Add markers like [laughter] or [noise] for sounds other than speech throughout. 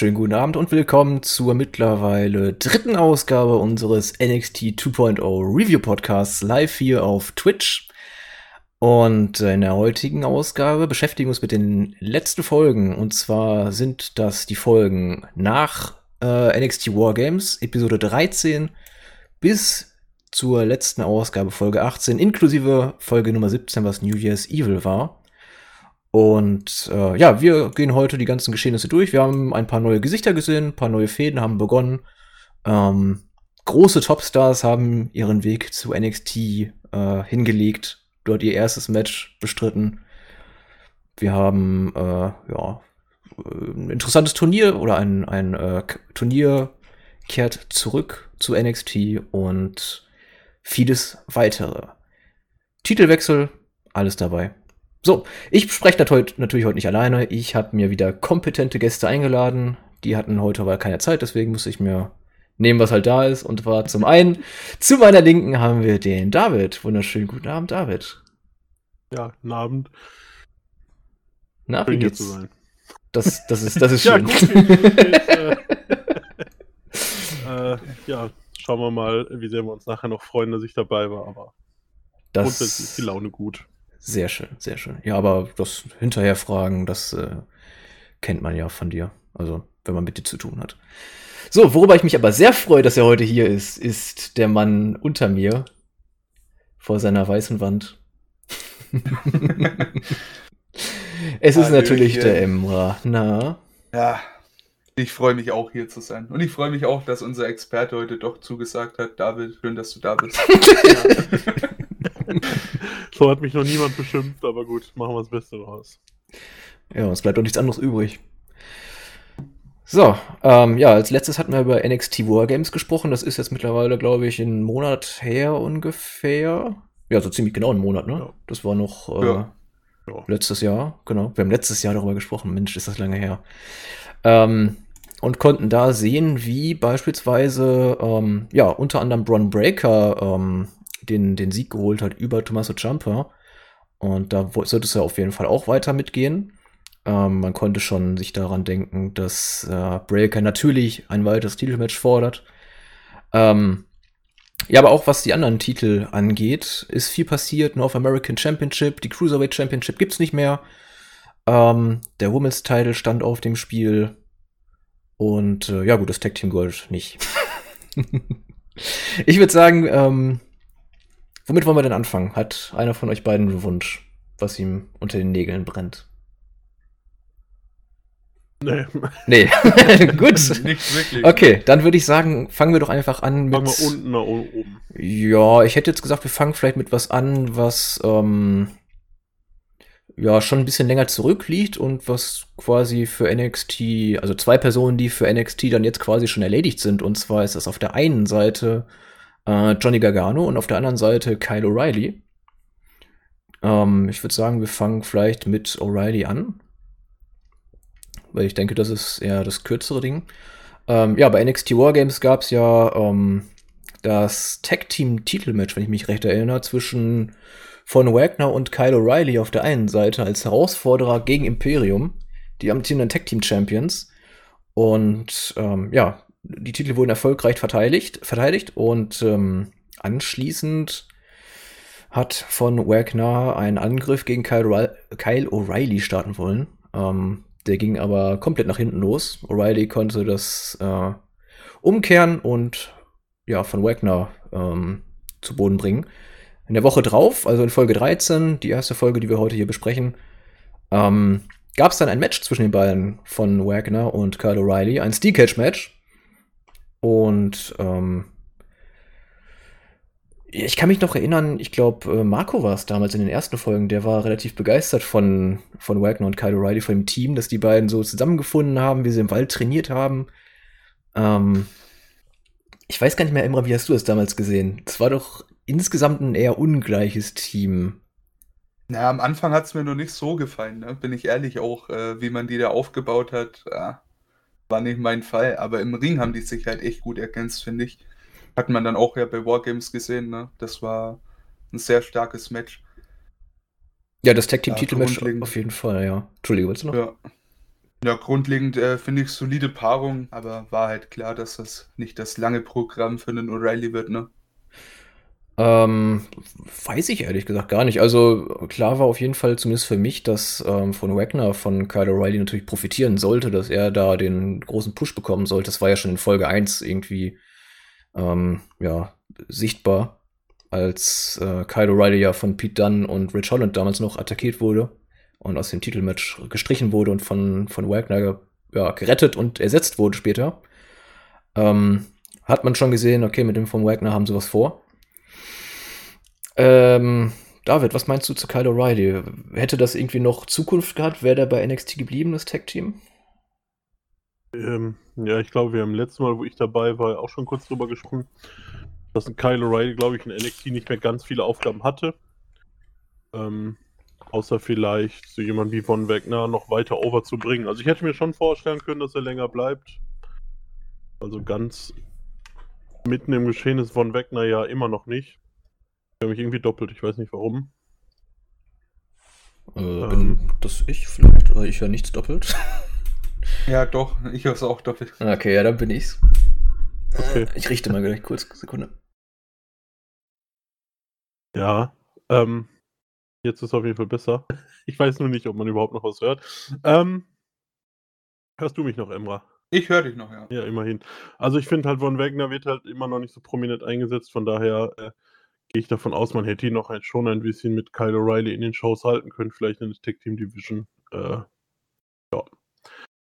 wunderschönen guten Abend und willkommen zur mittlerweile dritten Ausgabe unseres NXT 2.0 Review Podcasts live hier auf Twitch. Und in der heutigen Ausgabe beschäftigen wir uns mit den letzten Folgen. Und zwar sind das die Folgen nach äh, NXT Wargames, Episode 13 bis zur letzten Ausgabe, Folge 18, inklusive Folge Nummer 17, was New Year's Evil war. Und äh, ja, wir gehen heute die ganzen Geschehnisse durch. Wir haben ein paar neue Gesichter gesehen, ein paar neue Fäden haben begonnen. Ähm, große Topstars haben ihren Weg zu NXT äh, hingelegt, dort ihr erstes Match bestritten. Wir haben äh, ja ein interessantes Turnier oder ein, ein äh, Turnier kehrt zurück zu NXT und vieles weitere. Titelwechsel, alles dabei. So, ich spreche natürlich heute nicht alleine. Ich habe mir wieder kompetente Gäste eingeladen. Die hatten heute aber keine Zeit, deswegen musste ich mir nehmen, was halt da ist. Und war zum einen, zu meiner Linken haben wir den David. Wunderschönen guten Abend, David. Ja, guten Abend. Na, wie geht's? Zu sein. Das, das ist, das ist [laughs] schön. ja, gut, äh, [laughs] äh, ja, schauen wir mal, wie sehr wir uns nachher noch freuen, dass ich dabei war. Aber das grundsätzlich ist die Laune gut. Sehr schön, sehr schön. Ja, aber das Hinterherfragen, das äh, kennt man ja von dir. Also, wenn man mit dir zu tun hat. So, worüber ich mich aber sehr freue, dass er heute hier ist, ist der Mann unter mir vor seiner weißen Wand. [laughs] es ist Hallöchen. natürlich der Emra. Na? Ja, ich freue mich auch hier zu sein. Und ich freue mich auch, dass unser Experte heute doch zugesagt hat. David, schön, dass du da bist. [laughs] [laughs] so hat mich noch niemand beschimpft, aber gut, machen wir das Beste draus. Ja, es bleibt doch nichts anderes übrig. So, ähm, ja, als letztes hatten wir über NXT Wargames gesprochen. Das ist jetzt mittlerweile, glaube ich, einen Monat her ungefähr. Ja, so ziemlich genau einen Monat, ne? Ja. Das war noch äh, ja. letztes Jahr, genau. Wir haben letztes Jahr darüber gesprochen. Mensch, ist das lange her. Ähm, und konnten da sehen, wie beispielsweise, ähm, ja, unter anderem Bron Breaker ähm, den, den Sieg geholt hat über Tommaso Ciampa. Und da sollte es ja auf jeden Fall auch weiter mitgehen. Ähm, man konnte schon sich daran denken, dass äh, Breaker natürlich ein weiteres Titelmatch fordert. Ähm, ja, aber auch was die anderen Titel angeht, ist viel passiert. North American Championship, die Cruiserweight Championship gibt's nicht mehr. Ähm, der Women's Title stand auf dem Spiel. Und äh, ja, gut, das Tag Team Gold nicht. [laughs] ich würde sagen, ähm, womit wollen wir denn anfangen? Hat einer von euch beiden einen Wunsch, was ihm unter den Nägeln brennt? Nee. Nee. [laughs] Gut. [laughs] Nicht wirklich. Okay, dann würde ich sagen, fangen wir doch einfach an mit. Fangen wir unten nach oben. Ja, ich hätte jetzt gesagt, wir fangen vielleicht mit was an, was ähm, ja schon ein bisschen länger zurückliegt und was quasi für NXT, also zwei Personen, die für NXT dann jetzt quasi schon erledigt sind. Und zwar ist das auf der einen Seite äh, Johnny Gargano und auf der anderen Seite Kyle O'Reilly. Ähm, ich würde sagen, wir fangen vielleicht mit O'Reilly an. Weil ich denke, das ist eher das kürzere Ding. Ähm, ja, bei NXT Wargames gab es ja ähm, das Tag Team Titelmatch, wenn ich mich recht erinnere, zwischen von Wagner und Kyle O'Reilly auf der einen Seite als Herausforderer gegen Imperium, die amtierenden Tag Team Champions. Und ähm, ja, die Titel wurden erfolgreich verteidigt, verteidigt und ähm, anschließend hat von Wagner einen Angriff gegen Kyle, O'Reilly starten wollen. Ähm, der ging aber komplett nach hinten los. O'Reilly konnte das äh, umkehren und ja, von Wagner ähm, zu Boden bringen. In der Woche drauf, also in Folge 13, die erste Folge, die wir heute hier besprechen, ähm, gab es dann ein Match zwischen den beiden von Wagner und Kyle O'Reilly, ein Steel Cage Match. Und ähm, ich kann mich noch erinnern, ich glaube, äh, Marco war es damals in den ersten Folgen, der war relativ begeistert von, von Wagner und Kyle O'Reilly, von dem Team, dass die beiden so zusammengefunden haben, wie sie im Wald trainiert haben. Ähm, ich weiß gar nicht mehr, Imra, wie hast du es damals gesehen? Es war doch insgesamt ein eher ungleiches Team. Na, am Anfang hat es mir noch nicht so gefallen, ne? bin ich ehrlich auch, äh, wie man die da aufgebaut hat. Ja, war nicht mein Fall, aber im Ring haben die sich halt echt gut ergänzt, finde ich. Hat man dann auch ja bei Wargames gesehen, ne? Das war ein sehr starkes Match. Ja, das Tag Team Titelmatch auf jeden Fall, ja. Entschuldige, wolltest du noch? Ja. Ja, grundlegend äh, finde ich solide Paarung, aber war halt klar, dass das nicht das lange Programm für einen O'Reilly wird, ne? Ähm, weiß ich ehrlich gesagt gar nicht. Also klar war auf jeden Fall zumindest für mich, dass ähm, von Wagner von Kyle O'Reilly natürlich profitieren sollte, dass er da den großen Push bekommen sollte. Das war ja schon in Folge 1 irgendwie ähm, ja, sichtbar, als äh, Kyle O'Reilly ja von Pete Dunne und Rich Holland damals noch attackiert wurde und aus dem Titelmatch gestrichen wurde und von, von Wagner ja, gerettet und ersetzt wurde später. Ähm, hat man schon gesehen, okay, mit dem von Wagner haben sie was vor. Ähm, David, was meinst du zu Kyle O'Reilly? Hätte das irgendwie noch Zukunft gehabt? Wäre der bei NXT geblieben, das Tag-Team? Ähm, ja, ich glaube, wir haben letztes Mal, wo ich dabei war, auch schon kurz drüber gesprochen, dass ein Kyle O'Reilly, glaube ich, in NXT nicht mehr ganz viele Aufgaben hatte. Ähm, außer vielleicht so jemand wie Von Wegner noch weiter over zu bringen. Also ich hätte mir schon vorstellen können, dass er länger bleibt. Also ganz mitten im Geschehen ist Von Wegner ja immer noch nicht. Ich habe mich irgendwie doppelt, ich weiß nicht warum. Äh, bin ähm, das ich vielleicht? Weil ich ja nichts doppelt. Ja, doch, ich habe es auch doppelt. Okay, ja, dann bin ich's. Okay. Äh, ich richte mal gleich kurz, Sekunde. Ja, ähm, jetzt ist es auf jeden Fall besser. Ich weiß nur nicht, ob man überhaupt noch was hört. Ähm, hörst du mich noch, Emra? Ich höre dich noch, ja. Ja, immerhin. Also ich finde halt, Von Wegner wird halt immer noch nicht so prominent eingesetzt, von daher äh, gehe ich davon aus, man hätte ihn noch ein, schon ein bisschen mit Kyle O'Reilly in den Shows halten können, vielleicht in der Tag Team Division. Äh, ja.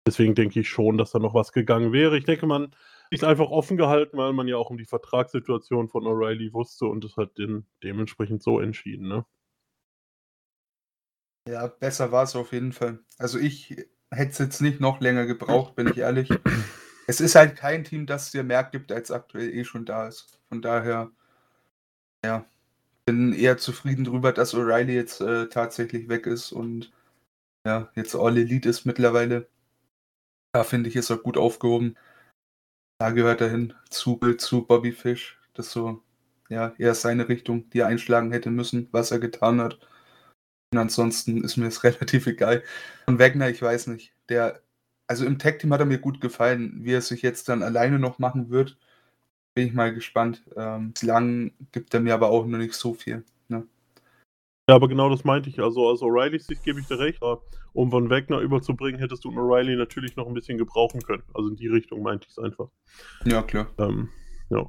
Deswegen denke ich schon, dass da noch was gegangen wäre. Ich denke, man ist einfach offen gehalten, weil man ja auch um die Vertragssituation von O'Reilly wusste und es hat den dementsprechend so entschieden, ne? Ja, besser war es auf jeden Fall. Also ich hätte es jetzt nicht noch länger gebraucht, bin ich ehrlich. Es ist halt kein Team, das dir mehr gibt, als aktuell eh schon da ist. Von daher ja, bin eher zufrieden darüber, dass O'Reilly jetzt äh, tatsächlich weg ist und ja, jetzt All Elite ist mittlerweile. Da finde ich, ist er gut aufgehoben. Da gehört er hin zu, zu Bobby Fish. Das so, ja, eher seine Richtung, die er einschlagen hätte müssen, was er getan hat. Und ansonsten ist mir es [laughs] relativ egal. Und Wegner, ich weiß nicht. Der, also im Tag-Team hat er mir gut gefallen. Wie er sich jetzt dann alleine noch machen wird, bin ich mal gespannt. Ähm, bislang gibt er mir aber auch noch nicht so viel. Ne? Ja, aber genau das meinte ich. Also aus O'Reillys Sicht gebe ich dir recht. Um von Wegner überzubringen, hättest du O'Reilly natürlich noch ein bisschen gebrauchen können. Also in die Richtung meinte ich es einfach. Ja, klar. Ähm, ja.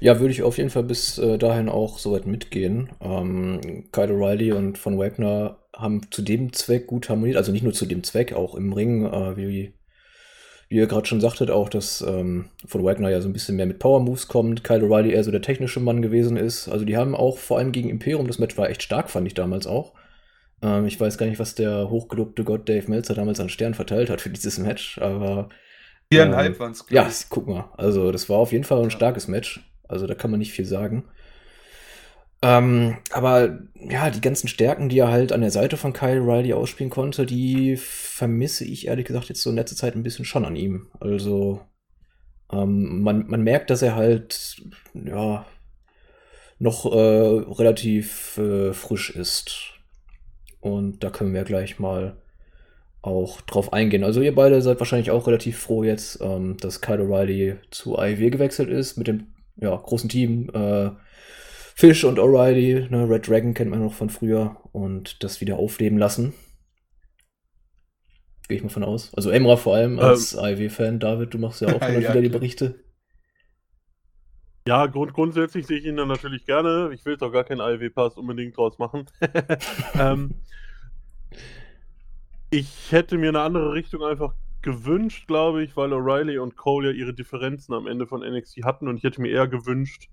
Ja, würde ich auf jeden Fall bis äh, dahin auch soweit mitgehen. Ähm, Kyle O'Reilly und von Wagner haben zu dem Zweck gut harmoniert, also nicht nur zu dem Zweck, auch im Ring, äh, wie wie ihr gerade schon sagtet, auch, dass ähm, von Wagner ja so ein bisschen mehr mit Power Moves kommt, Kyle O'Reilly eher so der technische Mann gewesen ist. Also die haben auch vor allem gegen Imperium, das Match war echt stark, fand ich damals auch. Ähm, ich weiß gar nicht, was der hochgelobte Gott Dave Meltzer damals an Stern verteilt hat für dieses Match, aber. Viereinhalb ähm, waren es. Ja, guck mal. Also das war auf jeden Fall ein starkes Match. Also da kann man nicht viel sagen. Ähm, aber ja, die ganzen Stärken, die er halt an der Seite von Kyle Riley ausspielen konnte, die vermisse ich ehrlich gesagt jetzt so in letzter Zeit ein bisschen schon an ihm. Also ähm, man, man merkt, dass er halt ja noch äh, relativ äh, frisch ist. Und da können wir gleich mal auch drauf eingehen. Also ihr beide seid wahrscheinlich auch relativ froh jetzt, ähm, dass Kyle O'Reilly zu AEW gewechselt ist mit dem ja, großen Team. Äh, Fish und O'Reilly, ne, Red Dragon kennt man noch von früher und das wieder aufleben lassen. Gehe ich mal von aus. Also Emra vor allem als ähm, AEW-Fan. David, du machst ja auch [laughs] immer ja, wieder die Berichte. Ja, grund grundsätzlich sehe ich ihn dann natürlich gerne. Ich will doch gar keinen AEW-Pass unbedingt draus machen. [laughs] ähm, ich hätte mir eine andere Richtung einfach gewünscht, glaube ich, weil O'Reilly und Cole ja ihre Differenzen am Ende von NXT hatten und ich hätte mir eher gewünscht,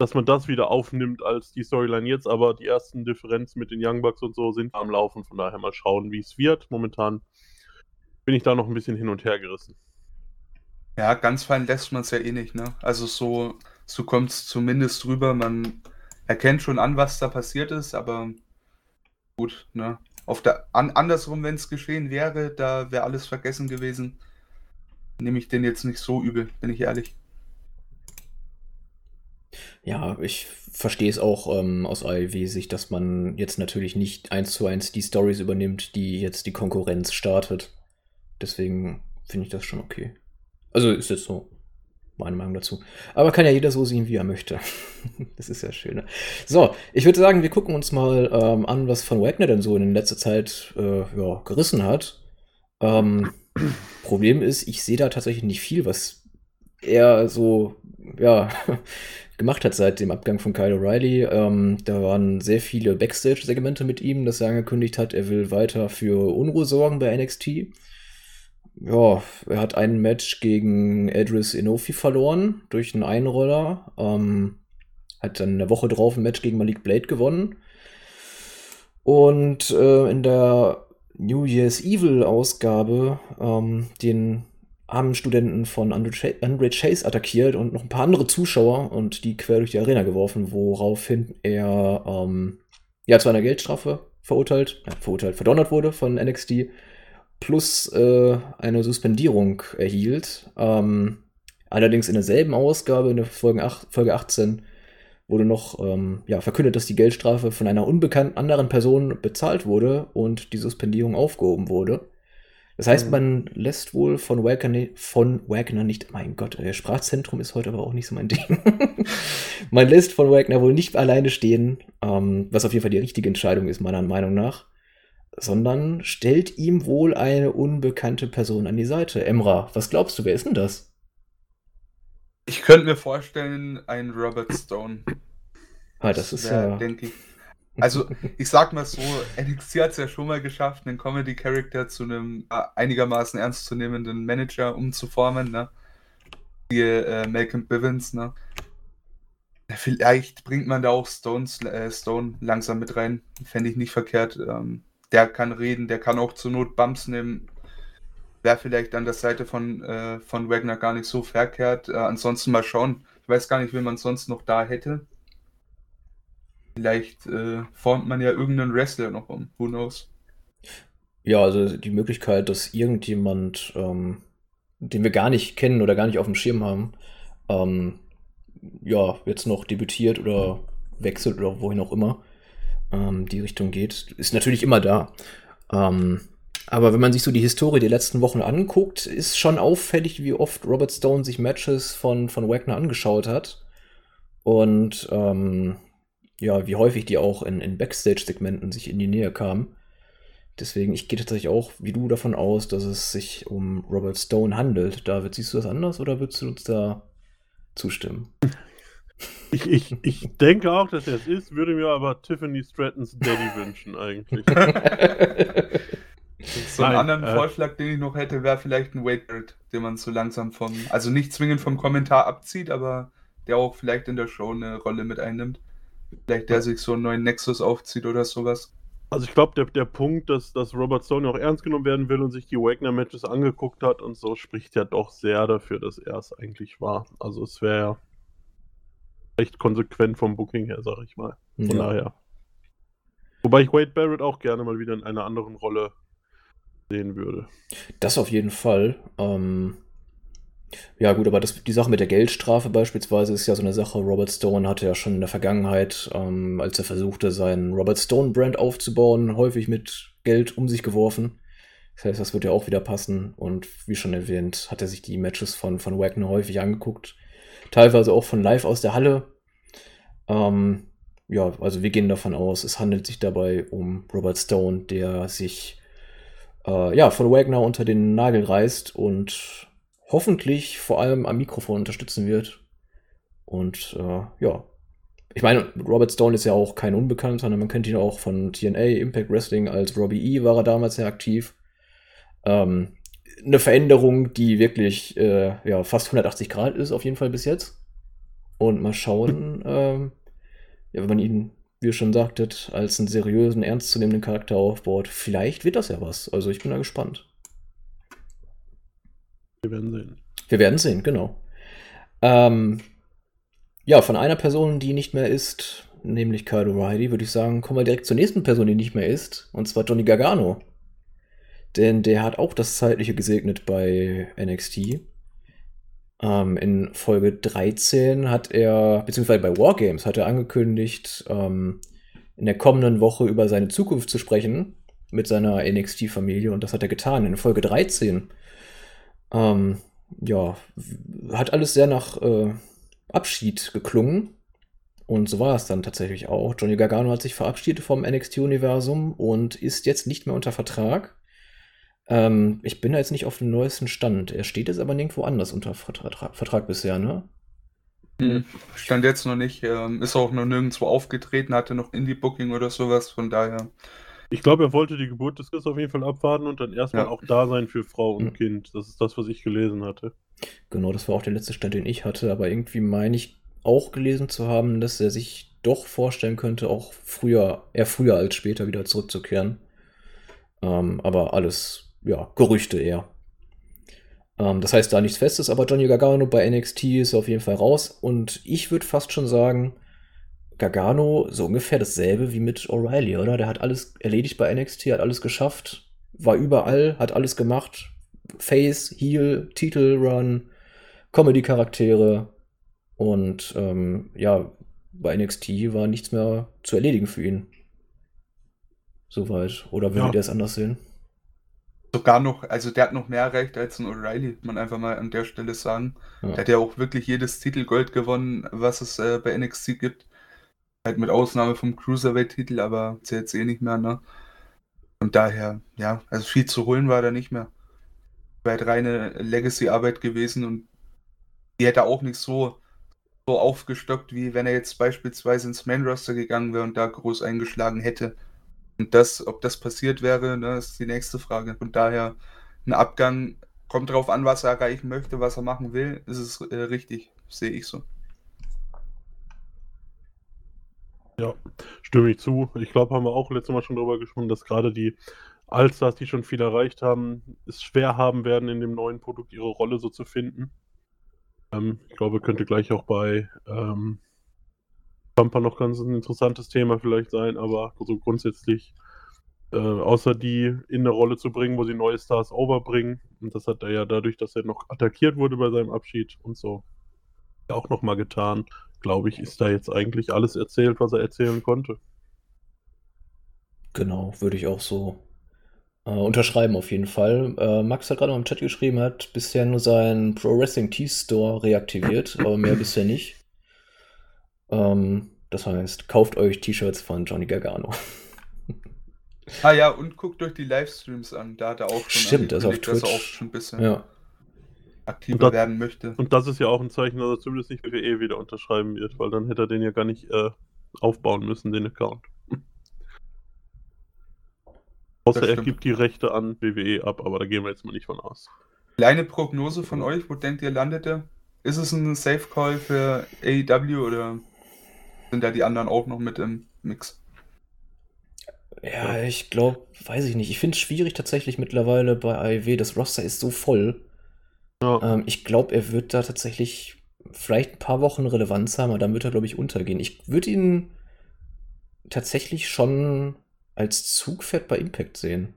dass man das wieder aufnimmt als die Storyline jetzt, aber die ersten Differenzen mit den Young Bucks und so sind am Laufen, von daher mal schauen, wie es wird. Momentan bin ich da noch ein bisschen hin und her gerissen. Ja, ganz fein lässt man es ja eh nicht, ne? Also so, so kommt es zumindest rüber. Man erkennt schon an, was da passiert ist, aber gut, ne? Auf der, an, andersrum, wenn es geschehen wäre, da wäre alles vergessen gewesen. Nehme ich den jetzt nicht so übel, bin ich ehrlich. Ja, ich verstehe es auch ähm, aus AEW-Sicht, dass man jetzt natürlich nicht eins zu eins die Stories übernimmt, die jetzt die Konkurrenz startet. Deswegen finde ich das schon okay. Also ist jetzt so meine Meinung dazu. Aber kann ja jeder so sehen, wie er möchte. [laughs] das ist ja schön. Ne? So, ich würde sagen, wir gucken uns mal ähm, an, was von Wagner denn so in letzter Zeit äh, ja, gerissen hat. Ähm, [clears throat] Problem ist, ich sehe da tatsächlich nicht viel, was er so, ja, gemacht hat seit dem Abgang von Kyle O'Reilly. Ähm, da waren sehr viele Backstage-Segmente mit ihm, dass er angekündigt hat, er will weiter für Unruhe sorgen bei NXT. Ja, er hat ein Match gegen Edris Inofi verloren durch einen Einroller. Ähm, hat dann eine Woche drauf ein Match gegen Malik Blade gewonnen. Und äh, in der New Year's Evil Ausgabe ähm, den armen Studenten von Andre, Chase attackiert und noch ein paar andere Zuschauer und die quer durch die Arena geworfen, woraufhin er ähm, ja zu einer Geldstrafe verurteilt, äh, verurteilt, verdonnert wurde von NXT plus äh, eine Suspendierung erhielt. Ähm, allerdings in derselben Ausgabe, in der Folge, 8, Folge 18, wurde noch ähm, ja, verkündet, dass die Geldstrafe von einer unbekannten anderen Person bezahlt wurde und die Suspendierung aufgehoben wurde. Das heißt, mhm. man lässt wohl von Wagner, von Wagner nicht, mein Gott, Sprachzentrum ist heute aber auch nicht so mein [laughs] Ding. man lässt von Wagner wohl nicht alleine stehen, ähm, was auf jeden Fall die richtige Entscheidung ist, meiner Meinung nach, sondern stellt ihm wohl eine unbekannte Person an die Seite. Emra, was glaubst du, wer ist denn das? Ich könnte mir vorstellen, ein Robert Stone. Ah, das, das ist ja. Denke ich, also, ich sag mal so, NXT hat es ja schon mal geschafft, einen Comedy-Character zu einem äh, einigermaßen ernstzunehmenden Manager umzuformen, ne? Wie äh, Malcolm Bivens, ne? Vielleicht bringt man da auch Stones, äh, Stone langsam mit rein. Fände ich nicht verkehrt. Ähm, der kann reden, der kann auch zur Not Bumps nehmen. Wäre vielleicht an der Seite von, äh, von Wagner gar nicht so verkehrt. Äh, ansonsten mal schauen. Ich weiß gar nicht, wen man sonst noch da hätte. Vielleicht äh, formt man ja irgendeinen Wrestler noch um. Who knows? Ja, also die Möglichkeit, dass irgendjemand, ähm, den wir gar nicht kennen oder gar nicht auf dem Schirm haben, ähm, ja, jetzt noch debütiert oder wechselt oder wohin auch immer ähm, die Richtung geht, ist natürlich immer da. Ähm, aber wenn man sich so die Historie der letzten Wochen anguckt, ist schon auffällig, wie oft Robert Stone sich Matches von, von Wagner angeschaut hat. Und ähm, ja, wie häufig die auch in, in Backstage-Segmenten sich in die Nähe kamen. Deswegen, ich gehe tatsächlich auch, wie du, davon aus, dass es sich um Robert Stone handelt. David, siehst du das anders oder würdest du uns da zustimmen? Ich, ich, ich denke auch, dass er es ist, würde mir aber Tiffany Strattons Daddy wünschen, eigentlich. [laughs] so einen anderen äh, Vorschlag, den ich noch hätte, wäre vielleicht ein Wade Barrett, den man so langsam vom, also nicht zwingend vom Kommentar abzieht, aber der auch vielleicht in der Show eine Rolle mit einnimmt. Vielleicht der sich so einen neuen Nexus aufzieht oder sowas. Also ich glaube, der, der Punkt, dass, dass Robert Stone auch ernst genommen werden will und sich die Wagner-Matches angeguckt hat und so, spricht ja doch sehr dafür, dass er es eigentlich war. Also es wäre ja recht konsequent vom Booking her, sag ich mal. Von ja. daher. Wobei ich Wade Barrett auch gerne mal wieder in einer anderen Rolle sehen würde. Das auf jeden Fall. Ähm, ja, gut, aber das, die Sache mit der Geldstrafe beispielsweise ist ja so eine Sache. Robert Stone hatte ja schon in der Vergangenheit, ähm, als er versuchte, seinen Robert Stone-Brand aufzubauen, häufig mit Geld um sich geworfen. Das heißt, das wird ja auch wieder passen. Und wie schon erwähnt, hat er sich die Matches von, von Wagner häufig angeguckt. Teilweise auch von live aus der Halle. Ähm, ja, also wir gehen davon aus, es handelt sich dabei um Robert Stone, der sich äh, ja, von Wagner unter den Nagel reißt und hoffentlich vor allem am Mikrofon unterstützen wird. Und äh, ja, ich meine, Robert Stone ist ja auch kein Unbekannter, sondern man kennt ihn auch von TNA, Impact Wrestling, als Robbie E war er damals sehr aktiv. Ähm, eine Veränderung, die wirklich äh, ja, fast 180 Grad ist, auf jeden Fall bis jetzt. Und mal schauen, ähm, ja, wenn man ihn, wie ihr schon sagtet, als einen seriösen, ernstzunehmenden Charakter aufbaut, vielleicht wird das ja was. Also ich bin da gespannt. Wir werden sehen. Wir werden sehen, genau. Ähm, ja, von einer Person, die nicht mehr ist, nämlich Kyle O'Reilly, würde ich sagen, kommen wir direkt zur nächsten Person, die nicht mehr ist, und zwar Johnny Gargano. Denn der hat auch das Zeitliche gesegnet bei NXT. Ähm, in Folge 13 hat er, beziehungsweise bei Wargames hat er angekündigt, ähm, in der kommenden Woche über seine Zukunft zu sprechen mit seiner NXT-Familie und das hat er getan. In Folge 13 ähm, ja, hat alles sehr nach äh, Abschied geklungen. Und so war es dann tatsächlich auch. Johnny Gargano hat sich verabschiedet vom NXT-Universum und ist jetzt nicht mehr unter Vertrag. Ähm, ich bin da jetzt nicht auf dem neuesten Stand. Er steht jetzt aber nirgendwo anders unter Vertrag, Vertrag bisher, ne? Hm, stand jetzt noch nicht. Ähm, ist auch noch nirgendwo aufgetreten, hatte noch Indie-Booking oder sowas. Von daher ich glaube, er wollte die Geburt des Kindes auf jeden Fall abwarten und dann erstmal ja. auch da sein für Frau und mhm. Kind. Das ist das, was ich gelesen hatte. Genau, das war auch der letzte Stand, den ich hatte. Aber irgendwie meine ich auch gelesen zu haben, dass er sich doch vorstellen könnte, auch früher, eher früher als später wieder zurückzukehren. Ähm, aber alles, ja, Gerüchte eher. Ähm, das heißt da nichts Festes, aber Johnny Gargano bei NXT ist auf jeden Fall raus. Und ich würde fast schon sagen, Gargano so ungefähr dasselbe wie mit O'Reilly, oder? Der hat alles erledigt bei NXT, hat alles geschafft, war überall, hat alles gemacht. Face, Heel, Titelrun, Comedy-Charaktere und ähm, ja, bei NXT war nichts mehr zu erledigen für ihn. Soweit. Oder würdet ja. ihr es anders sehen? Sogar noch, also der hat noch mehr erreicht als ein O'Reilly, man einfach mal an der Stelle sagen. Ja. Der hat ja auch wirklich jedes Titelgold gewonnen, was es äh, bei NXT gibt. Halt mit Ausnahme vom Cruiserweight-Titel, aber zählt eh nicht mehr, ne? Und daher, ja, also viel zu holen war da nicht mehr. Wäre halt reine Legacy-Arbeit gewesen und die hätte auch nicht so, so aufgestockt, wie wenn er jetzt beispielsweise ins Main-Roster gegangen wäre und da groß eingeschlagen hätte. Und das, ob das passiert wäre, ne, ist die nächste Frage. Und daher, ein Abgang kommt darauf an, was er erreichen möchte, was er machen will, ist es äh, richtig, sehe ich so. Ja, stimme ich zu. Ich glaube, haben wir auch letztes Mal schon darüber gesprochen, dass gerade die Allstars, die schon viel erreicht haben, es schwer haben werden, in dem neuen Produkt ihre Rolle so zu finden. Ähm, ich glaube, könnte gleich auch bei ähm, Bumper noch ganz ein interessantes Thema vielleicht sein, aber so grundsätzlich, äh, außer die in eine Rolle zu bringen, wo sie neue Stars overbringen, und das hat er ja dadurch, dass er noch attackiert wurde bei seinem Abschied und so, auch nochmal getan glaube ich, ist da jetzt eigentlich alles erzählt, was er erzählen konnte. Genau, würde ich auch so äh, unterschreiben auf jeden Fall. Äh, Max hat gerade noch im Chat geschrieben, hat bisher nur seinen Pro Wrestling T-Store reaktiviert, aber mehr bisher nicht. Ähm, das heißt, kauft euch T-Shirts von Johnny Gargano. ah ja, und guckt euch die Livestreams an, da hat er auch schon Stimmt, das auf Twitch. auch schon ein bisschen. Ja aktiver das, werden möchte. Und das ist ja auch ein Zeichen, dass er zumindest nicht WWE wieder unterschreiben wird, weil dann hätte er den ja gar nicht äh, aufbauen müssen, den Account. [laughs] Außer er gibt die Rechte an WWE ab, aber da gehen wir jetzt mal nicht von aus. Kleine Prognose von euch, wo denkt ihr, landet er? Ist es ein Safe Call für AEW oder sind da die anderen auch noch mit im Mix? Ja, ich glaube, weiß ich nicht. Ich finde es schwierig tatsächlich mittlerweile bei AEW. Das Roster ist so voll. Ja. Ähm, ich glaube, er wird da tatsächlich vielleicht ein paar Wochen Relevanz haben, aber dann wird er, glaube ich, untergehen. Ich würde ihn tatsächlich schon als Zugpferd bei Impact sehen.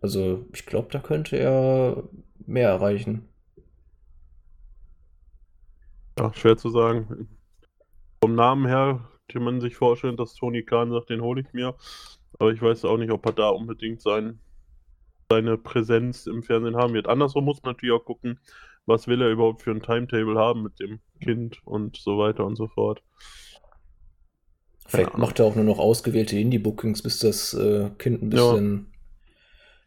Also, ich glaube, da könnte er mehr erreichen. Ja, schwer zu sagen. Vom Namen her kann man sich vorstellen, dass Tony Khan sagt, den hole ich mir. Aber ich weiß auch nicht, ob er da unbedingt sein seine Präsenz im Fernsehen haben wird. Andersrum muss man natürlich auch gucken, was will er überhaupt für ein Timetable haben mit dem Kind und so weiter und so fort. Vielleicht macht er auch nur noch ausgewählte Indie-Bookings, bis das äh, Kind ein bisschen, ja.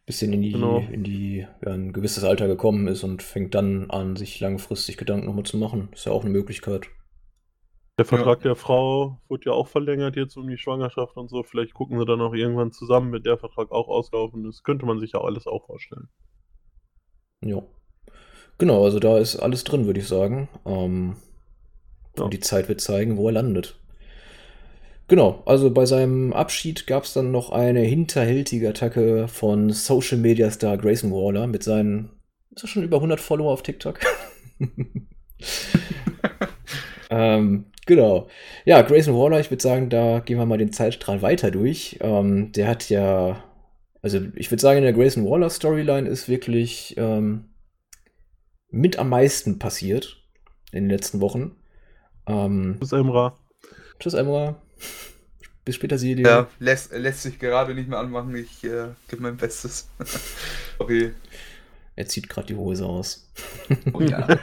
bisschen in die, genau. in die, ja, ein gewisses Alter gekommen ist und fängt dann an, sich langfristig Gedanken nochmal zu machen. Ist ja auch eine Möglichkeit. Der Vertrag ja. der Frau wurde ja auch verlängert jetzt um die Schwangerschaft und so. Vielleicht gucken sie dann auch irgendwann zusammen, wenn der Vertrag auch ausgelaufen ist. Könnte man sich ja alles auch vorstellen. Ja. Genau, also da ist alles drin, würde ich sagen. Ähm, ja. Und die Zeit wird zeigen, wo er landet. Genau, also bei seinem Abschied gab es dann noch eine hinterhältige Attacke von Social Media Star Grayson Waller mit seinen, ist er schon über 100 Follower auf TikTok? [laughs] [laughs] ähm, Genau. Ja, Grayson Waller, ich würde sagen, da gehen wir mal den Zeitstrahl weiter durch. Ähm, der hat ja, also ich würde sagen, in der Grayson Waller Storyline ist wirklich ähm, mit am meisten passiert in den letzten Wochen. Ähm, Tschüss, Emra. Tschüss, Emra. [laughs] Bis später, Silje. Ja, lässt, lässt sich gerade nicht mehr anmachen. Ich äh, gebe mein Bestes. [laughs] okay. Er zieht gerade die Hose aus. Oh, ja. [laughs]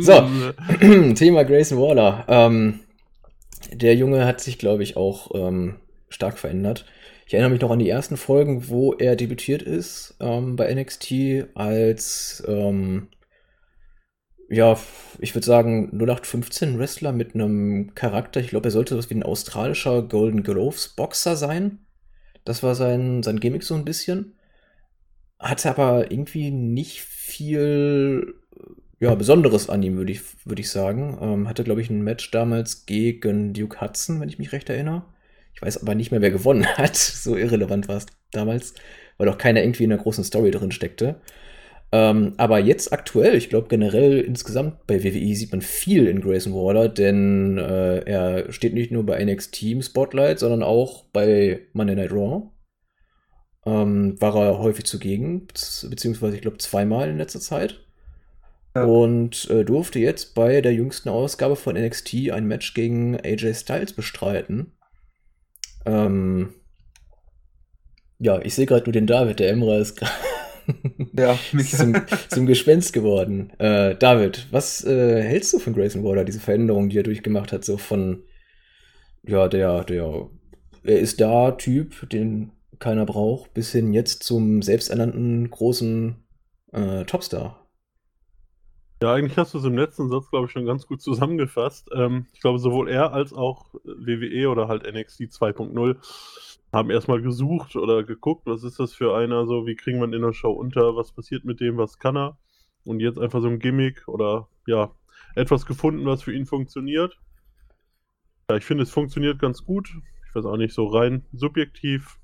so, [clears throat] Thema Grayson Waller. Ähm, der Junge hat sich, glaube ich, auch ähm, stark verändert. Ich erinnere mich noch an die ersten Folgen, wo er debütiert ist ähm, bei NXT als, ähm, ja, ich würde sagen 0815 Wrestler mit einem Charakter. Ich glaube, er sollte was wie ein australischer Golden Gloves Boxer sein. Das war sein, sein Gimmick so ein bisschen. Hatte aber irgendwie nicht viel ja, Besonderes an ihm, würde ich, würd ich sagen. Ähm, hatte, glaube ich, ein Match damals gegen Duke Hudson, wenn ich mich recht erinnere. Ich weiß aber nicht mehr, wer gewonnen [laughs] hat. So irrelevant war es damals, weil doch keiner irgendwie in einer großen Story drin steckte. Ähm, aber jetzt aktuell, ich glaube generell insgesamt bei WWE sieht man viel in Grayson Waller, denn äh, er steht nicht nur bei NXT im Spotlight, sondern auch bei Monday Night Raw. Ähm, war er häufig zugegen, beziehungsweise ich glaube zweimal in letzter Zeit. Ja. Und äh, durfte jetzt bei der jüngsten Ausgabe von NXT ein Match gegen AJ Styles bestreiten. Ähm, ja, ich sehe gerade nur den David, der Emra ist gerade [laughs] ja, zum, [laughs] zum Gespenst geworden. Äh, David, was äh, hältst du von Grayson Waller, diese Veränderung, die er durchgemacht hat, so von, ja, der, der, er ist da Typ, den keiner braucht, bis hin jetzt zum selbsternannten großen äh, Topstar? Ja, eigentlich hast du es im letzten Satz, glaube ich, schon ganz gut zusammengefasst. Ähm, ich glaube, sowohl er als auch WWE oder halt NXT 2.0 haben erstmal gesucht oder geguckt, was ist das für einer, so wie kriegen wir in der Show unter, was passiert mit dem, was kann er. Und jetzt einfach so ein Gimmick oder ja, etwas gefunden, was für ihn funktioniert. Ja, ich finde, es funktioniert ganz gut. Ich weiß auch nicht, so rein subjektiv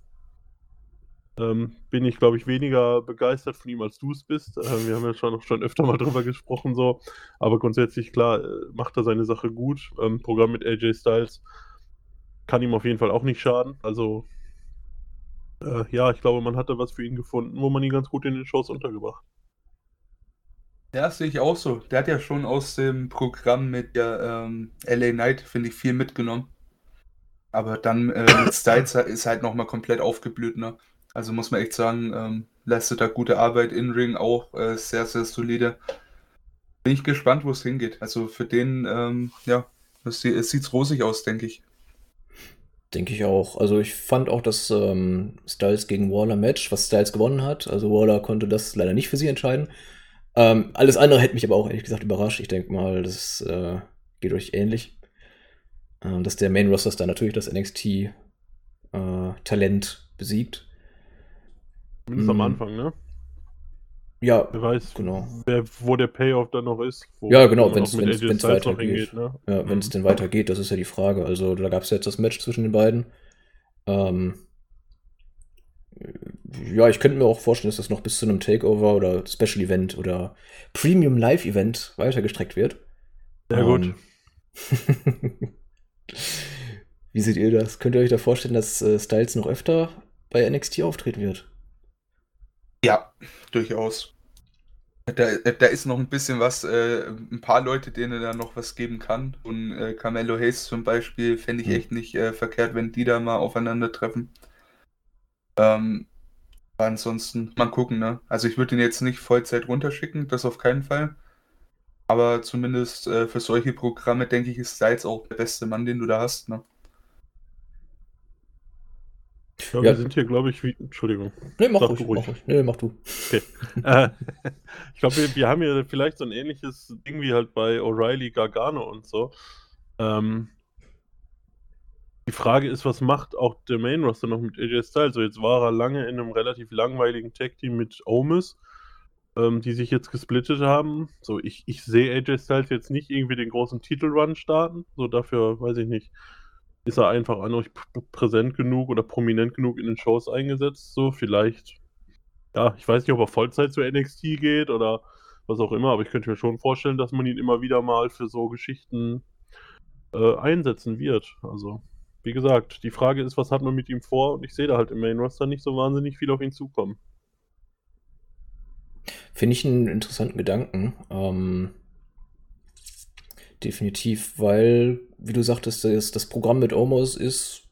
ähm, bin ich, glaube ich, weniger begeistert von ihm, als du es bist. Äh, wir haben ja schon, schon öfter mal drüber gesprochen, so. Aber grundsätzlich, klar, äh, macht er seine Sache gut. Ähm, Programm mit AJ Styles kann ihm auf jeden Fall auch nicht schaden. Also, äh, ja, ich glaube, man hat da was für ihn gefunden, wo man ihn ganz gut in den Shows untergebracht. Ja, das sehe ich auch so. Der hat ja schon aus dem Programm mit der ähm, LA Knight, finde ich, viel mitgenommen. Aber dann äh, mit [laughs] Styles ist halt nochmal komplett aufgeblüht, ne? Also muss man echt sagen, ähm, leistet da gute Arbeit in Ring auch äh, sehr, sehr solide. Bin ich gespannt, wo es hingeht. Also für den, ähm, ja, es, sieht rosig aus, denke ich. Denke ich auch. Also ich fand auch das ähm, Styles gegen Waller Match, was Styles gewonnen hat. Also Waller konnte das leider nicht für sie entscheiden. Ähm, alles andere hätte mich aber auch ehrlich gesagt überrascht. Ich denke mal, das äh, geht euch ähnlich. Ähm, dass der Main Roster da natürlich das NXT äh, Talent besiegt. Zumindest am mhm. Anfang, ne? Ja, wer weiß, genau. Wer, wo der Payoff dann noch ist. ja, genau, wenn es weitergeht. Ne? Ja, wenn es mhm. denn weitergeht, das ist ja die Frage. Also da gab es jetzt das Match zwischen den beiden. Ähm, ja, ich könnte mir auch vorstellen, dass das noch bis zu einem Takeover oder Special Event oder Premium Live Event weitergestreckt wird. Sehr ähm, gut. [laughs] Wie seht ihr das? Könnt ihr euch da vorstellen, dass äh, Styles noch öfter bei NXT auftreten wird? Ja, durchaus. Da, da ist noch ein bisschen was, äh, ein paar Leute, denen er da noch was geben kann. Und äh, Carmelo Hayes zum Beispiel fände ich mhm. echt nicht äh, verkehrt, wenn die da mal aufeinandertreffen. Ähm, ansonsten mal gucken, ne? Also ich würde ihn jetzt nicht Vollzeit runterschicken, das auf keinen Fall. Aber zumindest äh, für solche Programme, denke ich, ist Styles auch der beste Mann, den du da hast, ne? Ja, wir sind hier, glaube ich, wie. Entschuldigung. Nee, mach, ruhig, ruhig. Mach ruhig. Nee, mach du. Okay. [laughs] äh, ich glaube, wir, wir, haben hier vielleicht so ein ähnliches Ding wie halt bei O'Reilly, Gargano und so. Ähm, die Frage ist, was macht auch der Main Roster noch mit AJ Styles? So, jetzt war er lange in einem relativ langweiligen Tag-Team mit Omis, ähm, die sich jetzt gesplittet haben. So, ich, ich sehe AJ Styles jetzt nicht irgendwie den großen Titelrun starten. So, dafür weiß ich nicht ist er einfach an euch präsent genug oder prominent genug in den Shows eingesetzt. So, vielleicht, ja, ich weiß nicht, ob er Vollzeit zu NXT geht oder was auch immer, aber ich könnte mir schon vorstellen, dass man ihn immer wieder mal für so Geschichten äh, einsetzen wird. Also, wie gesagt, die Frage ist, was hat man mit ihm vor? Und ich sehe da halt im Main Roster nicht so wahnsinnig viel auf ihn zukommen. Finde ich einen interessanten Gedanken. Ähm, definitiv, weil, wie du sagtest, das, das Programm mit Omos ist,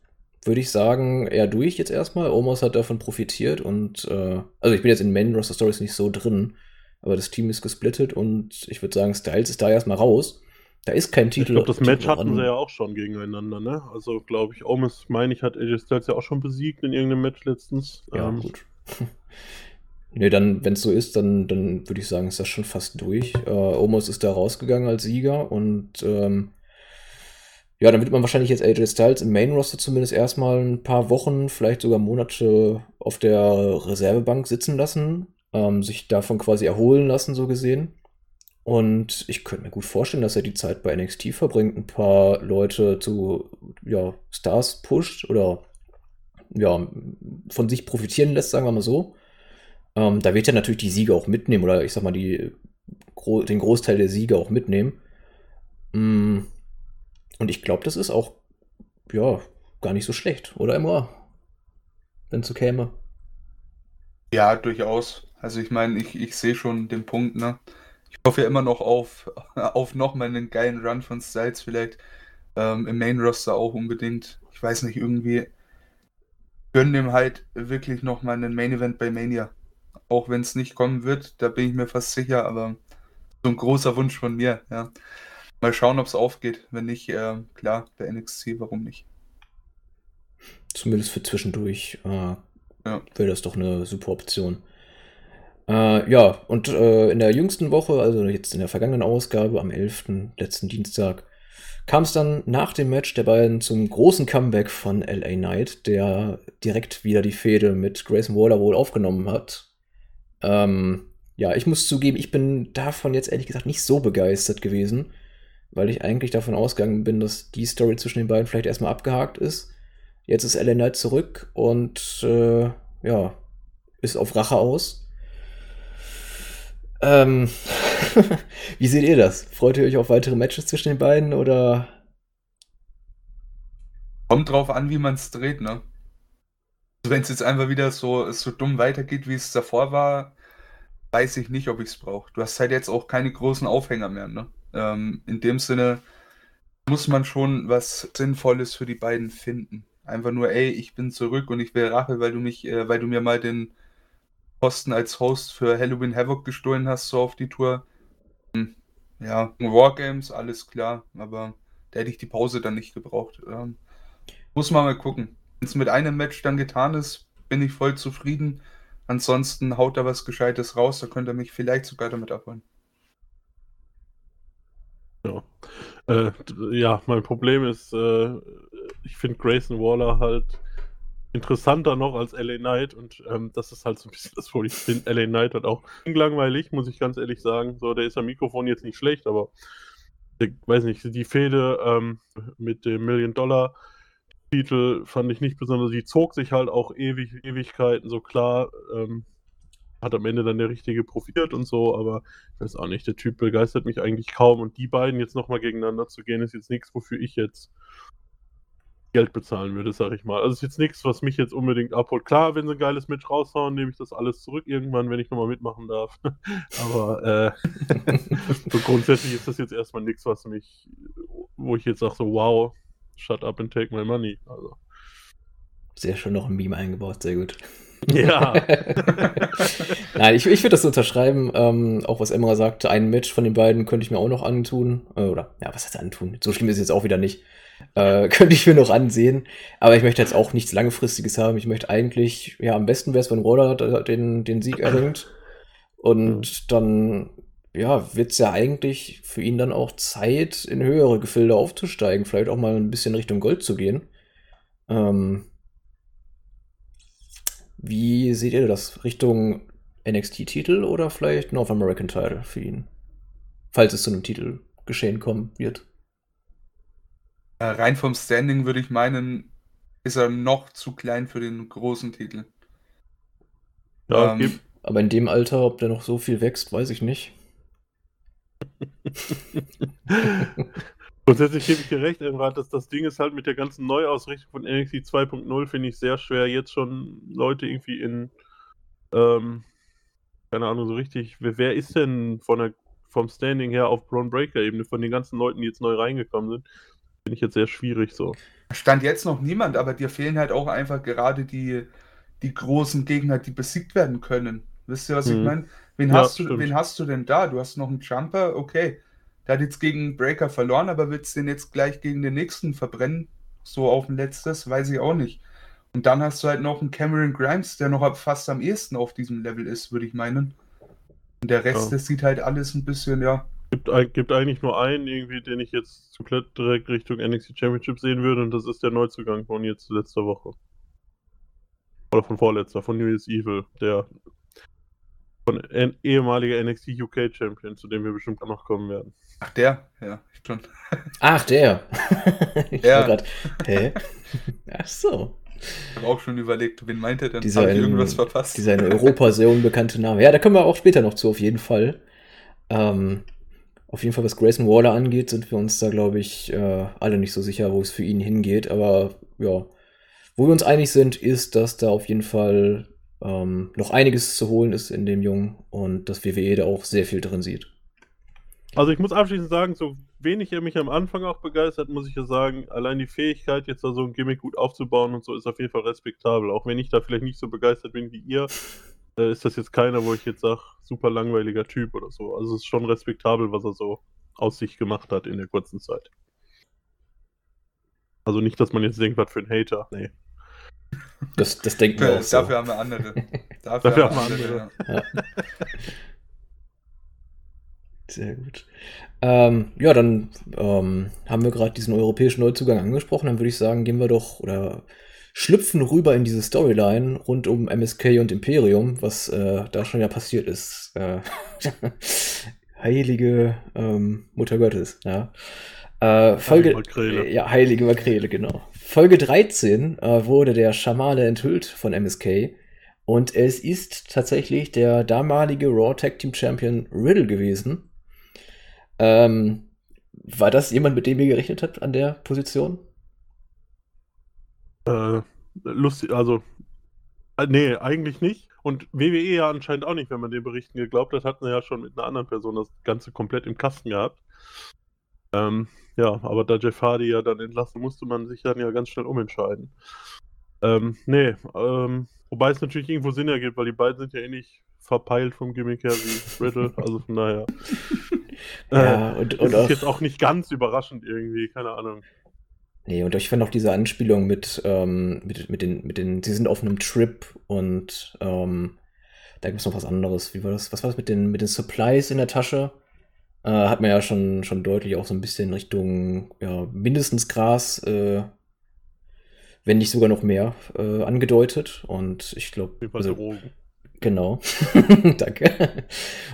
würde ich sagen, eher durch jetzt erstmal. Omos hat davon profitiert und, äh, also ich bin jetzt in Main Roster Stories nicht so drin, aber das Team ist gesplittet und ich würde sagen, Styles ist da erstmal raus. Da ist kein Titel. Ich glaube, das Match hatten sie ja auch schon gegeneinander, ne? Also, glaube ich, Omos, meine ich, hat AJ Styles ja auch schon besiegt in irgendeinem Match letztens. Ja, ähm, gut. [laughs] Nee, dann, wenn es so ist, dann, dann würde ich sagen, ist das schon fast durch. Äh, Omos ist da rausgegangen als Sieger und ähm, ja, dann wird man wahrscheinlich jetzt AJ Styles im Main Roster zumindest erstmal ein paar Wochen, vielleicht sogar Monate auf der Reservebank sitzen lassen, ähm, sich davon quasi erholen lassen, so gesehen. Und ich könnte mir gut vorstellen, dass er die Zeit bei NXT verbringt, ein paar Leute zu ja, Stars pusht oder ja, von sich profitieren lässt, sagen wir mal so. Ähm, da wird er natürlich die Siege auch mitnehmen oder ich sag mal die, gro den Großteil der Siege auch mitnehmen. Mm, und ich glaube, das ist auch ja gar nicht so schlecht, oder immer, wenn es so käme. Ja, durchaus. Also ich meine, ich, ich sehe schon den Punkt, ne? Ich hoffe ja immer noch auf, [laughs] auf nochmal einen geilen Run von Styles, vielleicht ähm, im Main Roster auch unbedingt. Ich weiß nicht, irgendwie gönnen dem halt wirklich nochmal einen Main Event bei Mania. Auch wenn es nicht kommen wird, da bin ich mir fast sicher, aber so ein großer Wunsch von mir, ja. Mal schauen, ob es aufgeht. Wenn nicht, äh, klar, bei NXT, warum nicht? Zumindest für zwischendurch äh, ja. wäre das doch eine super Option. Äh, ja, und äh, in der jüngsten Woche, also jetzt in der vergangenen Ausgabe, am 11. letzten Dienstag, kam es dann nach dem Match der beiden zum großen Comeback von LA Knight, der direkt wieder die Fehde mit Grayson Waller wohl aufgenommen hat. Ähm, ja, ich muss zugeben, ich bin davon jetzt ehrlich gesagt nicht so begeistert gewesen, weil ich eigentlich davon ausgegangen bin, dass die Story zwischen den beiden vielleicht erstmal abgehakt ist. Jetzt ist LA Knight zurück und äh, ja, ist auf Rache aus. Ähm, [laughs] wie seht ihr das? Freut ihr euch auf weitere Matches zwischen den beiden oder? Kommt drauf an, wie man es dreht, ne? Wenn es jetzt einfach wieder so, so dumm weitergeht, wie es davor war, weiß ich nicht, ob ich es brauche. Du hast halt jetzt auch keine großen Aufhänger mehr, ne? Ähm, in dem Sinne muss man schon was Sinnvolles für die beiden finden. Einfach nur, ey, ich bin zurück und ich will Rache, weil du mich, äh, weil du mir mal den Posten als Host für Halloween Havoc gestohlen hast, so auf die Tour. Hm, ja, Wargames, alles klar, aber da hätte ich die Pause dann nicht gebraucht. Ähm, muss man mal gucken. Wenn es mit einem Match dann getan ist, bin ich voll zufrieden. Ansonsten haut da was Gescheites raus, da könnt ihr mich vielleicht sogar damit abholen. Ja. Äh, ja, mein Problem ist, äh, ich finde Grayson Waller halt interessanter noch als LA Knight und ähm, das ist halt so ein bisschen das, wo ich finde, LA Knight hat auch langweilig, muss ich ganz ehrlich sagen. So, der ist am Mikrofon jetzt nicht schlecht, aber ich weiß nicht, die Fehde ähm, mit dem Million Dollar Titel fand ich nicht besonders, die zog sich halt auch ewig, Ewigkeiten, so klar, ähm, hat am Ende dann der Richtige profitiert und so, aber ich weiß auch nicht, der Typ begeistert mich eigentlich kaum und die beiden jetzt nochmal gegeneinander zu gehen, ist jetzt nichts, wofür ich jetzt Geld bezahlen würde, sag ich mal. Also ist jetzt nichts, was mich jetzt unbedingt abholt. Klar, wenn sie ein geiles Match raushauen, nehme ich das alles zurück irgendwann, wenn ich nochmal mitmachen darf. [laughs] Aber äh, [laughs] so grundsätzlich ist das jetzt erstmal nichts, was mich, wo ich jetzt sage, so wow, shut up and take my money. Also. Sehr schön noch ein Meme eingebaut, sehr gut. Ja. [laughs] Nein, ich, ich würde das unterschreiben. Ähm, auch was Emma sagte, ein Match von den beiden könnte ich mir auch noch antun. Äh, oder, ja, was heißt antun? So schlimm ist es jetzt auch wieder nicht. Äh, [laughs] könnte ich mir noch ansehen. Aber ich möchte jetzt auch nichts Langfristiges haben. Ich möchte eigentlich, ja, am besten wäre es, wenn Waller den, den Sieg erringt. Und dann, ja, wird es ja eigentlich für ihn dann auch Zeit, in höhere Gefilde aufzusteigen. Vielleicht auch mal ein bisschen Richtung Gold zu gehen. Ähm, wie seht ihr das? Richtung NXT-Titel oder vielleicht North American Title für ihn? Falls es zu einem Titel geschehen kommen wird. Äh, rein vom Standing würde ich meinen, ist er noch zu klein für den großen Titel. Ja, ähm, aber in dem Alter, ob der noch so viel wächst, weiß ich nicht. [laughs] Grundsätzlich gebe ich dir recht, Enrad, dass das Ding ist halt mit der ganzen Neuausrichtung von NXT 2.0 finde ich sehr schwer, jetzt schon Leute irgendwie in ähm, keine Ahnung, so richtig, wer, wer ist denn von der, vom Standing her auf Braun Breaker-Ebene, von den ganzen Leuten, die jetzt neu reingekommen sind, finde ich jetzt sehr schwierig so. Stand jetzt noch niemand, aber dir fehlen halt auch einfach gerade die, die großen Gegner, die besiegt werden können. Wisst ihr, was ich Mhm. meine? Wen, Ja, hast du, stimmt. wen hast du denn da? Du hast noch einen Jumper, okay. Der hat jetzt gegen Breaker verloren, aber willst du den jetzt gleich gegen den nächsten verbrennen? So auf ein letztes? Weiß ich auch nicht. Und dann hast du halt noch einen Cameron Grimes, der noch fast am ehesten auf diesem Level ist, würde ich meinen. Und der Rest, Ja. das sieht halt alles ein bisschen, ja. Gibt, gibt eigentlich nur einen, irgendwie, den ich jetzt komplett direkt Richtung NXT Championship sehen würde, und das ist der Neuzugang von jetzt letzter Woche. Oder von vorletzter, von New Year's Evil, der von N ehemaliger NXT UK Champion, zu dem wir bestimmt auch noch kommen werden. Ach, der? Ja, schon. [laughs] Ach, der. [laughs] ich Ja. war grad, hä? Ach so. Ich habe auch schon überlegt, wen meint er denn? Dieser ich in- irgendwas verpasst? Dieser in Europa sehr unbekannte Name. Ja, da kommen wir auch später noch zu, auf jeden Fall. Ähm, auf jeden Fall, was Grayson Waller angeht, sind wir uns da, glaube ich, äh, alle nicht so sicher, wo es für ihn hingeht. Aber ja, wo wir uns einig sind, ist, dass da auf jeden Fall ähm, noch einiges zu holen ist in dem Jungen und dass WWE da auch sehr viel drin sieht. Also ich muss abschließend sagen, so wenig er mich am Anfang auch begeistert, muss ich ja sagen, allein die Fähigkeit, jetzt da so ein Gimmick gut aufzubauen und so, ist auf jeden Fall respektabel. Auch wenn ich da vielleicht nicht so begeistert bin wie ihr, äh, ist das jetzt keiner, wo ich jetzt sage, super langweiliger Typ oder so. Also es ist schon respektabel, was er so aus sich gemacht hat in der kurzen Zeit. Also nicht, dass man jetzt denkt, was für ein Hater. Nee. Das, das denken wir auch so. Dafür haben wir andere. [laughs] Dafür, Dafür haben wir andere. andere. Ja. Sehr gut. Ähm, ja, dann ähm, haben wir gerade diesen europäischen Neuzugang angesprochen. Dann würde ich sagen, gehen wir doch oder schlüpfen rüber in diese Storyline rund um MSK und Imperium, was äh, da schon ja passiert ist. Äh, [laughs] heilige ähm, Mutter Gottes, ja. Äh, Folge, Makrele. ja, heilige Makrele, genau. Folge 13 äh, wurde der Schamane enthüllt von MSK und es ist tatsächlich der damalige Raw Tag Team Champion Riddle gewesen. Ähm, war das jemand, mit dem ihr gerechnet habt an der Position? Äh, lustig, also, äh, nee, eigentlich nicht. Und WWE ja anscheinend auch nicht, wenn man den Berichten geglaubt hat, hatten sie ja schon mit einer anderen Person das Ganze komplett im Kasten gehabt. Ähm, ja, aber da Jeff Hardy ja dann entlassen, musste man sich dann ja ganz schnell umentscheiden. Ähm, nee, ähm, wobei es natürlich irgendwo Sinn ergibt, weil die beiden sind ja ähnlich verpeilt vom Gimmick her wie Riddle, also von daher. [laughs] Ja, und, Das und ist auch, jetzt auch nicht ganz überraschend irgendwie, keine Ahnung. nee, und ich fand auch diese Anspielung mit, ähm, mit, mit den, mit den, sie sind auf einem Trip und ähm, da gibt es noch was anderes. Wie war das? Was war das mit den, mit den Supplies in der Tasche? Äh, hat man ja schon, schon deutlich auch so ein bisschen Richtung, ja, mindestens Gras, äh, wenn nicht sogar noch mehr, äh, angedeutet. Und ich glaube, also, Drogen. Genau. [laughs] Danke.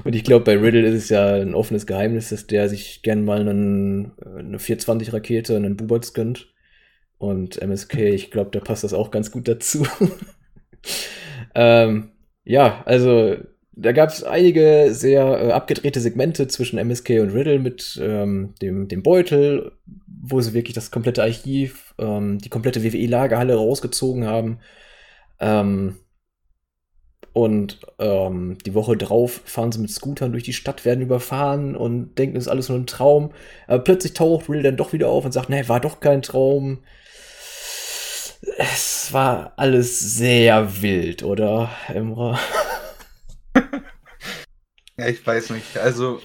Und ich glaube, bei Riddle ist es ja ein offenes Geheimnis, dass der sich gern mal einen, eine 420-Rakete, einen Bubots gönnt. Und MSK, [laughs] ich glaube, da passt das auch ganz gut dazu. [laughs] ähm, ja, also da gab es einige sehr äh, abgedrehte Segmente zwischen MSK und Riddle mit ähm, dem, dem Beutel, wo sie wirklich das komplette Archiv, ähm, die komplette WWE-Lagerhalle rausgezogen haben. Ähm, und ähm, die Woche drauf fahren sie mit Scootern durch die Stadt, werden überfahren und denken, es ist alles nur ein Traum. Aber plötzlich taucht Will dann doch wieder auf und sagt, nee, war doch kein Traum. Es war alles sehr wild, oder, Emra? [laughs] [laughs] Ja, ich weiß nicht. Also,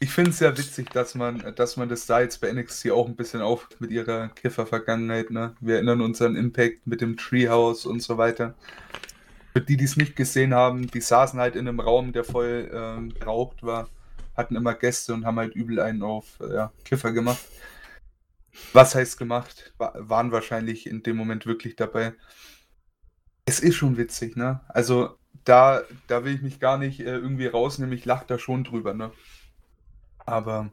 ich finde es sehr witzig, dass man, dass man das da jetzt bei NXT auch ein bisschen auf mit ihrer Kiffer-Vergangenheit, ne? Wir erinnern uns an Impact mit dem Treehouse und so weiter. Für die, die es nicht gesehen haben, die saßen halt in einem Raum, der voll ähm, geraucht war, hatten immer Gäste und haben halt übel einen auf äh, ja, Kiffer gemacht. Was heißt gemacht? Wa waren wahrscheinlich in dem Moment wirklich dabei. Es ist schon witzig, ne? Also da, da will ich mich gar nicht äh, irgendwie rausnehmen, ich lache da schon drüber, ne? Aber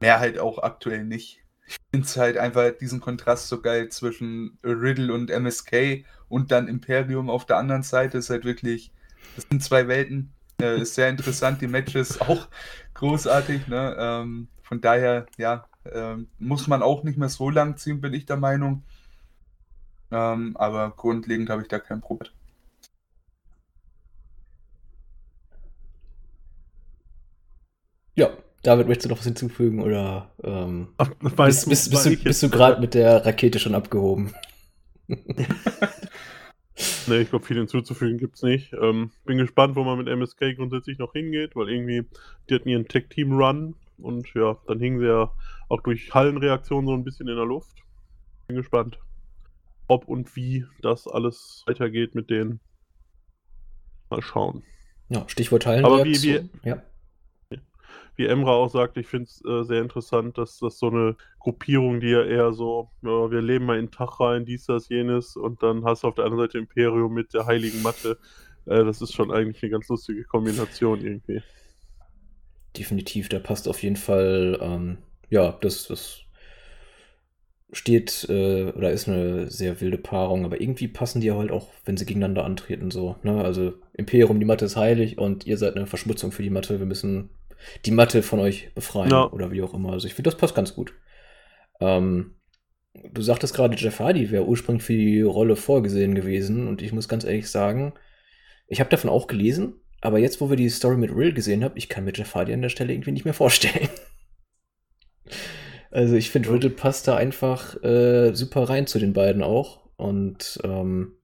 mehr halt auch aktuell nicht. Ich finde es halt einfach diesen Kontrast so geil zwischen Riddle und MSK und dann Imperium auf der anderen Seite ist halt wirklich, das sind zwei Welten. Äh, ist sehr interessant, die Matches auch großartig, ne? Ähm, von daher, ja, ähm, muss man auch nicht mehr so lang ziehen, bin ich der Meinung. Ähm, aber grundlegend habe ich da kein Problem. David, möchtest du noch was hinzufügen oder ähm, Ach, bist, bist, bist, du, bist du gerade mit der Rakete schon abgehoben? [laughs] Nee, ich glaube, viel hinzuzufügen gibt's nicht. Ähm, bin gespannt, wo man mit MSK grundsätzlich noch hingeht, weil irgendwie, die hatten ihren Tech-Team-Run und ja, dann hingen sie ja auch durch Hallenreaktionen so ein bisschen in der Luft. Bin gespannt, ob und wie das alles weitergeht mit denen. Mal schauen. Ja, Stichwort Aber wie- Hallenreaktion. Ja. Wie Emra auch sagt, ich finde es äh, sehr interessant, dass das so eine Gruppierung, die ja eher so, ja, wir leben mal in Tag rein, dies, das, jenes, und dann hast du auf der anderen Seite Imperium mit der heiligen Matte. Äh, das ist schon eigentlich eine ganz lustige Kombination irgendwie. Definitiv, da passt auf jeden Fall, ähm, ja, das, das steht äh, oder ist eine sehr wilde Paarung, aber irgendwie passen die ja halt auch, wenn sie gegeneinander antreten, so. Ne? Also Imperium, die Matte ist heilig und ihr seid eine Verschmutzung für die Matte. Wir müssen die Matte von euch befreien Ja. oder wie auch immer. Also ich finde, das passt ganz gut. Ähm, du sagtest gerade, Jeff Hardy wäre ursprünglich für die Rolle vorgesehen gewesen und ich muss ganz ehrlich sagen, ich habe davon auch gelesen, aber jetzt, wo wir die Story mit Rill gesehen haben, ich kann mir Jeff Hardy an der Stelle irgendwie nicht mehr vorstellen. [laughs] Also ich finde, Riddle passt da einfach äh, super rein zu den beiden auch. Und ähm,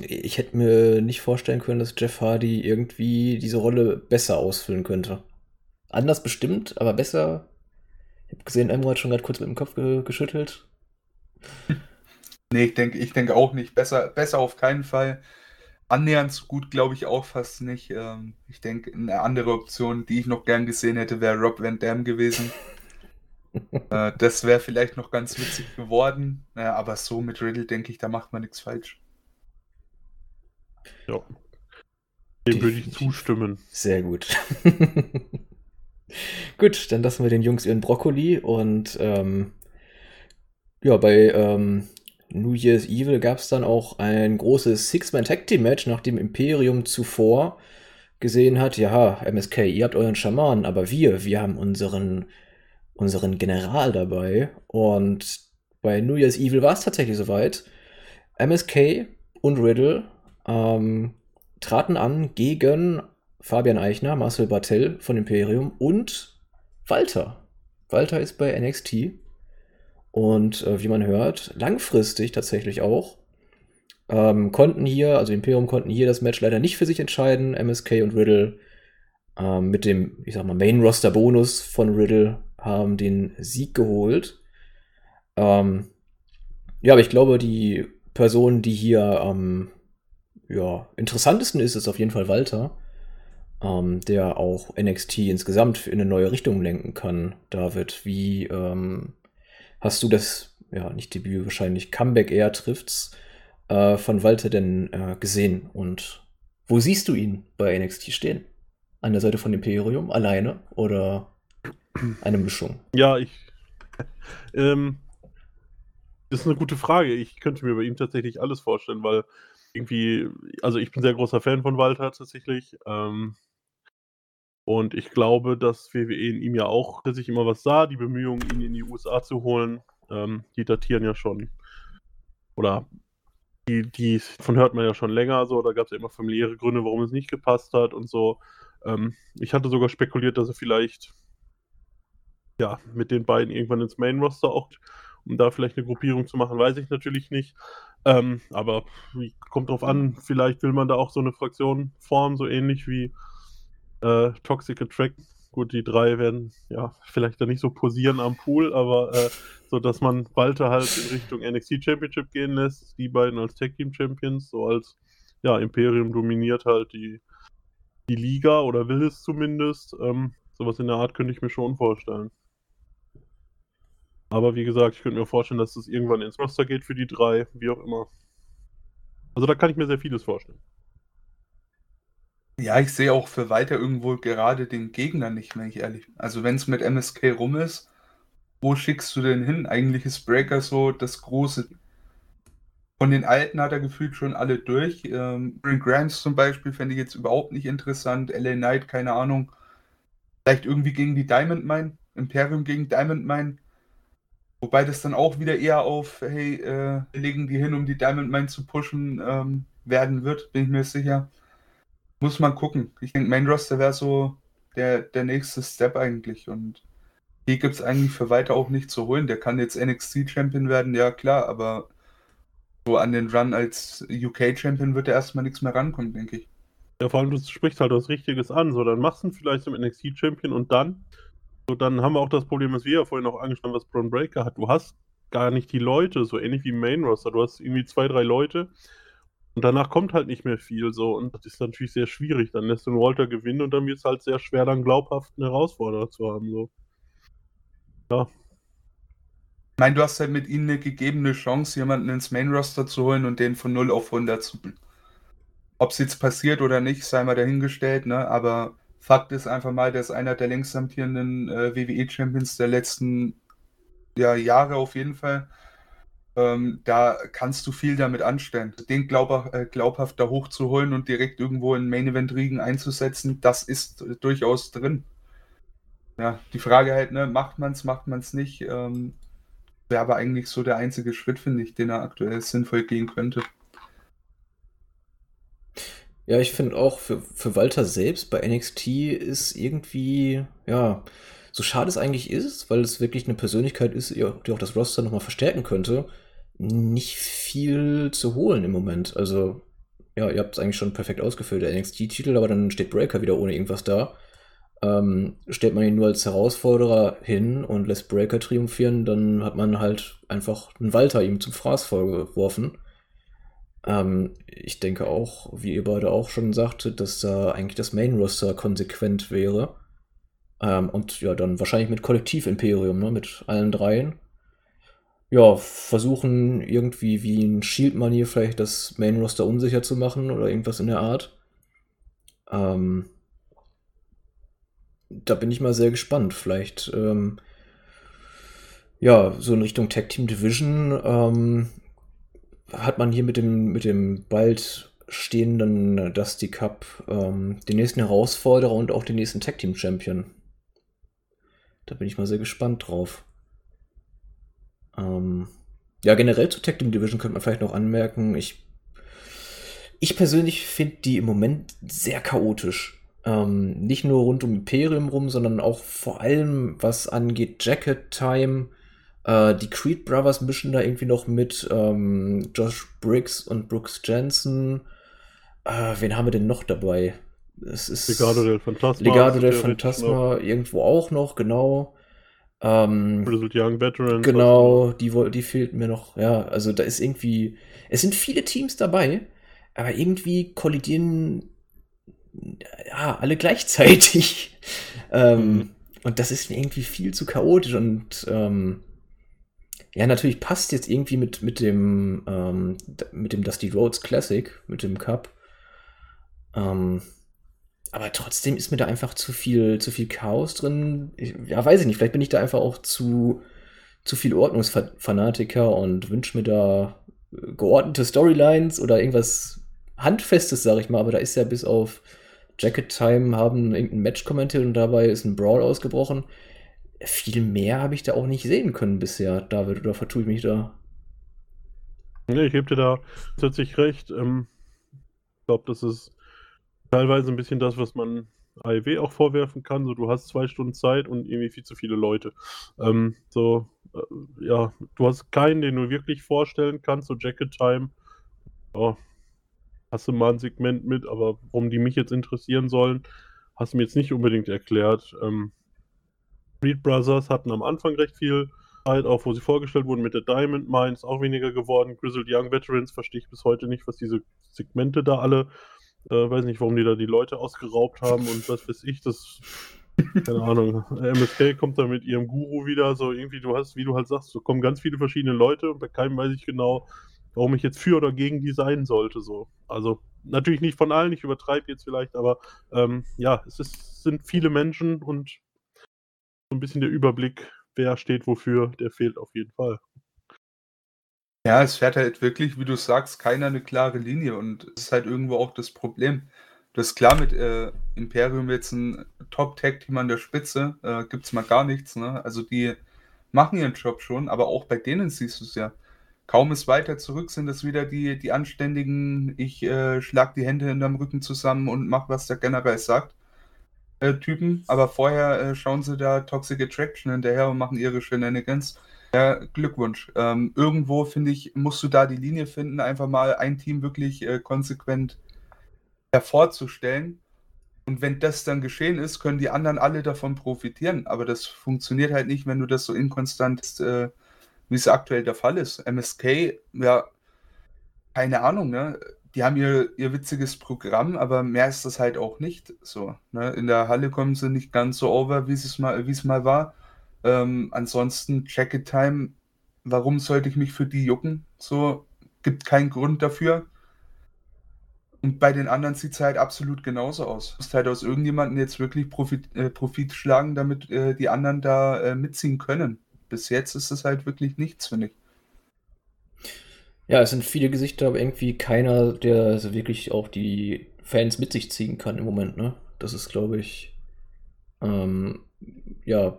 ich hätte mir nicht vorstellen können, dass Jeff Hardy irgendwie diese Rolle besser ausfüllen könnte. Anders bestimmt, aber besser. Ich habe gesehen, Emro hat schon gerade kurz mit dem Kopf ge geschüttelt. Nee, ich denke ich denke auch nicht. Besser, besser auf keinen Fall. Annähernd so gut glaube ich auch fast nicht. Ähm, ich denke, eine andere Option, die ich noch gern gesehen hätte, wäre Rob Van Dam gewesen. [laughs] äh, das wäre vielleicht noch ganz witzig geworden. Naja, aber so mit Riddle denke ich, da macht man nichts falsch. Ja. Dem würde ich zustimmen. Sehr gut. [laughs] gut, dann lassen wir den Jungs ihren Brokkoli und ähm, ja, bei ähm, New Year's Evil gab es dann auch ein großes Six-Man-Tag-Team-Match, nachdem Imperium zuvor gesehen hat, ja, MSK, ihr habt euren Schaman, aber wir, wir haben unseren, unseren General dabei. Und bei New Year's Evil war es tatsächlich soweit. MSK und Riddle ähm, traten an gegen Fabian Eichner, Marcel Bartel von Imperium und Walter. Walter ist bei NXT und äh, wie man hört, langfristig tatsächlich auch. Ähm, konnten hier, also Imperium konnten hier das Match leider nicht für sich entscheiden. MSK und Riddle ähm, mit dem, ich sag mal, Main-Roster-Bonus von Riddle haben den Sieg geholt. Ähm, ja, aber ich glaube, die Person, die hier am ja, interessantesten ist, ist auf jeden Fall Walter, ähm, der auch NXT insgesamt in eine neue Richtung lenken kann. David, wie ähm, hast du das, ja, nicht Debüt, wahrscheinlich Comeback eher trifft's, äh, von Walter denn äh, gesehen? Und wo siehst du ihn bei NXT stehen? An der Seite von Imperium, alleine oder eine Mischung? Ja, ich. [laughs] ähm, das ist eine gute Frage. Ich könnte mir bei ihm tatsächlich alles vorstellen, weil irgendwie, also ich bin sehr großer Fan von Walter tatsächlich. Ähm, und ich glaube, dass WWE in ihm ja auch sich immer was sah. Die Bemühungen, ihn in die USA zu holen, ähm, die datieren ja schon. Oder die, die von hört man ja schon länger so. Da gab es ja immer familiäre Gründe, warum es nicht gepasst hat und so. Ähm, ich hatte sogar spekuliert, dass er vielleicht ja, mit den beiden irgendwann ins Main Roster auch, um da vielleicht eine Gruppierung zu machen, weiß ich natürlich nicht. Ähm, aber kommt drauf an, vielleicht will man da auch so eine Fraktion formen, so ähnlich wie äh, Toxic Attract. Gut, die drei werden ja vielleicht da nicht so posieren am Pool, aber äh, so, dass man Walter halt in Richtung NXT Championship gehen lässt, die beiden als Tag Team Champions, so als ja, Imperium dominiert halt die, die Liga oder will es zumindest. Ähm, sowas in der Art könnte ich mir schon vorstellen. Aber wie gesagt, ich könnte mir vorstellen, dass es irgendwann ins Roster geht für die drei, wie auch immer. Also da kann ich mir sehr vieles vorstellen. Ja, ich sehe auch für weiter irgendwo gerade den Gegner nicht, wenn ich ehrlich bin. Also wenn es mit MSK rum ist, wo schickst du denn hin? Eigentlich ist Breaker so das große. Von den Alten hat er gefühlt schon alle durch. Ähm, Brent Grimes zum Beispiel fände ich jetzt überhaupt nicht interessant. LA Knight, keine Ahnung. Vielleicht irgendwie gegen die Diamond Mine. Imperium gegen Diamond Mine. Wobei das dann auch wieder eher auf, hey, äh, wir legen die hin, um die Diamond Mine zu pushen, ähm, werden wird, bin ich mir sicher. Muss man gucken. Ich denke, Main Roster wäre so der, der nächste Step eigentlich. Und hier gibt es eigentlich für weiter auch nicht zu holen. Der kann jetzt NXT-Champion werden, ja klar, aber so an den Run als UK-Champion wird er erstmal nichts mehr rankommen, denke ich. Ja, vor allem, du sprichst halt was Richtiges an. So, dann machst du ihn vielleicht zum NXT-Champion und dann, dann haben wir auch das Problem, was wir ja vorhin auch angesprochen haben, was Braun Breaker hat. Du hast gar nicht die Leute, so ähnlich wie Main Roster. Du hast irgendwie zwei, drei Leute und danach kommt halt nicht mehr viel. So, und das ist natürlich sehr schwierig. Dann lässt du einen Walter gewinnen und dann wird es halt sehr schwer, dann glaubhaft eine Herausforderer zu haben. So. Ja. Meine, du hast halt mit ihnen eine gegebene Chance, jemanden ins Main Roster zu holen und den von 0 auf 100 zu. Ob es jetzt passiert oder nicht, sei mal dahingestellt, ne? Aber Fakt ist einfach mal, der ist einer der längst amtierenden äh, WWE-Champions der letzten ja, Jahre auf jeden Fall. Ähm, da kannst du viel damit anstellen. Den glaub, äh, glaubhaft da hochzuholen und direkt irgendwo in Main-Event-Riegen einzusetzen, das ist äh, durchaus drin. Ja, die Frage halt, ne, macht man es, macht man es nicht? Ähm, Wäre aber eigentlich so der einzige Schritt, finde ich, den er aktuell sinnvoll gehen könnte. Ja, ich finde auch für, für Walter selbst bei NXT ist irgendwie, ja, so schade es eigentlich ist, weil es wirklich eine Persönlichkeit ist, die auch das Roster nochmal verstärken könnte, nicht viel zu holen im Moment. Also, ja, ihr habt es eigentlich schon perfekt ausgefüllt, der NXT-Titel, aber dann steht Breaker wieder ohne irgendwas da. Ähm, stellt man ihn nur als Herausforderer hin und lässt Breaker triumphieren, dann hat man halt einfach einen Walter ihm zum Fraß vorgeworfen. Ähm, ich denke auch, wie ihr beide auch schon sagtet, dass da eigentlich das Main-Roster konsequent wäre. Ähm, und ja, dann wahrscheinlich mit Kollektiv-Imperium, ne, mit allen dreien. Ja, versuchen irgendwie wie ein Shield-Manier vielleicht das Main-Roster unsicher zu machen oder irgendwas in der Art. Ähm, da bin ich mal sehr gespannt. Vielleicht, ähm, ja, so in Richtung Tag Team Division ähm, hat man hier mit dem, mit dem bald stehenden Dusty Cup ähm, den nächsten Herausforderer und auch den nächsten Tag Team Champion. Da bin ich mal sehr gespannt drauf. Ähm, ja, generell zur Tag Team Division könnte man vielleicht noch anmerken, ich, ich persönlich finde die im Moment sehr chaotisch. Ähm, nicht nur rund um Imperium rum, sondern auch vor allem, was angeht Jacket Time. Äh, die Creed Brothers mischen da irgendwie noch mit ähm, Josh Briggs und Brooks Jensen. Äh, wen haben wir denn noch dabei? Es ist Legado del Fantasma. Legado del Fantasma irgendwo auch noch, genau. Ähm, Young Veterans. Genau, die, die fehlten mir noch. Ja, also da ist irgendwie. Es sind viele Teams dabei, aber irgendwie kollidieren ja, alle gleichzeitig. [laughs] ähm, mhm. Und das ist mir irgendwie viel zu chaotisch und ähm, ja, natürlich passt jetzt irgendwie mit, mit dem ähm, mit dem Dusty Rhodes Classic, mit dem Cup. Ähm, aber trotzdem ist mir da einfach zu viel, zu viel Chaos drin. Ich, ja, weiß ich nicht. Vielleicht bin ich da einfach auch zu, zu viel Ordnungsfanatiker und wünsche mir da geordnete Storylines oder irgendwas Handfestes, sag ich mal. Aber da ist ja bis auf Jacket Time haben irgendein Match kommentiert und dabei ist ein Brawl ausgebrochen. Viel mehr habe ich da auch nicht sehen können bisher, David, oder vertue ich mich da? Nee, ich gebe dir da tatsächlich recht. Ähm, ich glaube, das ist teilweise ein bisschen das, was man AEW auch vorwerfen kann. So, du hast zwei Stunden Zeit und irgendwie viel zu viele Leute. Ähm, so, äh, ja, du hast keinen, den du wirklich vorstellen kannst. So Jacket Time, ja, hast du mal ein Segment mit, aber warum die mich jetzt interessieren sollen, hast du mir jetzt nicht unbedingt erklärt. Ähm, Reed Brothers hatten am Anfang recht viel Zeit, auch wo sie vorgestellt wurden mit der Diamond Mine, ist auch weniger geworden. Grizzled Young Veterans verstehe ich bis heute nicht, was diese Segmente da alle äh, weiß nicht, warum die da die Leute ausgeraubt haben und was weiß ich, das. Keine Ahnung. MSK kommt da mit ihrem Guru wieder, so irgendwie, du hast, wie du halt sagst, so kommen ganz viele verschiedene Leute und bei keinem weiß ich genau, warum ich jetzt für oder gegen die sein sollte. So. Also natürlich nicht von allen, ich übertreibe jetzt vielleicht, aber ähm, ja, es ist, sind viele Menschen und so ein bisschen der Überblick, wer steht wofür, der fehlt auf jeden Fall. Ja, es fährt halt wirklich, wie du sagst, keiner eine klare Linie und es ist halt irgendwo auch das Problem. Das ist klar mit äh, Imperium jetzt ein Top-Tag-Team an der Spitze, äh, gibt es mal gar nichts. Ne? Also die machen ihren Job schon, aber auch bei denen siehst du es ja. Kaum ist weiter zurück, sind es wieder die, die anständigen, ich äh, schlag die Hände hinterm Rücken zusammen und mach, was der General sagt. Äh, Typen, aber vorher äh, schauen sie da Toxic Attraction hinterher und machen ihre Shenanigans. Ja, Glückwunsch. Ähm, irgendwo, finde ich, musst du da die Linie finden, einfach mal ein Team wirklich äh, konsequent hervorzustellen. Und wenn das dann geschehen ist, können die anderen alle davon profitieren. Aber das funktioniert halt nicht, wenn du das so inkonstant, äh, wie es aktuell der Fall ist. MSK, ja, keine Ahnung, ne? Die haben ihr, ihr witziges Programm, aber mehr ist das halt auch nicht so. Ne? In der Halle kommen sie nicht ganz so over, wie es mal, mal war. Ähm, ansonsten, Jacket Time, warum sollte ich mich für die jucken? So, gibt keinen Grund dafür. Und bei den anderen sieht es halt absolut genauso aus. Du musst halt aus irgendjemandem jetzt wirklich Profit, äh, Profit schlagen, damit äh, die anderen da äh, mitziehen können. Bis jetzt ist es halt wirklich nichts, finde ich. Ja, es sind viele Gesichter, aber irgendwie keiner, der also wirklich auch die Fans mit sich ziehen kann im Moment, ne? Das ist, glaube ich, ähm, ja,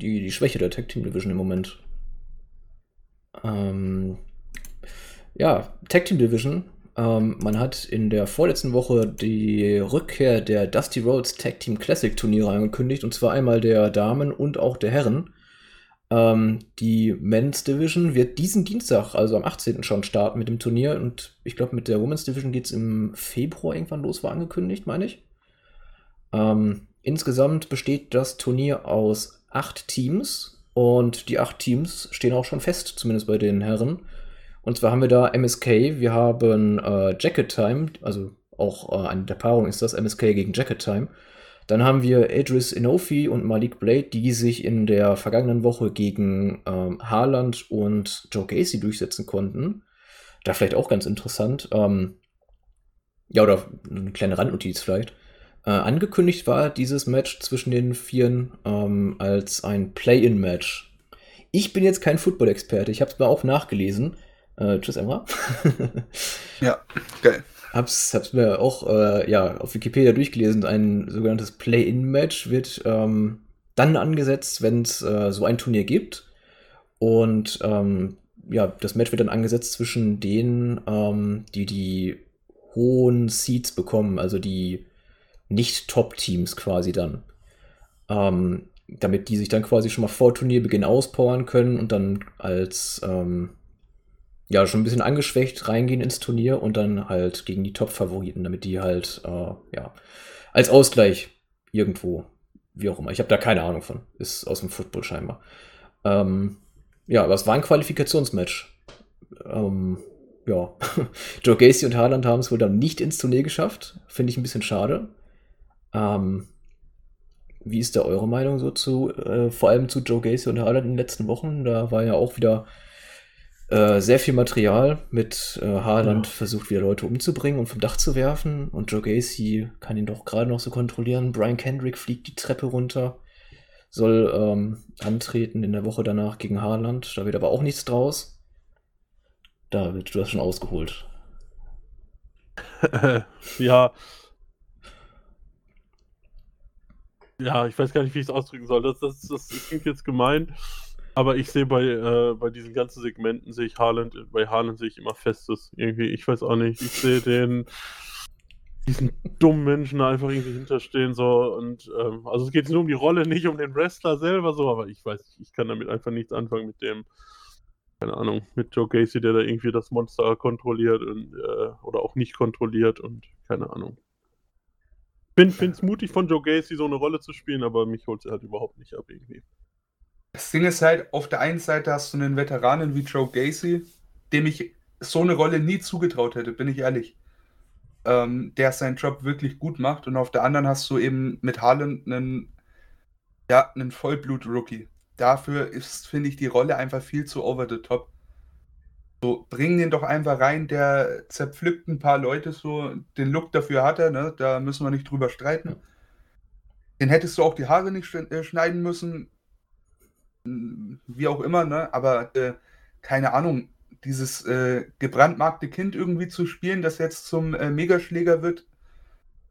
die, die Schwäche der Tag Team Division im Moment. Ähm, ja, Tag Team Division. Ähm, man hat in der vorletzten Woche die Rückkehr der Dusty Rhodes Tag Team Classic Turniere angekündigt, und zwar einmal der Damen und auch der Herren. Ähm, die Men's Division wird diesen Dienstag, also am 18. schon starten mit dem Turnier und ich glaube, mit der Women's Division geht es im Februar irgendwann los, war angekündigt, meine ich. Ähm, insgesamt besteht das Turnier aus acht Teams und die acht Teams stehen auch schon fest, zumindest bei den Herren. Und zwar haben wir da MSK, wir haben äh, Jacket Time, also auch äh, eine der Paarungen ist das, MSK gegen Jacket Time. Dann haben wir Idris Inofi und Malik Blade, die sich in der vergangenen Woche gegen ähm, Haaland und Joe Gacy durchsetzen konnten. Da vielleicht auch ganz interessant. Ähm, ja, oder eine kleine Randnotiz vielleicht. Äh, angekündigt war dieses Match zwischen den Vieren ähm, als ein Play-in-Match. Ich bin jetzt kein Football-Experte, ich habe es mal auch nachgelesen. Äh, tschüss, Emma. [laughs] ja, geil. Hab's, hab's mir auch äh, ja, auf Wikipedia durchgelesen. Ein sogenanntes Play-in-Match wird ähm, dann angesetzt, wenn es äh, so ein Turnier gibt. Und ähm, ja, das Match wird dann angesetzt zwischen denen, ähm, die die hohen Seeds bekommen, also die nicht-Top-Teams quasi dann. Ähm, damit die sich dann quasi schon mal vor Turnierbeginn auspowern können und dann als ähm, ja schon ein bisschen angeschwächt reingehen ins Turnier und dann halt gegen die Top-Favoriten, damit die halt äh, ja als Ausgleich irgendwo, wie auch immer. Ich habe da keine Ahnung von. Ist aus dem Football scheinbar. Ähm, ja, aber es war ein Qualifikationsmatch. Ähm, ja, [laughs] Joe Gacy und Haaland haben es wohl dann nicht ins Turnier geschafft. Finde ich ein bisschen schade. Ähm, wie ist da eure Meinung so zu, äh, vor allem zu Joe Gacy und Haaland in den letzten Wochen? Da war ja auch wieder äh, sehr viel Material mit äh, Haaland ja. versucht wieder Leute umzubringen und vom Dach zu werfen und Joe Gacy kann ihn doch gerade noch so kontrollieren. Brian Kendrick fliegt die Treppe runter, soll ähm, antreten in der Woche danach gegen Haaland. Da wird aber auch nichts draus. David, du hast schon ausgeholt. [laughs] ja, Ja, ich weiß gar nicht, wie ich es ausdrücken soll. Das, das, das klingt jetzt gemein. Aber ich sehe bei, äh, bei diesen ganzen Segmenten, sehe ich Haaland, bei Haaland sehe ich immer Festes. Irgendwie, ich weiß auch nicht. Ich sehe den, diesen dummen Menschen einfach irgendwie hinterstehen, so. Und, ähm, also es geht nur um die Rolle, nicht um den Wrestler selber, so. Aber ich weiß, ich kann damit einfach nichts anfangen mit dem, keine Ahnung, mit Joe Gacy, der da irgendwie das Monster kontrolliert und, äh, oder auch nicht kontrolliert und keine Ahnung finde es mutig von Joe Gacy, so eine Rolle zu spielen, aber mich holt sie halt überhaupt nicht ab irgendwie. Das Ding ist halt, auf der einen Seite hast du einen Veteranen wie Joe Gacy, dem ich so eine Rolle nie zugetraut hätte, bin ich ehrlich. Ähm, der seinen Job wirklich gut macht. Und auf der anderen hast du eben mit Harlan einen, ja, einen Vollblut-Rookie. Dafür ist, finde ich, die Rolle einfach viel zu over the top. So, bring den doch einfach rein, der zerpflückt ein paar Leute so. Den Look dafür hat er, ne? Da müssen wir nicht drüber streiten. Den hättest du auch die Haare nicht äh, schneiden müssen. Wie auch immer, ne? Aber äh, keine Ahnung, dieses äh, gebrandmarkte Kind irgendwie zu spielen, das jetzt zum äh, Megaschläger wird,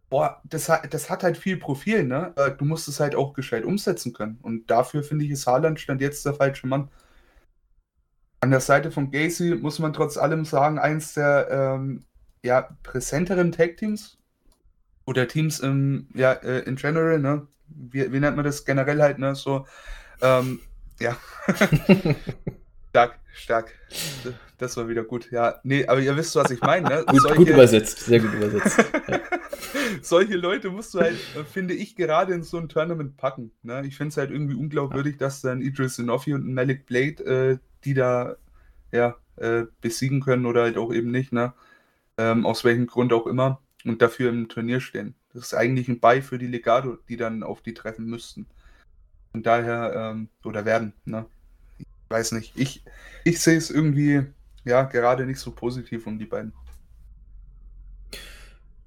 boah, das, das hat halt viel Profil, ne? Du musst es halt auch gescheit umsetzen können. Und dafür finde ich, ist Haaland stand jetzt der falsche Mann. An der Seite von Gacy muss man trotz allem sagen, eins der ähm, ja, präsenteren Tag-Teams. oder Teams im, ja, äh, in general, ne? Wie, wie nennt man das generell halt, ne? So, ähm, ja. [laughs] stark, stark. Das war wieder gut. Ja, nee, aber ihr wisst, was ich meine, ne? gut, solche, gut übersetzt, sehr gut übersetzt. Ja. [laughs] solche Leute musst du halt, äh, finde ich, gerade in so ein Tournament packen. Ne? Ich finde es halt irgendwie unglaubwürdig, dass dann Idris Sinofi und Malik Blade, äh, die da ja, äh, besiegen können oder halt auch eben nicht, ne? Ähm, aus welchem Grund auch immer und dafür im Turnier stehen. Das ist eigentlich ein Bei für die Legado, die dann auf die treffen müssten. Und daher, ähm, oder werden, ne? Ich weiß nicht. Ich, ich sehe es irgendwie, ja, gerade nicht so positiv um die beiden.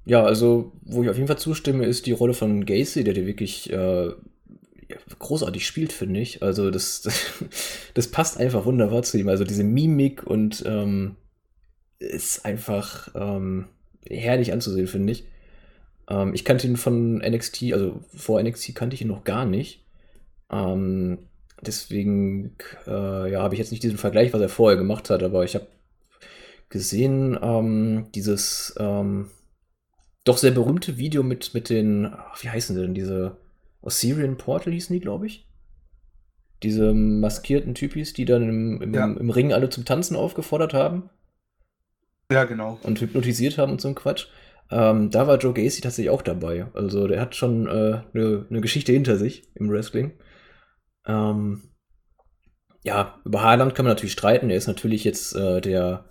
Ja, also, wo ich auf jeden Fall zustimme, ist die Rolle von Gacy, der dir wirklich äh, großartig spielt, finde ich. Also, das, das, [laughs] das, passt einfach wunderbar zu ihm. Also, diese Mimik und ähm, ist einfach ähm, herrlich anzusehen, finde ich. Ähm, ich kannte ihn von NXT, also vor NXT kannte ich ihn noch gar nicht. Ähm, deswegen äh, ja, habe ich jetzt nicht diesen Vergleich, was er vorher gemacht hat, aber ich habe gesehen, ähm, dieses ähm, doch sehr berühmte Video mit, mit den, ach, wie heißen sie denn, diese Osirian Portal hießen die, glaube ich. Diese maskierten Typis, die dann im, im, ja. im Ring alle zum Tanzen aufgefordert haben. Ja, genau. Und hypnotisiert haben und so ein Quatsch. Ähm, da war Joe Gacy tatsächlich auch dabei. Also der hat schon eine äh, ne, ne Geschichte hinter sich im Wrestling. Ähm, ja, über Haaland kann man natürlich streiten. Er ist natürlich jetzt äh, der,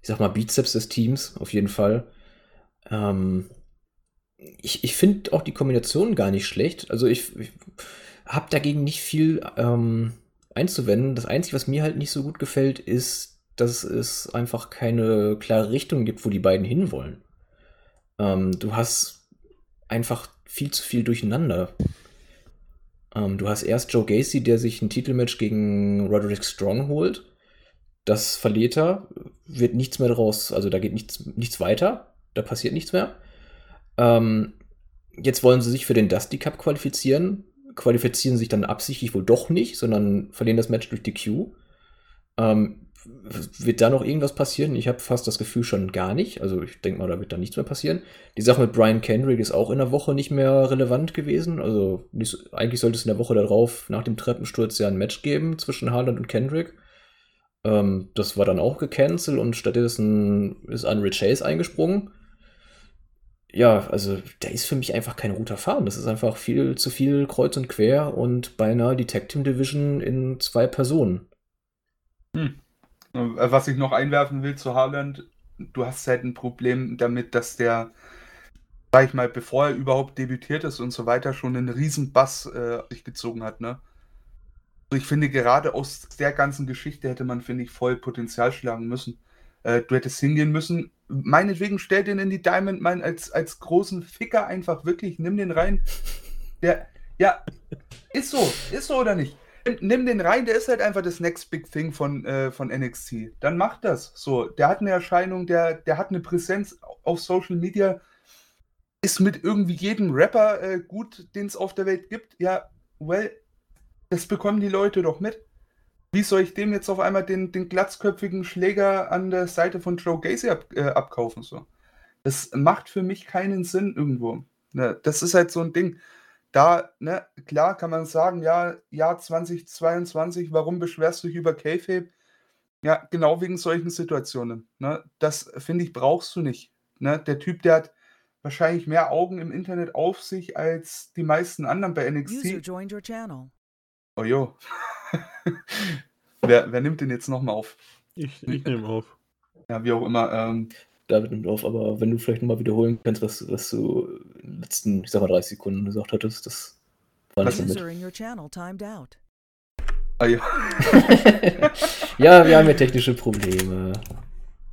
ich sag mal, Bizeps des Teams, auf jeden Fall. Ähm, ich ich finde auch die Kombination gar nicht schlecht. Also ich, ich habe dagegen nicht viel ähm, einzuwenden. Das Einzige, was mir halt nicht so gut gefällt, ist dass es einfach keine klare Richtung gibt, wo die beiden hinwollen. Ähm, du hast einfach viel zu viel durcheinander. Ähm, du hast erst Joe Gacy, der sich ein Titelmatch gegen Roderick Strong holt. Das verliert er, wird nichts mehr daraus, also da geht nichts, nichts weiter, da passiert nichts mehr. Ähm, jetzt wollen sie sich für den Dusty Cup qualifizieren, qualifizieren sich dann absichtlich wohl doch nicht, sondern verlieren das Match durch die Q. Ähm, wird da noch irgendwas passieren? Ich habe fast das Gefühl schon gar nicht. Also ich denke mal, da wird da nichts mehr passieren. Die Sache mit Brian Kendrick ist auch in der Woche nicht mehr relevant gewesen. Also nicht, eigentlich sollte es in der Woche darauf nach dem Treppensturz ja ein Match geben zwischen Haaland und Kendrick. Ähm, das war dann auch gecancelt und stattdessen ist Andre Chase eingesprungen. Ja, also der ist für mich einfach kein roter Faden. Das ist einfach viel zu viel kreuz und quer und beinahe die Tag Team Division in zwei Personen. Hm. Was ich noch einwerfen will zu Haaland, du hast halt ein Problem damit, dass der, sag ich mal, bevor er überhaupt debütiert ist und so weiter, schon einen riesen Bass äh, sich gezogen hat, ne? Ich finde, gerade aus der ganzen Geschichte hätte man, finde ich, voll Potenzial schlagen müssen. Äh, du hättest hingehen müssen. Meinetwegen stell den in die Diamond Mine als, als großen Ficker einfach wirklich, nimm den rein. Der, ja, ist so, ist so oder nicht? Nimm den rein, der ist halt einfach das Next Big Thing von, äh, von NXT. Dann macht das. So, der hat eine Erscheinung, der, der hat eine Präsenz auf Social Media, ist mit irgendwie jedem Rapper äh, gut, den es auf der Welt gibt. Ja, well, das bekommen die Leute doch mit. Wie soll ich dem jetzt auf einmal den, den glatzköpfigen Schläger an der Seite von Joe Gacy ab, äh, abkaufen? So? Das macht für mich keinen Sinn irgendwo. Ne, das ist halt so ein Ding da, ne, klar kann man sagen, ja, Jahr 2022, warum beschwerst du dich über Kayfabe? Ja, genau wegen solchen Situationen. Ne? Das, finde ich, brauchst du nicht. Ne? Der Typ, der hat wahrscheinlich mehr Augen im Internet auf sich als die meisten anderen bei NXT. Oh jo. wer, wer nimmt den jetzt nochmal auf? Ich, ich nehme auf. Ja, wie auch immer. Ähm, David nimmt auf, aber wenn du vielleicht nochmal wiederholen kannst, was, was du in den letzten, ich sag mal, 30 Sekunden gesagt hattest, das war nicht so mit. Ah, ja. [laughs] ja, wir haben ja technische Probleme.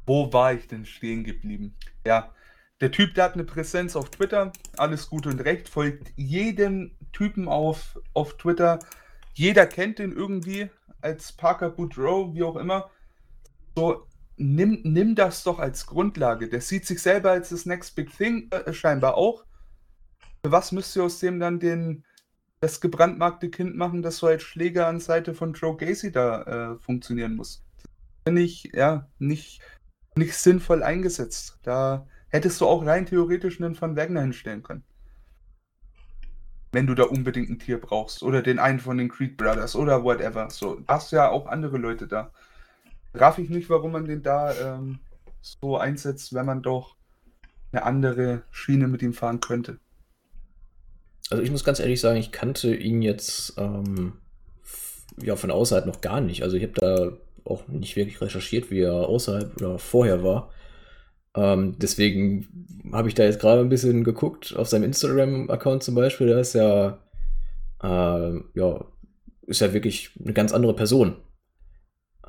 Wo war ich denn stehen geblieben? Ja, der Typ, der hat eine Präsenz auf Twitter, alles gut und recht, folgt jedem Typen auf, auf Twitter. Jeder kennt den irgendwie als Parker Boudreau, wie auch immer. So, nimm, nimm das doch als Grundlage. Der sieht sich selber als das Next Big Thing äh, scheinbar auch. Für was müsst ihr aus dem dann den, das gebrandmarkte Kind machen, das so als Schläger an Seite von Joe Gacy da äh, funktionieren muss? Finde ich ja nicht, nicht sinnvoll eingesetzt. Da hättest du auch rein theoretisch einen von Wagner hinstellen können. Wenn du da unbedingt ein Tier brauchst. Oder den einen von den Creed Brothers oder whatever. So, hast ja auch andere Leute da. Raff ich nicht, warum man den da ähm, so einsetzt, wenn man doch eine andere Schiene mit ihm fahren könnte. Also ich muss ganz ehrlich sagen, ich kannte ihn jetzt ähm, ja von außerhalb noch gar nicht. Also ich habe da auch nicht wirklich recherchiert, wie er außerhalb oder vorher war. Ähm, deswegen habe ich da jetzt gerade ein bisschen geguckt auf seinem Instagram-Account zum Beispiel. Da ist ja, äh, ja, ist ja wirklich eine ganz andere Person.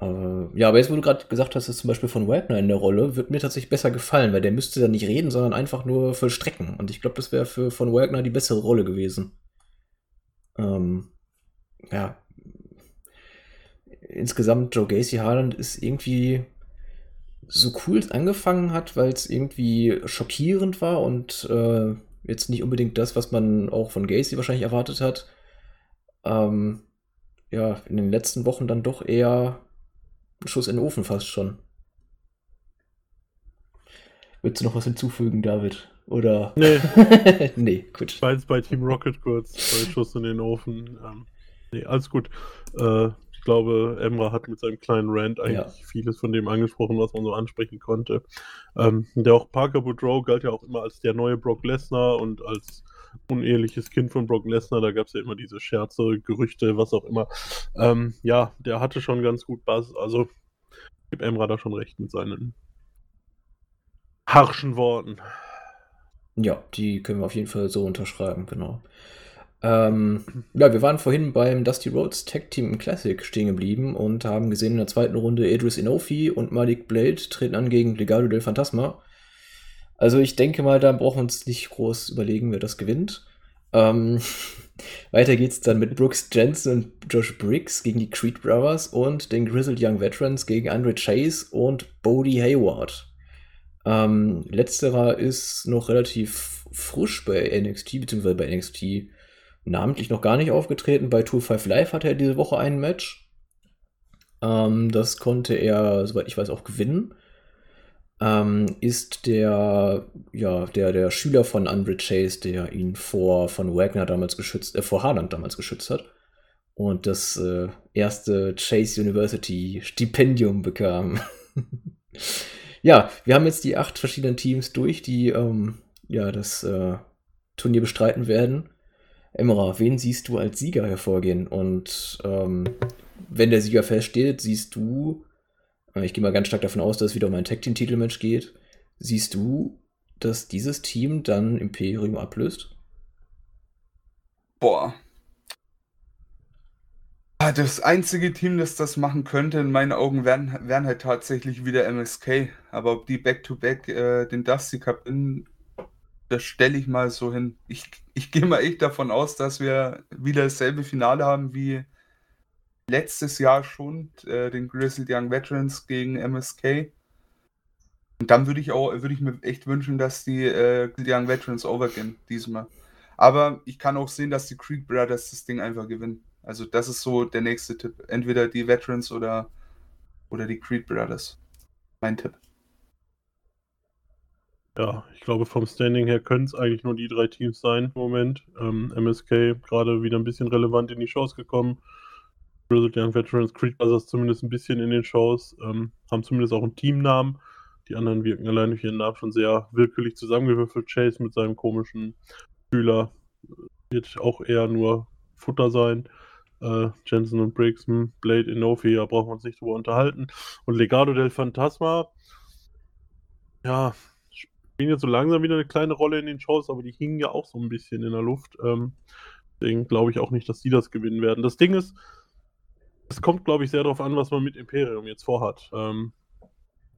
Äh, ja, aber jetzt, wo du gerade gesagt hast, dass zum Beispiel von Wagner in der Rolle, wird mir tatsächlich besser gefallen, weil der müsste dann nicht reden, sondern einfach nur vollstrecken. Und ich glaube, das wäre für von Wagner die bessere Rolle gewesen. Ähm, ja. Insgesamt, Joe Gacy Harland ist irgendwie so cool es angefangen hat, weil es irgendwie schockierend war und äh, jetzt nicht unbedingt das, was man auch von Gacy wahrscheinlich erwartet hat. Ähm, ja, in den letzten Wochen dann doch eher Schuss in den Ofen fast schon. Willst du noch was hinzufügen, David? Oder? Nee. [laughs] nee, gut. Jetzt bei Team Rocket kurz, bei Schuss in den Ofen. Ähm, nee, alles gut. Äh, ich glaube, Emra hat mit seinem kleinen Rant eigentlich ja. vieles von dem angesprochen, was man so ansprechen konnte. Ähm, der auch Parker Boudreau galt ja auch immer als der neue Brock Lesnar und als uneheliches Kind von Brock Lesnar. Da gab es ja immer diese Scherze, Gerüchte, was auch immer. Ähm, ja, der hatte schon ganz gut Bass. Also, gebe Emra da schon recht mit seinen harschen Worten. Ja, die können wir auf jeden Fall so unterschreiben, genau. Ähm, ja, wir waren vorhin beim Dusty Rhodes Tag Team Classic stehen geblieben und haben gesehen in der zweiten Runde Idris Inofi und Malik Blade treten an gegen Legado del Fantasma. Also ich denke mal, da brauchen wir uns nicht groß überlegen, wer das gewinnt. Ähm, [laughs] weiter geht's dann mit Brooks Jensen und Josh Briggs gegen die Creed Brothers und den Grizzled Young Veterans gegen Andre Chase und Bodie Hayward. Ähm, letzterer ist noch relativ frisch bei NXT, beziehungsweise bei NXT namentlich noch gar nicht aufgetreten. Bei Tour 5 Live hatte er diese Woche ein Match. Ähm, das konnte er, soweit ich weiß, auch gewinnen ähm, ist der, ja, der, der Schüler von Andre Chase, der ihn vor von Wagner damals geschützt, äh, vor Haaland damals geschützt hat. Und das äh, erste Chase University Stipendium bekam. [laughs] ja, wir haben jetzt die acht verschiedenen Teams durch, die ähm, ja das äh, Turnier bestreiten werden. Emra, wen siehst du als Sieger hervorgehen? Und ähm, wenn der Sieger feststeht, siehst du ich gehe mal ganz stark davon aus, dass es wieder um ein Tag Team Titelmatch geht. Siehst du, dass dieses Team dann Imperium ablöst? Boah. Ah, das einzige Team, das das machen könnte, in meinen Augen, wären, wären halt tatsächlich wieder MSK. Aber ob die Back-to-Back -back, äh, den Dusty Cup in, das stelle ich mal so hin. Ich, ich gehe mal echt davon aus, dass wir wieder dasselbe Finale haben wie letztes Jahr schon äh, den Grizzled Young Veterans gegen MSK. Und dann würde ich auch, würde ich mir echt wünschen, dass die äh, Young Veterans overgehen diesmal. Aber ich kann auch sehen, dass die Creed Brothers das Ding einfach gewinnen. Also das ist so der nächste Tipp. Entweder die Veterans oder, oder die Creed Brothers. Mein Tipp. Ja, ich glaube, vom Standing her können es eigentlich nur die drei Teams sein im Moment. Ähm, MSK gerade wieder ein bisschen relevant in die Shows gekommen. Grizzled Young Veterans, Creed Brothers zumindest ein bisschen in den Shows, ähm, haben zumindest auch einen Teamnamen. Die anderen wirken allein durch ihren Namen schon sehr willkürlich zusammengewürfelt. Chase mit seinem komischen Schüler wird auch eher nur Futter sein. Äh, Jensen und Briggs, hm, Blade, Inofi, da brauchen wir uns nicht drüber unterhalten. Und Legado del Fantasma, ja, spielen jetzt so langsam wieder eine kleine Rolle in den Shows, aber die hingen ja auch so ein bisschen in der Luft. Ähm, deswegen glaube ich auch nicht, dass die das gewinnen werden. Das Ding ist, es kommt, glaube ich, sehr darauf an, was man mit Imperium jetzt vorhat. Ähm,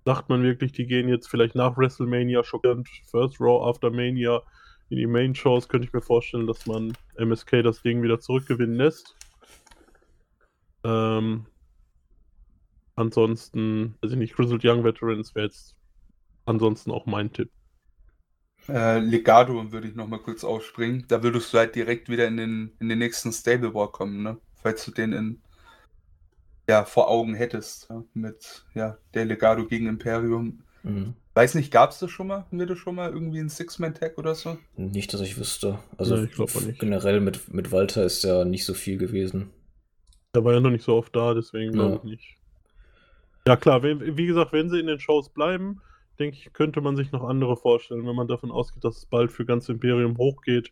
sagt man wirklich, die gehen jetzt vielleicht nach WrestleMania schockierend First Raw After Mania in die Main Shows, könnte ich mir vorstellen, dass man MSK das Ding wieder zurückgewinnen lässt. Ähm, ansonsten, also nicht, Grizzled Young Veterans wäre jetzt ansonsten auch mein Tipp. Äh, Legado würde ich nochmal kurz aufspringen. Da würdest du halt direkt wieder in den, in den nächsten Stable War kommen, ne? Falls du den in ja, vor Augen hättest. Ja, mit ja, der Legado gegen Imperium. Mhm. Weiß nicht, gab es das schon mal? Haben wir das schon mal irgendwie ein Six-Man-Tag oder so? Nicht, dass ich wüsste. Also nee, ich glaube nicht. Generell mit, mit Walter ist ja nicht so viel gewesen. Der war ja noch nicht so oft da, deswegen glaube ja. ich nicht. Ja klar, wenn, wie gesagt, wenn sie in den Shows bleiben, denke ich, könnte man sich noch andere vorstellen, wenn man davon ausgeht, dass es bald für ganz Imperium hochgeht.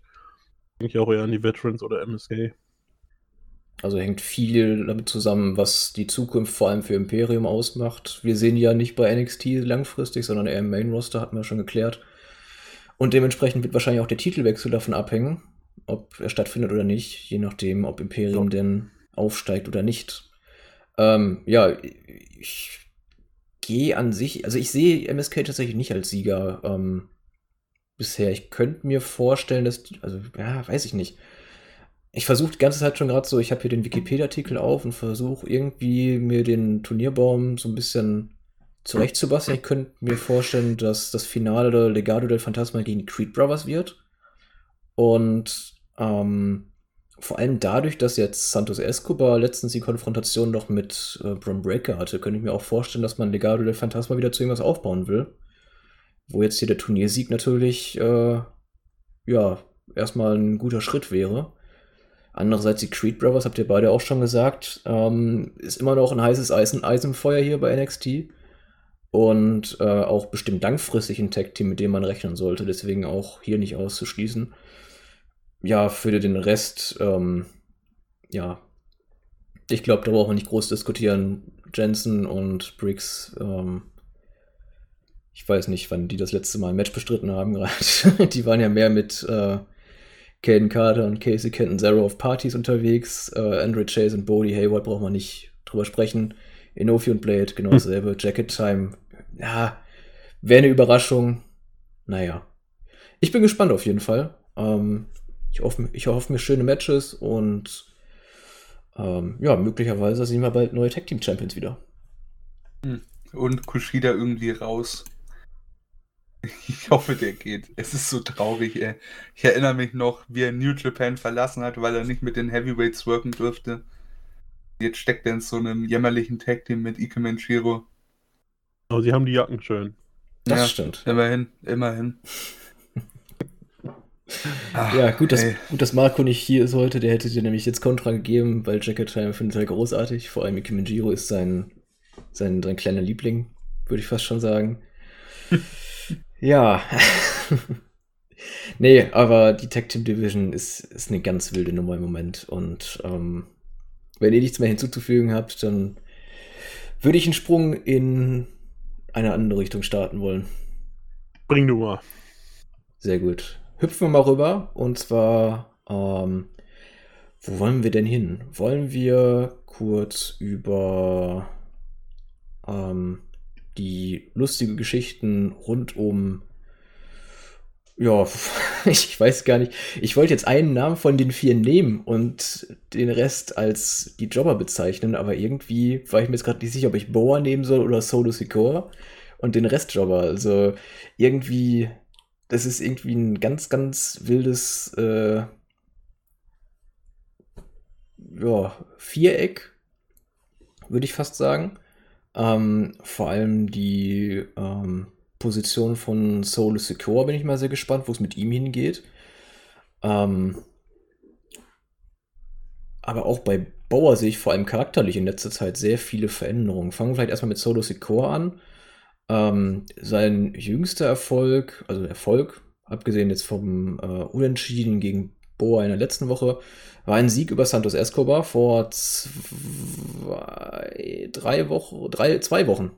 Denke ich auch eher an die Veterans oder MSK. Also hängt viel damit zusammen, was die Zukunft vor allem für Imperium ausmacht. Wir sehen ja nicht bei NXT langfristig, sondern eher im Main Roster, hatten wir schon geklärt. Und dementsprechend wird wahrscheinlich auch der Titelwechsel davon abhängen, ob er stattfindet oder nicht, je nachdem, ob Imperium ja. denn aufsteigt oder nicht. Ähm, ja, ich gehe an sich, also ich sehe MSK tatsächlich nicht als Sieger ähm, bisher. Ich könnte mir vorstellen, dass, also ja, weiß ich nicht ich versuche die ganze Zeit schon gerade so, ich habe hier den Wikipedia-Artikel auf und versuche irgendwie mir den Turnierbaum so ein bisschen zurechtzubasteln. Ich könnte mir vorstellen, dass das Finale Legado del Fantasma gegen die Creed Brothers wird. Und ähm, vor allem dadurch, dass jetzt Santos Escobar letztens die Konfrontation noch mit äh, Bron Breaker hatte, könnte ich mir auch vorstellen, dass man Legado del Fantasma wieder zu irgendwas aufbauen will. Wo jetzt hier der Turniersieg natürlich, äh, ja, erstmal ein guter Schritt wäre. Andererseits die Creed Brothers, habt ihr beide auch schon gesagt, ähm, ist immer noch ein heißes Eisen, Eisenfeuer hier bei NXT. Und äh, auch bestimmt langfristig ein Tag-Team, mit dem man rechnen sollte. Deswegen auch hier nicht auszuschließen. Ja, für den Rest, ähm, ja, ich glaube, da brauchen wir nicht groß diskutieren. Jensen und Briggs, ähm, ich weiß nicht, wann die das letzte Mal ein Match bestritten haben [laughs] gerade. die waren ja mehr mit äh, Caden Carter und Casey Kenton Zero auf Partys unterwegs. Äh, Andre Chase und Bodie Hayward braucht man nicht drüber sprechen. Inofi und Blade, genau hm. dasselbe. Jacket Time, ja, wäre eine Überraschung. Naja. Ich bin gespannt auf jeden Fall. Ähm, ich, hoffe, ich hoffe mir schöne Matches und ähm, ja, möglicherweise sehen wir bald neue Tag Team Champions wieder. Hm. Und Kushida irgendwie raus. Ich hoffe, der geht. Es ist so traurig, ey. Ich erinnere mich noch, wie er New Japan verlassen hat, weil er nicht mit den Heavyweights worken durfte. Jetzt steckt er in so einem jämmerlichen Tag-Team mit Ike Menchiro. Aber sie haben die Jacken schön. Das ja, stimmt. Immerhin, immerhin. Ach, [laughs] ja, gut dass, gut, dass Marco nicht hier ist heute. Der hätte dir nämlich jetzt Kontra gegeben, weil Jacket Time findet er großartig. Vor allem Ike Menchiro ist sein, sein, sein kleiner Liebling, würde ich fast schon sagen. [laughs] Ja. [laughs] nee, aber die Tag Team Division ist, ist eine ganz wilde Nummer im Moment. Und ähm, wenn ihr nichts mehr hinzuzufügen habt, dann würde ich einen Sprung in eine andere Richtung starten wollen. Bring du mal. Sehr gut. Hüpfen wir mal rüber. Und zwar, ähm, wo wollen wir denn hin? Wollen wir kurz über ähm, die lustigen Geschichten rund um ja, [laughs] ich weiß gar nicht. Ich wollte jetzt einen Namen von den vier nehmen und den Rest als die Jobber bezeichnen, aber irgendwie war ich mir jetzt gerade nicht sicher, ob ich Boa nehmen soll oder Solo Secor und den Rest Jobber. Also irgendwie, das ist irgendwie ein ganz, ganz wildes, äh, ja, Viereck, würde ich fast sagen. Ähm, vor allem die ähm, Position von Solo Secure bin ich mal sehr gespannt, wo es mit ihm hingeht. Ähm, aber auch bei Bauer sehe ich vor allem charakterlich in letzter Zeit sehr viele Veränderungen. Fangen wir vielleicht erstmal mit Solo Secure an. Ähm, sein jüngster Erfolg, also Erfolg, abgesehen jetzt vom äh, Unentschieden gegen Boa in der letzten Woche, war ein Sieg über Santos Escobar vor zwei, drei Wochen, drei, zwei Wochen.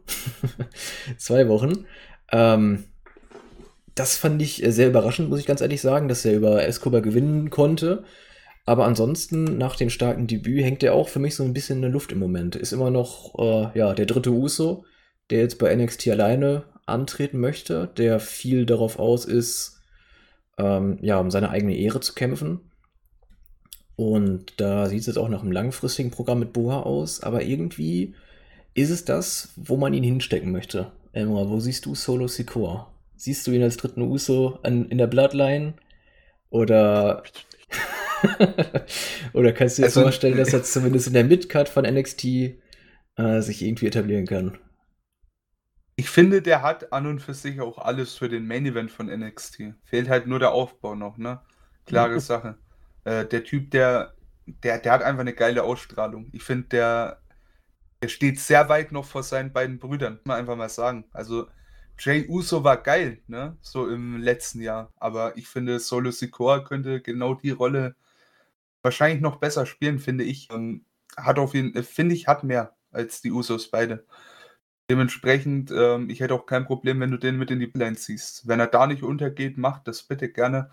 [laughs] zwei Wochen. Ähm, das fand ich sehr überraschend, muss ich ganz ehrlich sagen, dass er über Escobar gewinnen konnte. Aber ansonsten, nach dem starken Debüt, hängt er auch für mich so ein bisschen in der Luft im Moment. Ist immer noch äh, ja, der dritte Uso, der jetzt bei NXT alleine antreten möchte, der viel darauf aus ist, ähm, ja, um seine eigene Ehre zu kämpfen. Und da sieht es jetzt auch nach einem langfristigen Programm mit Boa aus, aber irgendwie ist es das, wo man ihn hinstecken möchte. Emra, wo siehst du Solo Secor? Siehst du ihn als dritten Uso an, in der Bloodline? Oder. [laughs] Oder kannst du dir also, vorstellen, dass er zumindest in der Midcard von NXT äh, sich irgendwie etablieren kann? Ich finde, der hat an und für sich auch alles für den Main Event von NXT. Fehlt halt nur der Aufbau noch, ne? Klare [laughs] Sache. Äh, der Typ, der, der, der hat einfach eine geile Ausstrahlung. Ich finde, der, der steht sehr weit noch vor seinen beiden Brüdern, man einfach mal sagen. Also, Jay Uso war geil, ne? So im letzten Jahr. Aber ich finde, Solo Sikoa könnte genau die Rolle wahrscheinlich noch besser spielen, finde ich. Ähm, hat auf jeden Fall, finde ich, hat mehr als die Usos beide. Dementsprechend, ähm, ich hätte auch kein Problem, wenn du den mit in die Line ziehst. Wenn er da nicht untergeht, macht das bitte gerne.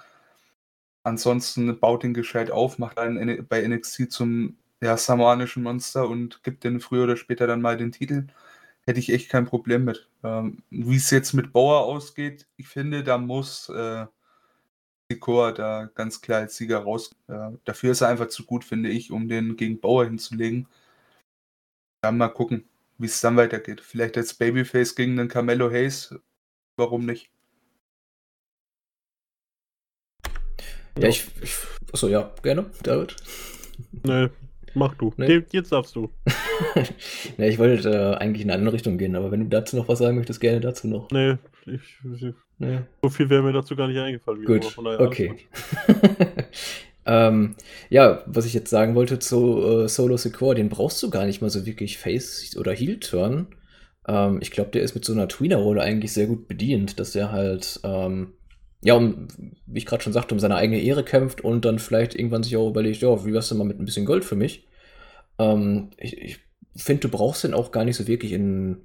Ansonsten baut ihn gescheit auf, macht einen bei NXT zum ja, samoanischen Monster und gibt den früher oder später dann mal den Titel. Hätte ich echt kein Problem mit. Ähm, Wie es jetzt mit Bauer ausgeht, ich finde, da muss äh, Sikoa da ganz klar als Sieger raus. Äh, dafür ist er einfach zu gut, finde ich, um den gegen Bauer hinzulegen. Dann mal gucken, wie es dann weitergeht. Vielleicht als Babyface gegen den Carmelo Hayes. Warum nicht? Ja, ich, ich achso, ja, gerne, David. Nee, mach du. Nee. Jetzt darfst du. [laughs] ja, ich wollte äh, eigentlich in eine andere Richtung gehen, aber wenn du dazu noch was sagen möchtest, gerne dazu noch. Nee, ich, ich, Nee. so viel wäre mir dazu gar nicht eingefallen. Gut, okay. [laughs] ähm, ja, was ich jetzt sagen wollte zu äh, Solo Secure, den brauchst du gar nicht mal so wirklich Face- oder Heel-Turn. Ähm, ich glaube, der ist mit so einer Tweener-Rolle eigentlich sehr gut bedient, dass er halt, ähm, ja, um, wie ich gerade schon sagte, um seine eigene Ehre kämpft und dann vielleicht irgendwann sich auch überlegt, ja, wie wär's denn mal mit ein bisschen Gold für mich? Ähm, ich ich finde, du brauchst den auch gar nicht so wirklich in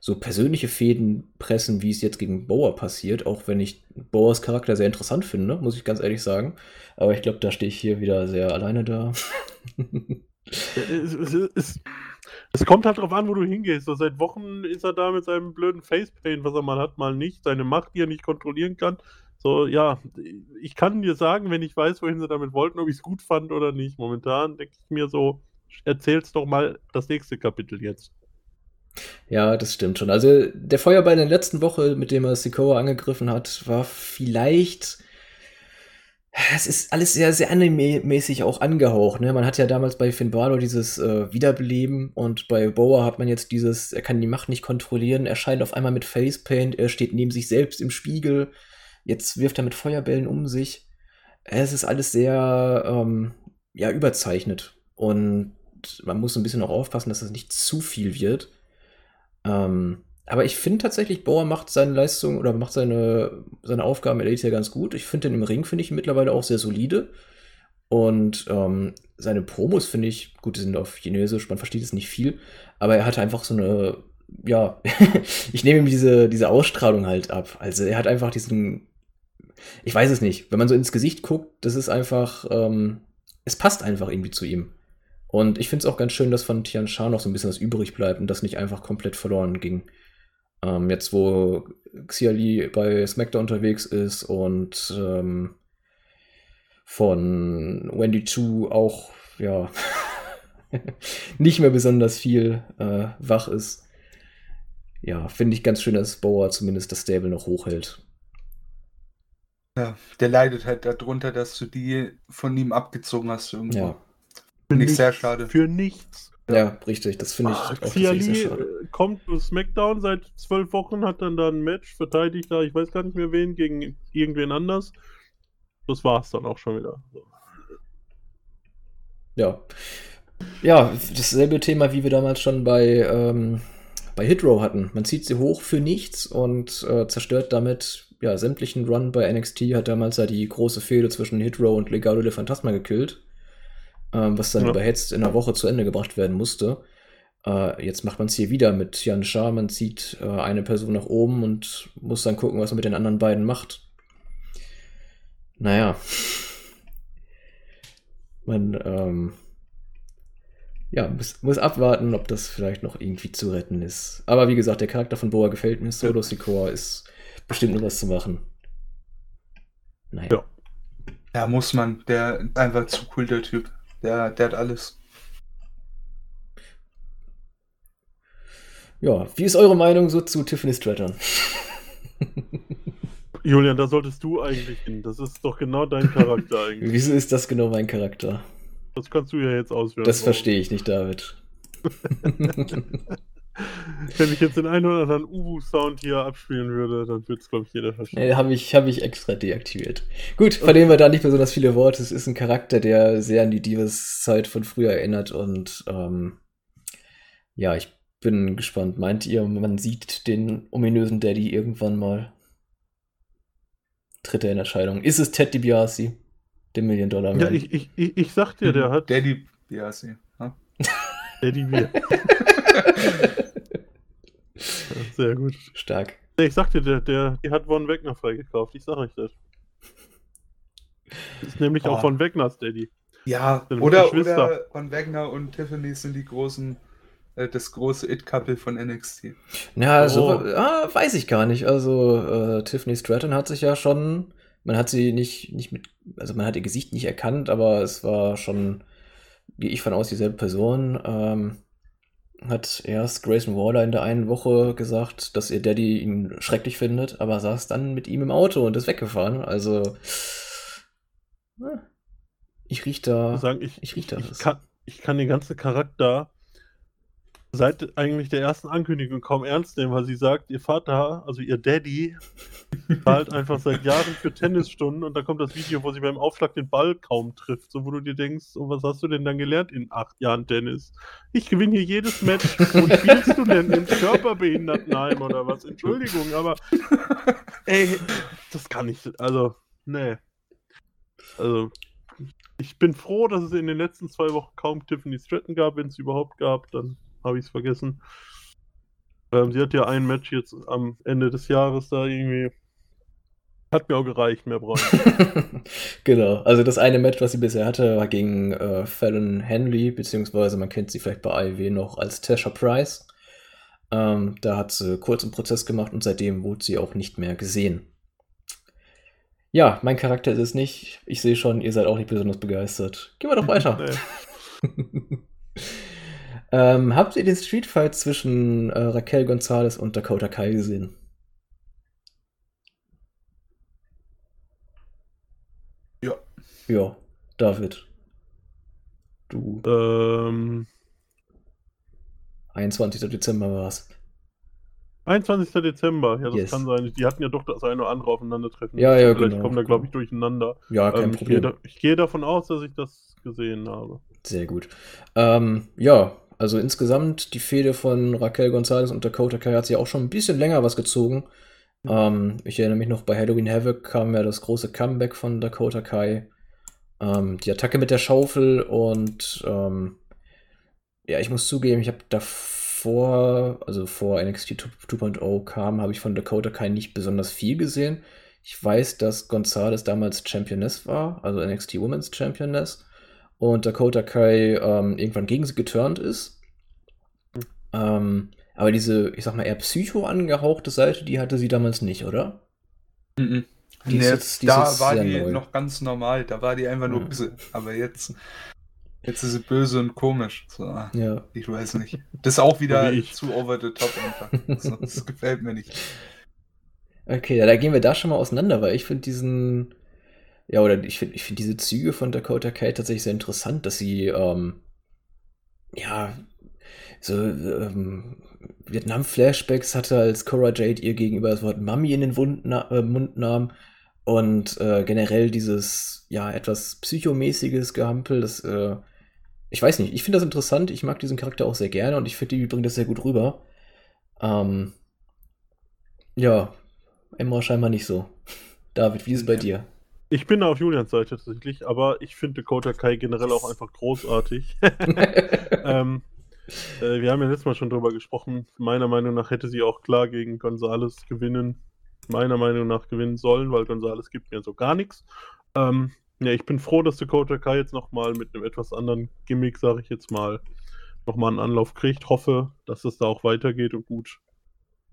so persönliche Fäden pressen, wie es jetzt gegen Bower passiert, auch wenn ich Bowers Charakter sehr interessant finde, muss ich ganz ehrlich sagen. Aber ich glaube, da stehe ich hier wieder sehr alleine da. [laughs] Es, kommt halt drauf an, wo du hingehst. So, seit Wochen ist er da mit seinem blöden Facepaint, was er mal hat, mal nicht. Seine Macht, die er nicht kontrollieren kann. So, ja, ich kann dir sagen, wenn ich weiß, wohin sie damit wollten, ob ich es gut fand oder nicht. Momentan denke ich mir so, erzähl's doch mal das nächste Kapitel jetzt. Ja, das stimmt schon. Also der Feuerball in der letzten Woche, mit dem er Sikoa angegriffen hat, war vielleicht. Es ist alles sehr, sehr anime-mäßig auch angehaucht. Ne? Man hat ja damals bei Finn Balor dieses äh, Wiederbeleben und bei Boa hat man jetzt dieses, er kann die Macht nicht kontrollieren, er scheint auf einmal mit Facepaint, er steht neben sich selbst im Spiegel, jetzt wirft er mit Feuerbällen um sich. Es ist alles sehr, ähm, ja, überzeichnet. Und man muss ein bisschen auch aufpassen, dass es nicht zu viel wird. Ähm, aber ich finde tatsächlich, Bauer macht seine Leistung oder macht seine, seine Aufgaben in Elite ganz gut. Ich finde den im Ring, finde ich mittlerweile auch sehr solide. Und ähm, seine Promos finde ich, gut, die sind auf Chinesisch, man versteht es nicht viel, aber er hat einfach so eine, ja, [laughs] ich nehme ihm diese, diese Ausstrahlung halt ab. Also er hat einfach diesen, ich weiß es nicht, wenn man so ins Gesicht guckt, das ist einfach, ähm, es passt einfach irgendwie zu ihm. Und ich finde es auch ganz schön, dass von Tian Sha noch so ein bisschen was übrig bleibt und das nicht einfach komplett verloren ging. Ähm, jetzt, wo Xia Li bei SmackDown unterwegs ist und ähm, von Wendy Chu auch, ja, [laughs] nicht mehr besonders viel äh, wach ist. Ja, finde ich ganz schön, dass Bauer zumindest das Stable noch hochhält. Ja, der leidet halt darunter, dass du die von ihm abgezogen hast irgendwo. Ja. Finde ich sehr schade. Für nichts. Ja, richtig. Das finde ich Ah, auch sehr schade. äh, kommt zu SmackDown seit zwölf Wochen, hat dann da ein Match, verteidigt da, ich weiß gar nicht mehr wen, gegen irgendwen anders. Das war's dann auch schon wieder. So. Ja. Ja, dasselbe Thema, wie wir damals schon bei, ähm, bei Hitrow hatten. Man zieht sie hoch für nichts und äh, zerstört damit ja, sämtlichen Run bei NXT. Hat damals ja die große Fehde zwischen Hitrow und Legado de Fantasma gekillt. Ähm, was dann Ja. überhetzt in einer Woche zu Ende gebracht werden musste. Äh, jetzt macht man es hier wieder mit Jan Shah. Man zieht äh, eine Person nach oben und muss dann gucken, was man mit den anderen beiden macht. Naja. [laughs] Man, ähm, ja, muss, muss abwarten, ob das vielleicht noch irgendwie zu retten ist. Aber wie gesagt, der Charakter von Boa gefällt mir. Solo Secor ist bestimmt nur was zu machen. Naja. Ja. Ja, muss man. Der ist einfach zu cool, der Typ. Der, der hat alles. Ja, wie ist eure Meinung so zu Tiffany Stratton? Julian, da solltest du eigentlich hin. Das ist doch genau dein Charakter [laughs] eigentlich. Wieso ist das genau mein Charakter? Das kannst du ja jetzt ausführen. Das verstehe ich nicht, David. [laughs] Wenn ich jetzt den einen oder anderen Uwu-Sound hier abspielen würde, dann würde es, glaube ich, jeder verstehen. Nee, habe ich, hab ich extra deaktiviert. Gut, verlieren wir da nicht besonders viele Worte. Es ist ein Charakter, der sehr an die Divas-Zeit von früher erinnert und ähm, ja, ich bin gespannt. Meint ihr, man sieht den ominösen Daddy irgendwann mal? Dritte in Erscheinung. Ist es Ted DiBiase? Der Million Dollar Man? Ja, ich, ich, ich, ich sag dir, der hat Daddy, sie. Ja? Daddy Bier. [laughs] [laughs] [laughs] Sehr gut. Stark. Ich sag dir, der, der, die hat Von Wegner freigekauft. Ich sag euch das. Das ist nämlich auch Oh. Von Wegners Daddy. Ja, oder, oder Von Wagner und Tiffany sind die großen, äh, das große It-Couple von NXT. Ja, so Oh. ah, weiß ich gar nicht. Also äh, Tiffany Stratton hat sich ja schon, man hat sie nicht, nicht mit, also man hat ihr Gesicht nicht erkannt, aber es war schon, gehe ich von aus, dieselbe Person. Ähm, hat erst Grayson Waller in der einen Woche gesagt, dass ihr Daddy ihn schrecklich findet, aber saß dann mit ihm im Auto und ist weggefahren. Also ich riech da, sagen, ich, ich riech da ich, was. kann, ich kann den ganzen Charakter seit eigentlich der ersten Ankündigung kaum ernst nehmen, weil sie sagt, ihr Vater, also ihr Daddy, zahlt einfach seit Jahren für Tennisstunden und dann kommt das Video, wo sie beim Aufschlag den Ball kaum trifft, so wo du dir denkst, und was hast du denn dann gelernt in acht Jahren Tennis? Ich gewinne hier jedes Match. Wo spielst du denn im Körperbehindertenheim oder was? Entschuldigung, aber ey, das kann ich, also, nee. Also, ich bin froh, dass es in den letzten zwei Wochen kaum Tiffany Stratton gab. Wenn es überhaupt gab, dann habe ich es vergessen. Ähm, sie hat ja ein Match jetzt am Ende des Jahres da irgendwie. Hat mir auch gereicht, mehr brauche ich. [laughs] genau. Also das eine Match, was sie bisher hatte, war gegen äh, Fallon Henley, beziehungsweise man kennt sie vielleicht bei AEW noch als Tasha Price. Ähm, da hat sie kurz einen Prozess gemacht und seitdem wurde sie auch nicht mehr gesehen. Ja, mein Charakter ist es nicht. Ich sehe schon, ihr seid auch nicht besonders begeistert. Gehen wir doch weiter. Nee. [laughs] ähm, habt ihr den Streetfight zwischen äh, Raquel Gonzalez und Dakota Kai gesehen? Ja. Ja, David. Du, ähm, 21. Dezember war's. 21. Dezember, ja, das Yes. kann sein. Die hatten ja doch das eine oder andere Aufeinandertreffen. Ja, ja, Vielleicht genau. kommen da, glaube ich, durcheinander. Ja, kein Ähm, ich, gehe Problem. da, ich gehe davon aus, dass ich das gesehen habe. Sehr gut. Ähm, ja, also insgesamt die Fehde von Raquel Gonzalez und Dakota Kai hat sich auch schon ein bisschen länger was gezogen. Ähm, ich erinnere mich noch, bei Halloween Havoc kam ja das große Comeback von Dakota Kai. Ähm, die Attacke mit der Schaufel und ähm, ja, ich muss zugeben, ich habe davor, also vor NXT 2.0 kam, habe ich von Dakota Kai nicht besonders viel gesehen. Ich weiß, dass Gonzalez damals Championess war, also NXT Women's Championess und Dakota Kai ähm, irgendwann gegen sie geturnt ist. Ähm, aber diese, ich sag mal, eher psycho angehauchte Seite, die hatte sie damals nicht, oder? Mhm. Die ist Nee, jetzt- die ist da jetzt war die neu. noch ganz normal, da war die einfach nur Ja. böse. Aber jetzt, jetzt ist sie böse und komisch. So, Ja. ich weiß nicht. Das ist auch wieder zu over the top einfach. So, das [laughs] gefällt mir nicht. Okay, ja, da gehen wir da schon mal auseinander, weil ich finde diesen, ja, oder ich finde ich finde diese Züge von Dakota Kai tatsächlich sehr interessant, dass sie, ähm, ja, so ähm, Vietnam-Flashbacks hatte, als Cora Jade ihr gegenüber das Wort Mami in den Wund na äh, Mund nahm und äh, generell dieses, ja, etwas psychomäßiges Gehampel, das, äh, ich weiß nicht, ich finde das interessant, ich mag diesen Charakter auch sehr gerne und ich finde, die bringt das sehr gut rüber. Ähm, ja, Emma scheinbar nicht so. [laughs] David, wie ist es bei Ja. dir? Ich bin da auf Julians Seite tatsächlich, aber ich finde Dakota Kai generell auch einfach großartig. [laughs] ähm, äh, wir haben ja letztes Mal schon drüber gesprochen. Meiner Meinung nach hätte sie auch klar gegen Gonzales gewinnen. Meiner Meinung nach gewinnen sollen, weil Gonzales gibt mir so gar nichts. Ähm, ja, ich bin froh, dass Dakota Kai jetzt nochmal mit einem etwas anderen Gimmick, sage ich jetzt mal, nochmal einen Anlauf kriegt. Hoffe, dass es da auch weitergeht und gut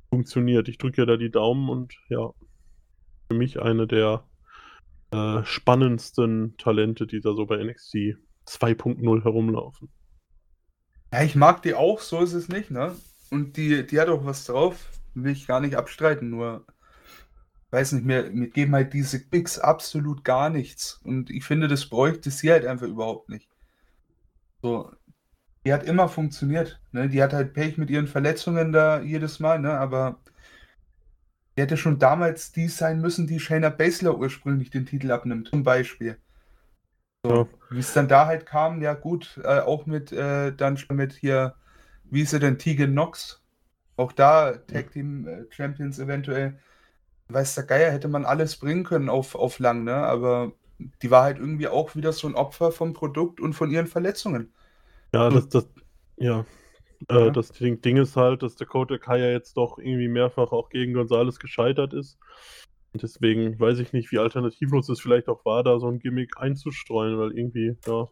funktioniert. Ich drücke ja da die Daumen und ja, für mich eine der äh, spannendsten Talente, die da so bei NXT 2.0 herumlaufen. Ja, ich mag die auch, so ist es nicht, ne? Und die, die hat auch was drauf, will ich gar nicht abstreiten, nur weiß nicht, mir, mir geben halt diese Picks absolut gar nichts. Und ich finde, das bräuchte sie halt einfach überhaupt nicht. So, die hat immer funktioniert. Ne? Die hat halt Pech mit ihren Verletzungen da jedes Mal, ne? aber die hätte schon damals die sein müssen, die Shayna Baszler ursprünglich den Titel abnimmt, zum Beispiel. So, ja. Wie es dann da halt kam, ja gut, äh, auch mit äh, dann schon mit hier, wie ist er denn, Tegan Nox, auch da Tag Team äh, Champions eventuell. Weiß der Geier, hätte man alles bringen können auf, auf lang, ne? Aber die war halt irgendwie auch wieder so ein Opfer vom Produkt und von ihren Verletzungen. Ja, das, das, ja. Äh, ja. Das Ding, Ding ist halt, dass Dakota Kai ja jetzt doch irgendwie mehrfach auch gegen Gonzales gescheitert ist. Und deswegen weiß ich nicht, wie alternativlos es vielleicht auch war, da so ein Gimmick einzustreuen, weil irgendwie, ja,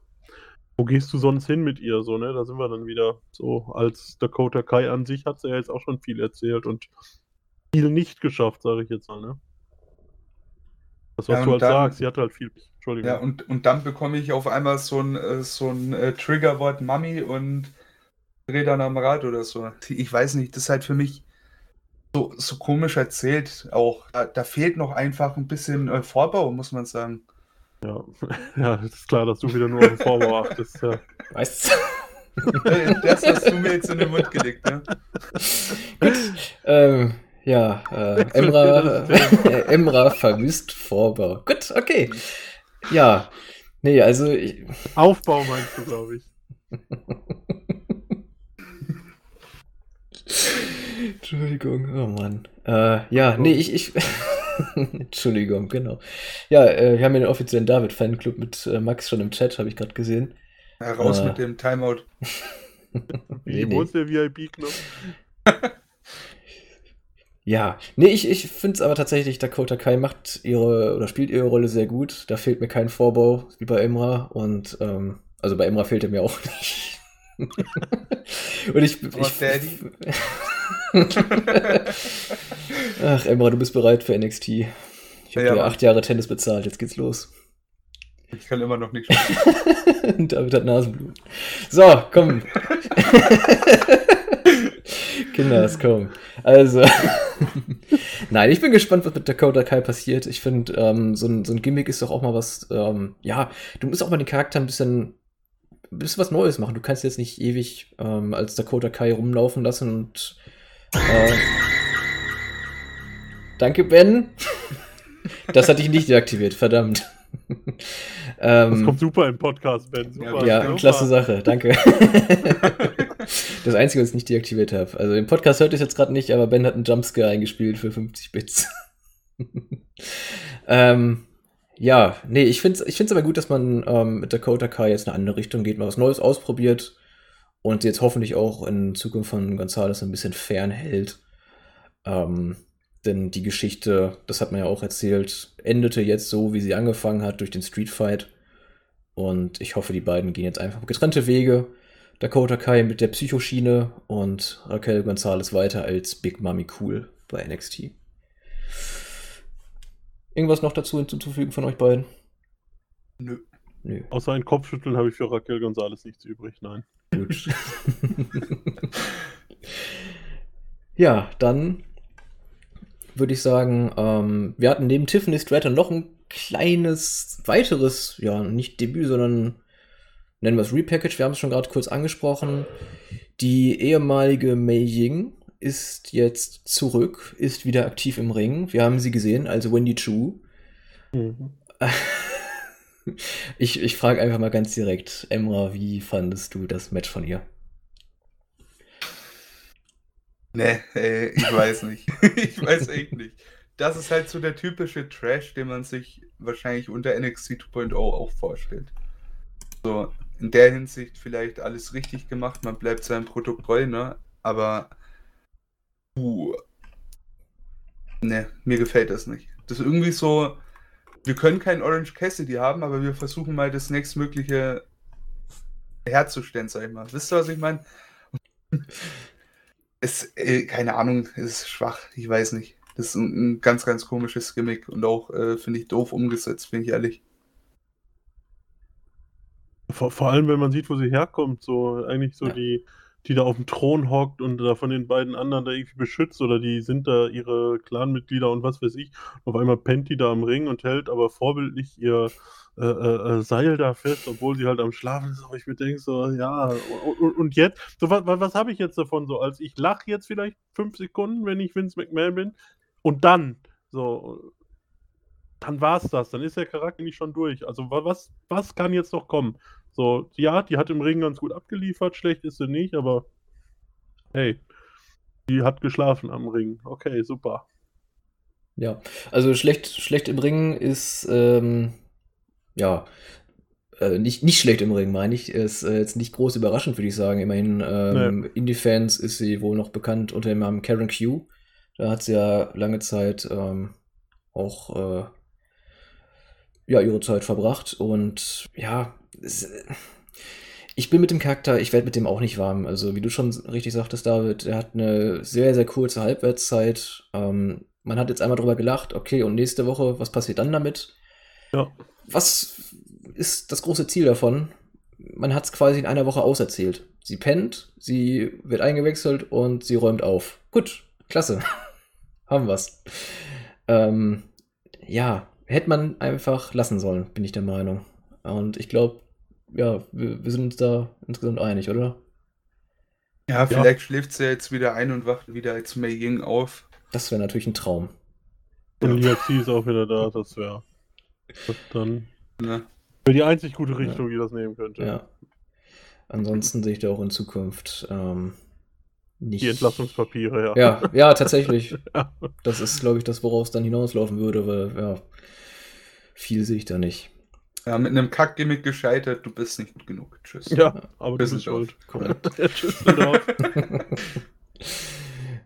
wo gehst du sonst hin mit ihr? So, ne? Da sind wir dann wieder so, als Dakota Kai an sich hat sie ja jetzt auch schon viel erzählt und viel nicht geschafft, sage ich jetzt mal, ne? Das, was ja, du halt dann, sagst, sie hat halt viel. Entschuldigung. Ja, und, und dann bekomme ich auf einmal so ein, äh, so ein äh, Triggerwort Mami und dann am Rad oder so. Ich weiß nicht, das ist halt für mich so, so komisch erzählt. Auch da, da fehlt noch einfach ein bisschen äh, Vorbau, muss man sagen. Ja. [laughs] ja, ist klar, dass du wieder nur auf den Vorbau achtest. Ja. Weißt du? [laughs] Das hast du mir jetzt in den Mund gelegt, ne? [laughs] Gut. Ähm, ja, äh, Emra, äh, Emra vermisst Vorbau. Gut, okay. Ja. Nee, also. Ich... Aufbau meinst du, glaube ich. Entschuldigung, oh Mann. Äh, ja, nee, ich. ich [laughs] Entschuldigung, genau. Ja, äh, wir haben ja den offiziellen David-Fanclub mit äh, Max schon im Chat, habe ich gerade gesehen. Ja, raus mit dem Timeout. Wie, nee, wo ist der VIP-Knopf? Ja, nee, ich, ich finde es aber tatsächlich, Dakota Kai macht ihre oder spielt ihre Rolle sehr gut. Da fehlt mir kein Vorbau, wie bei Emra. Und ähm, also bei Emra fehlt er mir auch [laughs] nicht. [laughs] und ich. ich Daddy. [laughs] Ach, Emra, du bist bereit für NXT. Ich habe ja, dir acht Jahre Tennis bezahlt, jetzt geht's los. Ich kann immer noch nicht spielen. [laughs] David hat Nasenblut. So, komm. Kinders, komm. Also, nein, ich bin gespannt, was mit Dakota Kai passiert. Ich finde, ähm, so, ein, so ein Gimmick ist doch auch mal was, ähm, ja, du musst auch mal den Charakter ein bisschen, ein bisschen was Neues machen. Du kannst jetzt nicht ewig ähm, als Dakota Kai rumlaufen lassen und. Äh, [laughs] danke, Ben. [laughs] das hatte ich nicht deaktiviert, verdammt. [laughs] ähm, das kommt super im Podcast, Ben. Super. Ja, super. klasse Sache, danke. das Einzige, was ich nicht deaktiviert habe. Also im Podcast hört ich jetzt gerade nicht, aber Ben hat einen Jumpscare eingespielt für 50 Bits. ähm, ja, nee, ich finde es ich find's aber gut, dass man ähm, mit Dakota Kai jetzt eine andere Richtung geht, mal was Neues ausprobiert und jetzt hoffentlich auch in Zukunft von Gonzales ein bisschen fernhält. Ähm, denn die Geschichte, das hat man ja auch erzählt, endete jetzt so, wie sie angefangen hat, durch den Street Fight. Und ich hoffe, die beiden gehen jetzt einfach getrennte Wege. Dakota Kai mit der Psychoschiene und Raquel Gonzalez weiter als Big Mami Cool bei NXT. Irgendwas noch dazu hinzuzufügen von euch beiden? Nö. Nö. Außer ein Kopfschütteln habe ich für Raquel Gonzalez nichts übrig, nein. Gut. [laughs] ja, dann würde ich sagen, ähm, wir hatten neben Tiffany Stratton noch ein kleines weiteres, ja, nicht Debüt, sondern nennen wir es Repackage. Wir haben es schon gerade kurz angesprochen. Die ehemalige Mei Ying ist jetzt zurück, ist wieder aktiv im Ring. Wir haben sie gesehen, also Wendy Chu. Mhm. [laughs] ich ich frage einfach mal ganz direkt, Emra, wie fandest du das Match von ihr? Nee, ey, ich weiß nicht. [laughs] ich weiß echt nicht. Das ist halt so der typische Trash, den man sich wahrscheinlich unter NXT 2.0 auch vorstellt. So, in der Hinsicht vielleicht alles richtig gemacht, man bleibt seinem treu, ne? Aber puh. Ne, mir gefällt das nicht. Das ist irgendwie so, wir können kein Orange Cassidy haben, aber wir versuchen mal das nächstmögliche herzustellen, sag ich mal. Wisst ihr, was ich meine? [laughs] ist, äh, keine Ahnung, ist schwach, ich weiß nicht. Das ist ein, ein ganz, ganz komisches Gimmick und auch, äh, finde ich, doof umgesetzt, bin ich ehrlich. Vor, vor, allem, wenn man sieht, wo sie herkommt, so eigentlich so ja. die, die da auf dem Thron hockt und da von den beiden anderen da irgendwie beschützt oder die sind da ihre Clanmitglieder und was weiß ich. Auf einmal pennt die da am Ring und hält aber vorbildlich ihr äh, äh, Seil da fest, obwohl sie halt am Schlafen ist. Aber ich mir denke so, ja, und, und jetzt, so, was, was habe ich jetzt davon so? Als ich lache jetzt vielleicht fünf Sekunden, wenn ich Vince McMahon bin, und dann, so, dann war es das. Dann ist der Charakter nicht schon durch. Also, was, was kann jetzt noch kommen? So, ja, die hat im Ring ganz gut abgeliefert, schlecht ist sie nicht, aber hey, die hat geschlafen am Ring. Okay, super. Ja, also schlecht, schlecht im Ring ist, ähm, ja, äh, nicht, nicht schlecht im Ring, meine ich. Ist äh, jetzt nicht groß überraschend, würde ich sagen. Immerhin, ähm, nee. Indie-Fans ist sie wohl noch bekannt unter dem Namen Karen Q. Da hat sie ja lange Zeit ähm, auch äh, ja, ihre Zeit verbracht. Und ja, es, ich bin mit dem Charakter, ich werde mit dem auch nicht warm. Also, wie du schon richtig sagtest, David, er hat eine sehr, sehr kurze Halbwertszeit. Ähm, man hat jetzt einmal drüber gelacht, okay, und nächste Woche, was passiert dann damit? Ja. Was ist das große Ziel davon? Man hat es quasi in einer Woche auserzählt. Sie pennt, sie wird eingewechselt und sie räumt auf. Gut, klasse. [laughs] Haben wir's. Ähm, ja, hätte man einfach lassen sollen, bin ich der Meinung. Und ich glaube, ja, wir, wir, sind uns da insgesamt einig, oder? Ja, vielleicht ja. schläft sie jetzt wieder ein und wacht wieder als Mei Ying auf. Das wäre natürlich ein Traum. Und ja. Liaxi ist auch wieder da, das wäre dann ja. Wär die einzig gute Richtung, ja. die das nehmen könnte. Ja. Ansonsten sehe ich da auch in Zukunft ähm, nicht. Die Entlassungspapiere, ja. Ja, ja tatsächlich. [laughs] ja. Das ist, glaube ich, das, woraus es dann hinauslaufen würde, weil, ja, viel sehe ich da nicht. Ja, mit einem Kackgimmick gescheitert, du bist nicht gut genug. Tschüss. Ja, aber du bist schuld. Korrekt. [laughs] Tschüss, [laughs]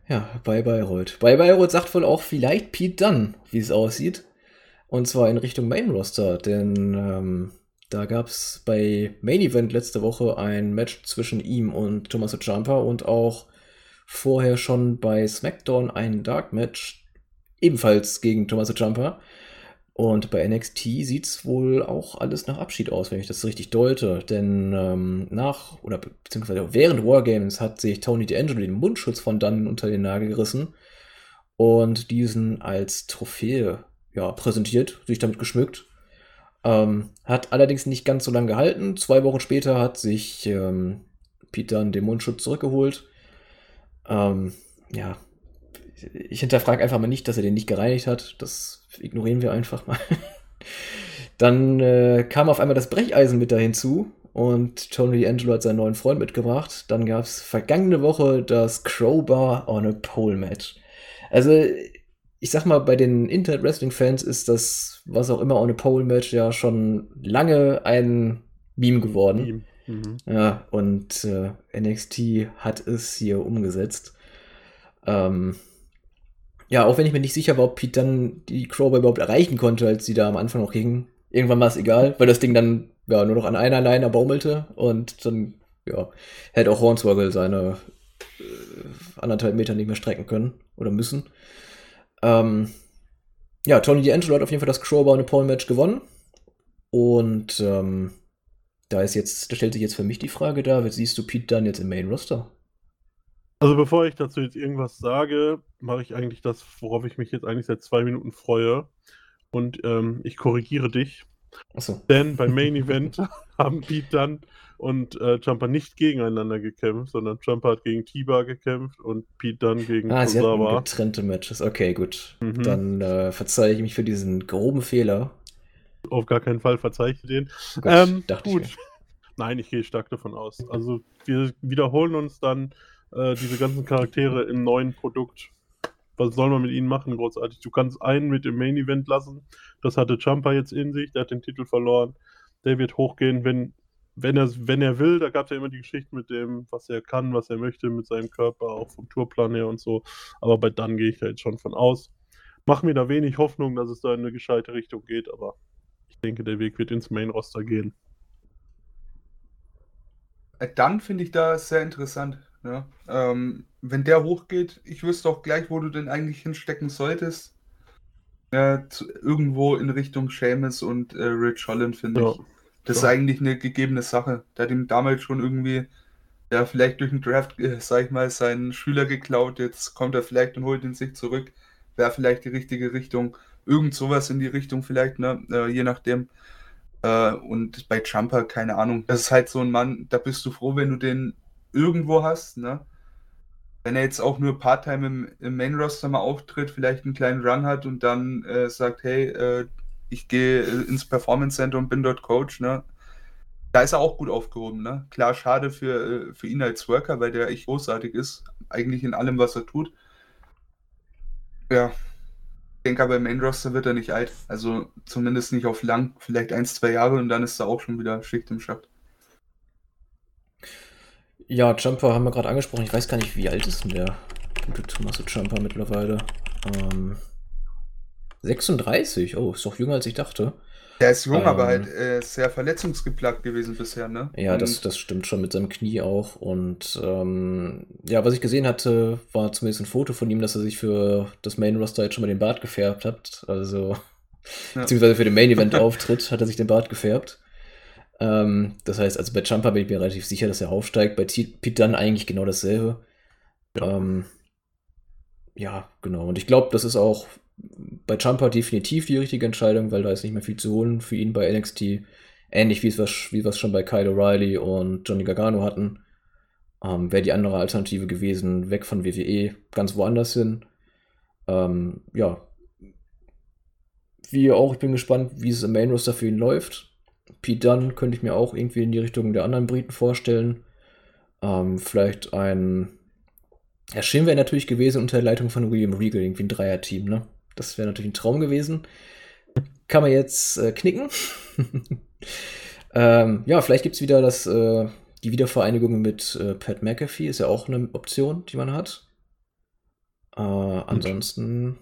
Ja, Bye Bye Rold. Bye Bye Rold sagt wohl auch vielleicht Pete Dunn, wie es aussieht. Und zwar in Richtung Main Roster, denn ähm, da gab es bei Main Event letzte Woche ein Match zwischen ihm und Tommaso Ciampa und auch vorher schon bei SmackDown ein Dark Match, ebenfalls gegen Tommaso Ciampa. Und bei NXT sieht es wohl auch alles nach Abschied aus, wenn ich das richtig deute. Denn ähm, nach oder beziehungsweise während Wargames hat sich Tony D'Angelo den Mundschutz von Dunn unter den Nagel gerissen und diesen als Trophäe ja, präsentiert, sich damit geschmückt. Ähm, hat allerdings nicht ganz so lange gehalten. Zwei Wochen später hat sich ähm, Pete dann den Mundschutz zurückgeholt. Ähm, ja, ich hinterfrage einfach mal nicht, dass er den nicht gereinigt hat. Das ignorieren wir einfach mal. [laughs] Dann äh, kam auf einmal das Brecheisen mit da hinzu und Tony D'Angelo hat seinen neuen Freund mitgebracht. Dann gab es vergangene Woche das Crowbar on a Pole Match. Also, ich sag mal, bei den Internet-Wrestling-Fans ist das, was auch immer, on a Pole Match ja schon lange ein Meme geworden. Meme. Mhm. Ja, und äh, NXT hat es hier umgesetzt. Ähm, ja, auch wenn ich mir nicht sicher war, ob Pete dann die Crowbar überhaupt erreichen konnte, als sie da am Anfang noch hingen. Irgendwann war es egal, weil das Ding dann ja nur noch an einer Leine baumelte und dann ja, hätte auch Hornswoggle seine äh, anderthalb Meter nicht mehr strecken können oder müssen. Ähm, ja, Tony D'Angelo hat auf jeden Fall das Crowbar und Pole Match gewonnen. Und ähm, da ist jetzt, da stellt sich jetzt für mich die Frage, David, siehst du Pete dann jetzt im Main Roster? Also bevor ich dazu jetzt irgendwas sage, mache ich eigentlich das, worauf ich mich jetzt eigentlich seit zwei Minuten freue. Und ähm, ich korrigiere dich. So. Denn beim Main Event [laughs] haben Pete dann und äh, Jumper nicht gegeneinander gekämpft, sondern Jumper hat gegen Tiba gekämpft und Pete dann gegen ah, sie hatten getrennte Matches. Okay, gut. Mhm. Dann äh, verzeihe ich mich für diesen groben Fehler. Auf gar keinen Fall verzeihe ich den. Gut, ähm, gut. Ich Nein, ich gehe stark davon aus. Also wir wiederholen uns dann äh, diese ganzen Charaktere im neuen Produkt. Was soll man mit ihnen machen, großartig? Du kannst einen mit im Main Event lassen. Das hatte Champa jetzt in sich, der hat den Titel verloren. Der wird hochgehen, wenn, wenn, er, wenn er will. Da gab es ja immer die Geschichte mit dem, was er kann, was er möchte mit seinem Körper, auch vom Tourplan her und so. Aber bei dann gehe ich da jetzt schon von aus. Mach mir da wenig Hoffnung, dass es da in eine gescheite Richtung geht, aber denke, der Weg wird ins Main-Roster gehen. Äh, dann finde ich das sehr interessant. Ja, ähm, wenn der hochgeht, ich wüsste auch gleich, wo du den eigentlich hinstecken solltest. Ja, zu, irgendwo in Richtung Seamus und äh, Rich Holland, finde ja. ich. Das ist eigentlich eine gegebene Sache. Der hat ihm damals schon irgendwie, ja, vielleicht durch den Draft, äh, sag ich mal, seinen Schüler geklaut. Jetzt kommt er vielleicht und holt ihn sich zurück. Wäre vielleicht die richtige Richtung. Irgend sowas in die Richtung vielleicht, ne? Äh, je nachdem. Äh, und bei Jumper, keine Ahnung. Das ist halt so ein Mann, da bist du froh, wenn du den irgendwo hast, ne? Wenn er jetzt auch nur Part-Time im, im Main-Roster mal auftritt, vielleicht einen kleinen Run hat und dann äh, sagt, hey, äh, ich gehe äh, ins Performance Center und bin dort Coach, ne? Da ist er auch gut aufgehoben, ne? Klar, schade für, äh, für ihn als Worker, weil der echt großartig ist, eigentlich in allem, was er tut. Ja, denke aber im Main Roster wird er nicht alt. Also zumindest nicht auf lang, vielleicht ein, zwei Jahre und dann ist er auch schon wieder Schicht im Schacht. Ja, Jumper haben wir gerade angesprochen. Ich weiß gar nicht, wie alt ist denn der gute Tommaso Jumper mittlerweile? Ähm, 36, oh, ist doch jünger als ich dachte. Der ist jung, Ähm. aber halt äh, sehr verletzungsgeplagt gewesen bisher, ne? Ja, das, das stimmt schon mit seinem Knie auch. Und ähm, ja, was ich gesehen hatte, war zumindest ein Foto von ihm, dass er sich für das Main Roster jetzt schon mal den Bart gefärbt hat. Also, Ja. beziehungsweise für den Main Event Auftritt hat er sich den Bart gefärbt. Ähm, das heißt, also bei Jumper bin ich mir relativ sicher, dass er aufsteigt. Bei T- Pete Dunne eigentlich genau dasselbe. Ja. Ähm, ja, genau. Und ich glaube, das ist auch bei Jumper definitiv die richtige Entscheidung, weil da ist nicht mehr viel zu holen für ihn bei NXT. Ähnlich wie es wie wir es schon bei Kyle O'Reilly und Johnny Gargano hatten. Ähm, Wäre die andere Alternative gewesen, weg von WWE, ganz woanders hin. Ähm, ja. Wie auch, ich bin gespannt, wie es im Main Roster für ihn läuft. Pete Dunne könnte ich mir auch irgendwie in die Richtung der anderen Briten vorstellen. Ähm, vielleicht ein. Ja, schön wäre natürlich gewesen unter der Leitung von William Regal, irgendwie ein Dreier-Team, ne? Das wäre natürlich ein Traum gewesen. Kann man jetzt äh, knicken. [laughs] ähm, ja, vielleicht gibt es wieder das, äh, die Wiedervereinigung mit äh, Pat McAfee, ist ja auch eine Option, die man hat. Äh, ansonsten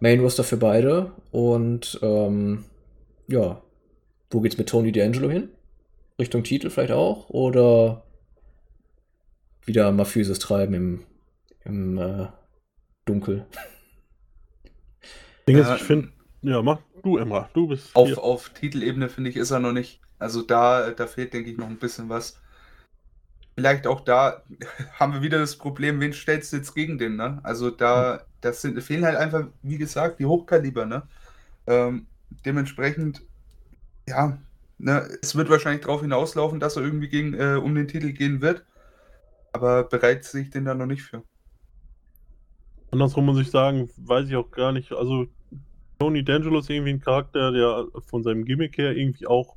Main Roster für beide und ähm, ja, wo geht's mit Tony D'Angelo hin? Richtung Titel vielleicht auch? Oder wieder mafiöses Treiben im, im äh, Dunkel? [laughs] Ding ist, Ja, ich finde, ja, mach du, Emra, du bist Auf, hier. auf Titelebene finde ich, ist er noch nicht. Also da, da fehlt, denke ich, noch ein bisschen was. Vielleicht auch da [laughs] haben wir wieder das Problem, wen stellst du jetzt gegen den, ne? Also da, das sind, fehlen halt einfach, wie gesagt, die Hochkaliber, ne? Ähm, dementsprechend, ja, ne, es wird wahrscheinlich darauf hinauslaufen, dass er irgendwie gegen, äh, um den Titel gehen wird. Aber bereit sehe ich den da noch nicht für. Andersrum muss ich sagen, weiß ich auch gar nicht. Also, Tony D'Angelo ist irgendwie ein Charakter, der von seinem Gimmick her irgendwie auch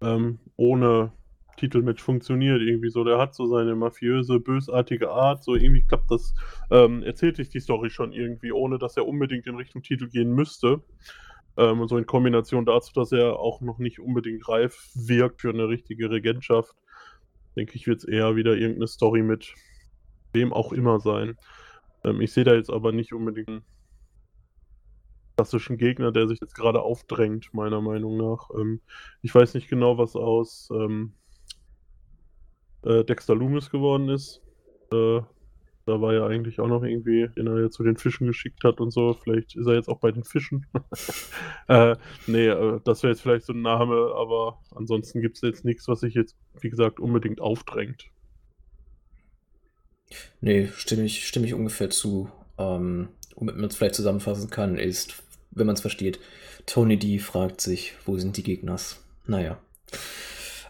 ähm, ohne Titelmatch funktioniert. Irgendwie so. Der hat so seine mafiöse, bösartige Art. So irgendwie klappt das. Ähm, erzählt sich die Story schon irgendwie, ohne dass er unbedingt in Richtung Titel gehen müsste. Ähm, und so in Kombination dazu, dass er auch noch nicht unbedingt reif wirkt für eine richtige Regentschaft, denke ich, wird es eher wieder irgendeine Story mit wem auch immer sein. Ähm, ich sehe da jetzt aber nicht unbedingt klassischen Gegner, der sich jetzt gerade aufdrängt, meiner Meinung nach. Ähm, ich weiß nicht genau, was aus ähm, äh, Dexter Loomis geworden ist. Äh, da war ja eigentlich auch noch irgendwie, den er ja zu den Fischen geschickt hat und so. Vielleicht ist er jetzt auch bei den Fischen. [laughs] äh, nee, äh, das wäre jetzt vielleicht so ein Name, aber ansonsten gibt es jetzt nichts, was sich jetzt, wie gesagt, unbedingt aufdrängt. Nee, stimme ich, stimme ich ungefähr zu. Ähm, womit man es vielleicht zusammenfassen kann, ist, wenn man es versteht, Tony D fragt sich, wo sind die Gegners? Naja.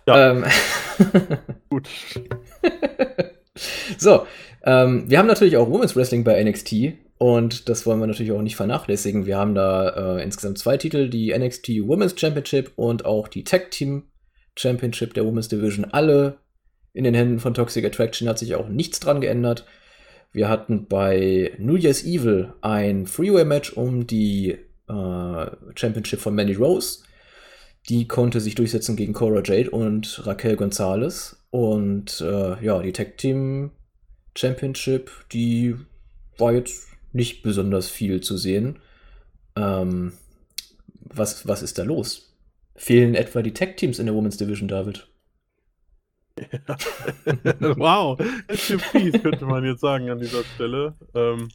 Ja. Ähm, [laughs] Gut. [laughs] so, ähm, wir haben natürlich auch Women's Wrestling bei NXT und das wollen wir natürlich auch nicht vernachlässigen. Wir haben da äh, insgesamt zwei Titel, die NXT Women's Championship und auch die Tag Team Championship der Women's Division, alle in den Händen von Toxic Attraction, hat sich auch nichts dran geändert. Wir hatten bei New Year's Evil ein Freeway-Match um die Championship von Mandy Rose. Die konnte sich durchsetzen gegen Cora Jade und Raquel Gonzalez. Und äh, ja, die Tag Team Championship, die war jetzt nicht besonders viel zu sehen. Ähm, was, was ist da los? Fehlen etwa die Tag Teams in der Women's Division, David? [laughs] wow, that's your piece, könnte man jetzt sagen an dieser Stelle. Ähm,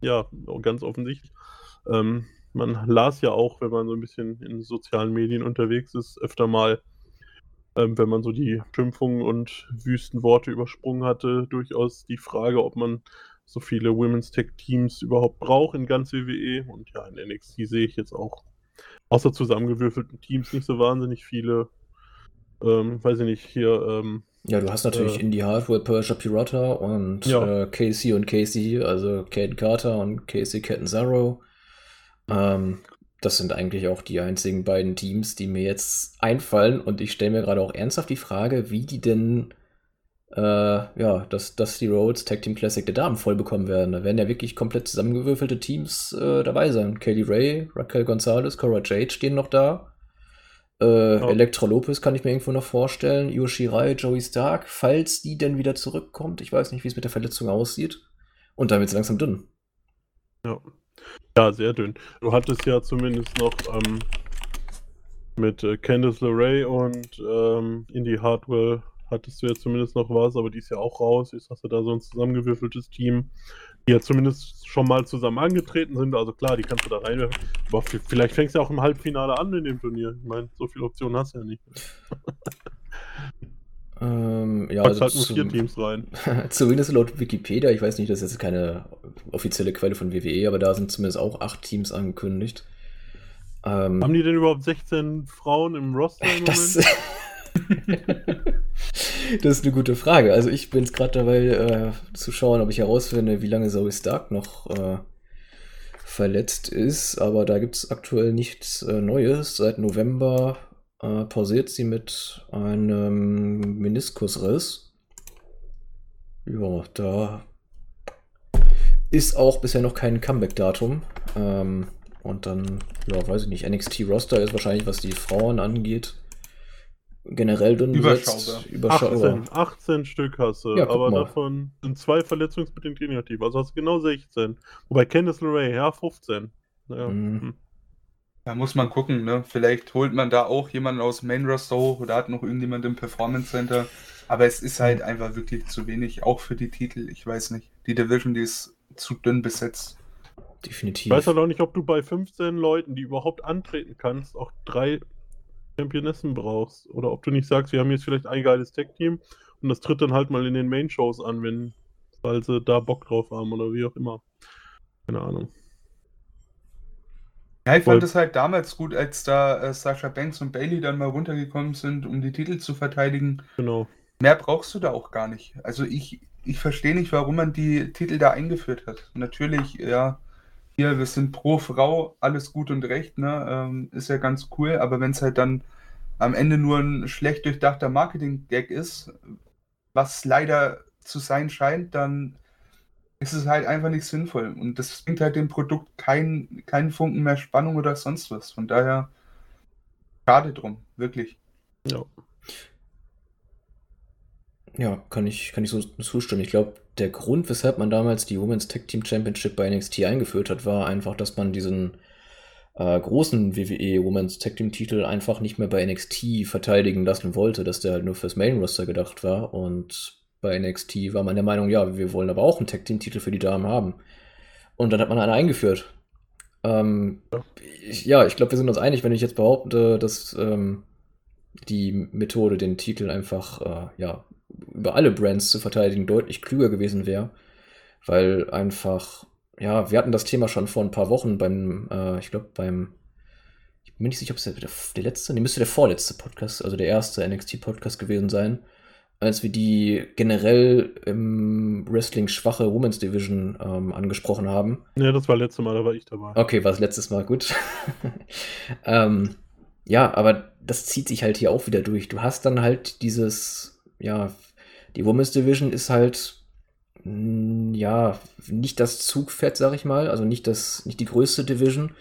ja, ganz offensichtlich. Ähm, man las ja auch, wenn man so ein bisschen in sozialen Medien unterwegs ist, öfter mal, ähm, wenn man so die Schimpfungen und wüsten Worte übersprungen hatte, durchaus die Frage, ob man so viele Women's Tech Teams überhaupt braucht in ganz WWE. Und ja, in NXT sehe ich jetzt auch außer zusammengewürfelten Teams nicht so wahnsinnig viele. Ähm, weiß ich nicht, hier. Ähm, ja, du hast natürlich äh, Indie Hardware, Persia Pirata und Ja. äh, Casey und Casey, also Caden Carter und Casey Catanzaro. Ähm, das sind eigentlich auch die einzigen beiden Teams, die mir jetzt einfallen. Und ich stelle mir gerade auch ernsthaft die Frage, wie die denn äh, ja, das Dusty Rhodes Tag Team Classic der Damen voll bekommen werden. Da werden ja wirklich komplett zusammengewürfelte Teams äh, dabei sein. Kaylee Ray, Raquel Gonzalez, Cora Jade stehen noch da. Äh, Ja. Elektra Lopez kann ich mir irgendwo noch vorstellen. Io Shirai, Joey Stark, falls die denn wieder zurückkommt. Ich weiß nicht, wie es mit der Verletzung aussieht. Und wird es langsam dünn. Ja. Ja, sehr dünn. Du hattest ja zumindest noch ähm, mit äh, Candice LeRae und ähm, Indy Hardwell hattest du ja zumindest noch was, aber die ist ja auch raus. Jetzt hast du da so ein zusammengewürfeltes Team, die ja zumindest schon mal zusammen angetreten sind. Also klar, die kannst du da reinwerfen. Aber vielleicht fängst du ja auch im Halbfinale an in dem Turnier. Ich meine, so viele Optionen hast du ja nicht. [laughs] Ähm, ja, Packst also halt nur vier Teams rein. [laughs] Zumindest laut Wikipedia, ich weiß nicht, das ist jetzt keine offizielle Quelle von WWE, aber da sind zumindest auch acht Teams angekündigt. Ähm, Haben die denn überhaupt 16 Frauen im Roster im das, [laughs] das ist eine gute Frage. Also ich bin jetzt gerade dabei äh, zu schauen, ob ich herausfinde, wie lange Zoe Stark noch äh, verletzt ist, aber da gibt es aktuell nichts äh, Neues. Seit November äh, pausiert sie mit einem Meniskusriss. Ja, da ist auch bisher noch kein Comeback-Datum. Ähm, und dann, ja, weiß ich nicht, NXT-Roster ist wahrscheinlich, was die Frauen angeht, generell dünn besetzt. Überschaubar. Überschaubar. 18, 18 Stück hast du, Ja, aber mal. davon sind zwei verletzungsbedingt inaktiv. Also hast du genau 16. Wobei Candice LeRae, ja, 15. Naja, Mhm. Da muss man gucken, ne? Vielleicht holt man da auch jemanden aus dem Main Roster hoch oder hat noch irgendjemand im Performance Center. Aber es ist halt einfach wirklich zu wenig, auch für die Titel. Ich weiß nicht. Die Division, die ist zu dünn besetzt. Definitiv. Ich weiß halt auch nicht, ob du bei 15 Leuten, die überhaupt antreten kannst, auch drei Championessen brauchst. Oder ob du nicht sagst, wir haben jetzt vielleicht ein geiles Tech-Team und das tritt dann halt mal in den Main-Shows an, wenn, weil sie da Bock drauf haben oder wie auch immer. Keine Ahnung. Ja, ich fand es halt damals gut, als da äh, Sasha Banks und Bailey dann mal runtergekommen sind, um die Titel zu verteidigen. Genau. Mehr brauchst du da auch gar nicht. Also ich, ich verstehe nicht, warum man die Titel da eingeführt hat. Natürlich, ja, hier, wir sind pro Frau, alles gut und recht, ne? Ähm, ist ja ganz cool, aber wenn es halt dann am Ende nur ein schlecht durchdachter Marketing-Gag ist, was leider zu sein scheint, dann ist es halt einfach nicht sinnvoll. Und das bringt halt dem Produkt keinen keinen Funken mehr Spannung oder sonst was. Von daher, schade drum, wirklich. Ja. Ja, kann ich, kann ich so zustimmen. Ich glaube, der Grund, weshalb man damals die Women's Tag Team Championship bei NXT eingeführt hat, war einfach, dass man diesen äh, großen WWE Women's Tag Team Titel einfach nicht mehr bei NXT verteidigen lassen wollte, dass der halt nur fürs Main Roster gedacht war. Und bei NXT war man der Meinung, ja, wir wollen aber auch einen Tag Team Titel für die Damen haben. Und dann hat man einen eingeführt. Ähm, Ja. ich, ja, ich glaube, wir sind uns einig, wenn ich jetzt behaupte, dass ähm, die Methode, den Titel einfach äh, ja, über alle Brands zu verteidigen, deutlich klüger gewesen wäre. Weil einfach, ja, wir hatten das Thema schon vor ein paar Wochen beim, äh, ich glaube, beim, ich bin nicht sicher, ob es der, der, der letzte, nee, müsste der vorletzte Podcast, also der erste NXT-Podcast gewesen sein, als wir die generell im Wrestling schwache Women's Division ähm, angesprochen haben. Ja, das war letzte Mal, da war ich dabei. Okay, war das letztes Mal gut. [laughs] ähm, ja, aber das zieht sich halt hier auch wieder durch. Du hast dann halt dieses, ja, die Women's Division ist halt, mh, ja, nicht das Zugpferd, sag ich mal, also nicht das, nicht die größte Division.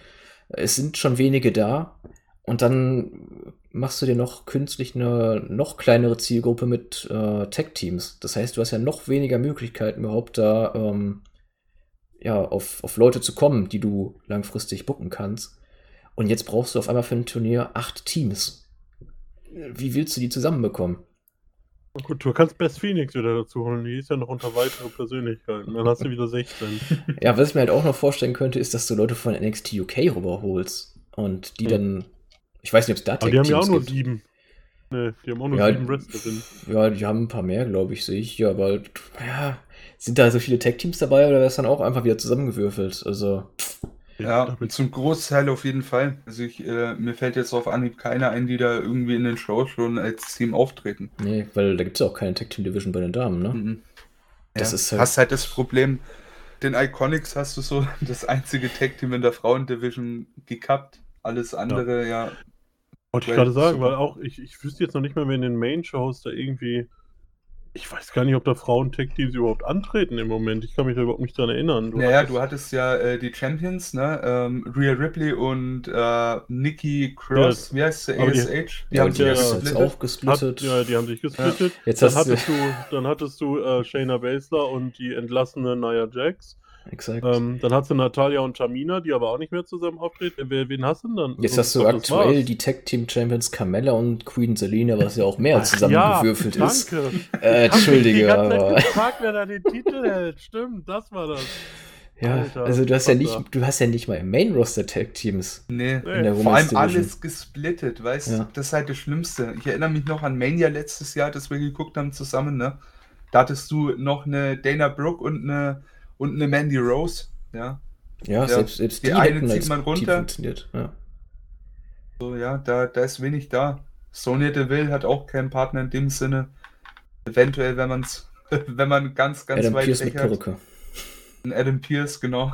Es sind schon wenige da. Und dann machst du dir noch künstlich eine noch kleinere Zielgruppe mit äh, Tech-Teams. Das heißt, du hast ja noch weniger Möglichkeiten überhaupt da ähm, ja, auf, auf Leute zu kommen, die du langfristig booken kannst. Und jetzt brauchst du auf einmal für ein Turnier acht Teams. Wie willst du die zusammenbekommen? Gut, du kannst Best Phoenix wieder dazu holen, die ist ja noch unter weitere Persönlichkeiten. Dann hast du wieder 16. [laughs] Ja, was ich mir halt auch noch vorstellen könnte, ist, dass du Leute von NXT UK rüberholst und die Hm. dann, ich weiß nicht, ob es da Aber die haben ja auch nur gibt. sieben. Ne, die haben auch nur Ja, sieben Wrestlerinnen. Ja, die haben ein paar mehr, glaube ich, sehe ich. Ja, aber ja, sind da so viele Tag-Teams dabei oder wäre es dann auch einfach wieder zusammengewürfelt? Also, Ja, damit- zum Großteil auf jeden Fall. Also ich, äh, mir fällt jetzt auf Anhieb keiner ein, die da irgendwie in den Shows schon als Team auftreten. Nee, weil da gibt es ja auch keine Tag Team Division bei den Damen, ne? Mhm. Das ja. ist halt- Hast halt das Problem, den Iconics hast du so [laughs] das einzige Tag-Team in der Frauendivision gekappt. Alles andere, ja. Wollte ich gerade sagen, weil auch, ich, ich wüsste jetzt noch nicht mehr, wer in den Main-Shows da irgendwie. Ich weiß gar nicht, ob da Frauen-Tech-Teams überhaupt antreten im Moment. Ich kann mich da überhaupt nicht dran erinnern. Du naja, hattest- du hattest ja äh, die Champions, ne? Ähm, Rhea Ripley und äh, Nikki Cross, wie heißt sie? die- ASH? Die Ja, haben sich die ja gesplittet. auch Hat, gesplittet. ja, die haben sich gesplittet. Jetzt Dann hast du. hattest, du, dann hattest du äh, Shayna Baszler und die entlassene Nia Jax. Exakt. Ähm, dann hast du Natalia und Tamina, die aber auch nicht mehr zusammen auftreten. Wen hast du denn dann? Jetzt Also, hast du ich aktuell die Tag Team Champions Carmella und Queen Selina, was ja auch mehr Ach ja, zusammengewürfelt ist. Danke. Äh, Ich Entschuldige, ganze Zeit aber. gefragt, wer da den Titel hält. Stimmt, das war das. Ja, Alter, also du hast ja nicht, du hast ja nicht mal im Main Roster Tag Teams Nee. in der Vor allem alles gesplittet, weißt Ja. du? Das ist halt das Schlimmste. Ich erinnere mich noch an Mania letztes Jahr, das wir geguckt haben zusammen, ne? Da hattest du noch eine Dana Brooke und eine, und eine Mandy Rose, ja? Ja, Ja, selbst, selbst die die, eine zieht man runter. funktioniert. Ja. So, ja, da, da ist wenig da. Sonya Deville hat auch keinen Partner in dem Sinne. Eventuell, wenn man's, [laughs] wenn man ganz, ganz Adam weit Pierce mit weg hat. Perücke. Ein Adam Pierce, genau.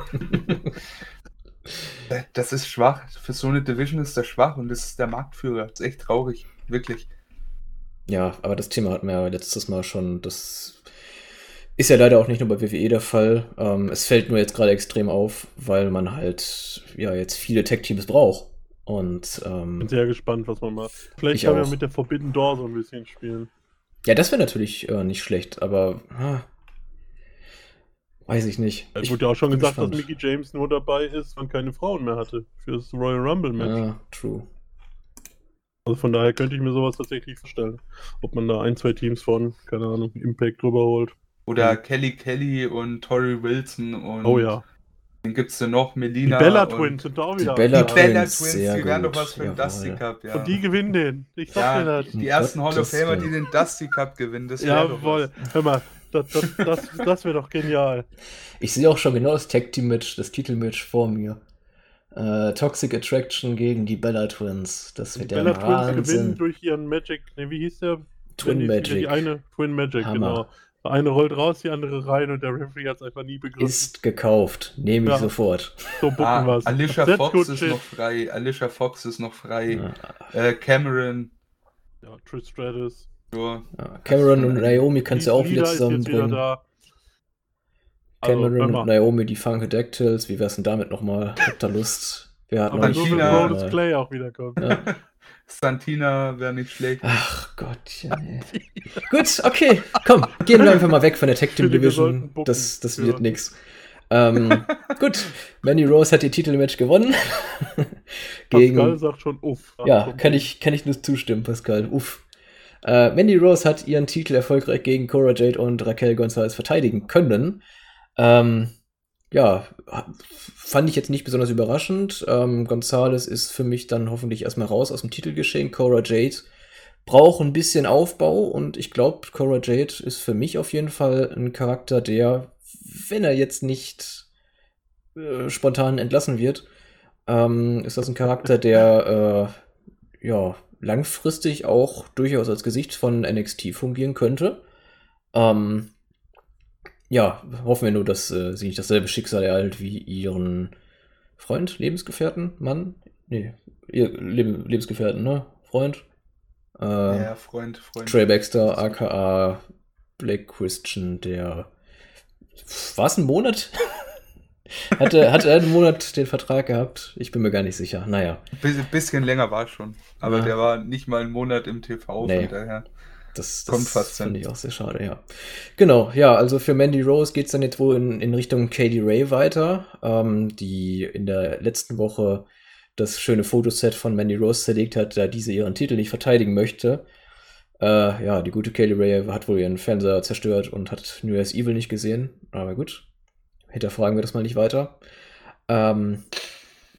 [laughs] das ist schwach. Für so eine Division ist das schwach und das ist der Marktführer. Das ist echt traurig. Wirklich. Ja, aber das Thema hatten wir ja letztes Mal schon. Das ist ja leider auch nicht nur bei WWE der Fall. Ähm, es fällt nur jetzt gerade extrem auf, weil man halt ja jetzt viele Tech-Teams braucht. Und Bin ähm, sehr gespannt, was man macht. Vielleicht Ich kann man mit der Forbidden Door so ein bisschen spielen. ja, das wäre natürlich äh, nicht schlecht, aber ah, weiß ich nicht. Es Ich wurde ja auch schon bin gesagt, gespannt. dass Mickey James nur dabei ist, wenn keine Frauen mehr hatte. Fürs Royal Rumble Match. Ja, true. Also von daher könnte ich mir sowas tatsächlich vorstellen. Ob man da ein, zwei Teams von, keine Ahnung, Impact drüber holt. Oder Kelly Kelly und Tori Wilson und Mhm. Oh ja. den gibt's denn noch, Die Melina. Bella und Twins sind auch Die wieder. Bella Die Bella Twins, Twins, sehr die wären doch was für den. Dusty Cup, ja. Und die gewinnen den. Ich sag dir ja, das. die ersten Hall of Famer, die den Dusty Cup gewinnen, das wäre Jawohl. Hör mal, das, das, das, das wäre doch genial. Ich sehe auch schon genau das Tag-Team-Match, das Titelmatch vor mir. Äh, Toxic Attraction gegen die Bella Twins. Das Die wird der Bella Twins gewinnen Wahnsinn. durch ihren Magic. Ne, wie hieß der? Twin Die- Die, Magic eine Twin Magic, Hammer. genau. Der eine rollt raus, die andere rein und der Referee hat es einfach nie begriffen. ist gekauft. Nehme ich Ja. sofort. so bucken Ah, wir's. Alicia That's Fox good ist shit. noch frei. Alicia Fox ist noch frei. Ja. Äh, Cameron. Ja, Trish Stratus. Ja, Cameron und Naomi kannst du auch wieder Lida ist jetzt wieder zusammenbringen. da. Also, Cameron hör und Naomi, die Funkadactyls. Wie wär's denn damit nochmal? Habt ihr Lust? Wir hatten aber China-. Clay auch wiederkommt. Ja. Santina wäre nicht schlecht. Ach Gott, ja. nee. Gut, okay. Komm, gehen wir einfach mal weg von der Tag Team Division. Das, das wird nix. Ähm, gut, Mandy Rose hat ihr Titelmatch gewonnen. [laughs] Gegen, Pascal sagt schon, uff. Ja, kann ich, kann ich nur zustimmen, Pascal. Uff. Äh, Mandy Rose hat ihren Titel erfolgreich gegen Cora Jade und Raquel Gonzalez verteidigen können. Ähm, ja, fand ich jetzt nicht besonders überraschend. Ähm, Gonzalez ist für mich dann hoffentlich erstmal raus aus dem Titelgeschehen. Cora Jade braucht ein bisschen Aufbau und ich glaube, Cora Jade ist für mich auf jeden Fall ein Charakter, der, wenn er jetzt nicht äh, spontan entlassen wird, ähm, ist das ein Charakter, der äh, ja langfristig auch durchaus als Gesicht von NXT fungieren könnte. Ähm, ja, hoffen wir nur, dass äh, sie nicht dasselbe Schicksal ereilt wie ihren Freund, Lebensgefährten, Mann? Nee, ihr Leb Lebensgefährten, ne? Freund? Äh, Ja, Freund, Freund. Trey Baxter, aka Blake Christian, der war es ein Monat? [laughs] hatte, hatte er einen Monat den Vertrag gehabt? Ich bin mir gar nicht sicher. Naja, Ein bisschen länger war es schon. Aber Ja. der war nicht mal einen Monat im TV, Nee. von daher. Das, Kommt das fast finde ich auch sehr schade, ja. Genau, ja, also für Mandy Rose geht es dann jetzt wohl in, in Richtung Katie Ray weiter, ähm, die in der letzten Woche das schöne Fotoset von Mandy Rose zerlegt hat, da diese ihren Titel nicht verteidigen möchte. Äh, ja, die gute Katie Ray hat wohl ihren Fernseher zerstört und hat New Year's Evil nicht gesehen. Aber gut, hinterfragen wir das mal nicht weiter. Ähm,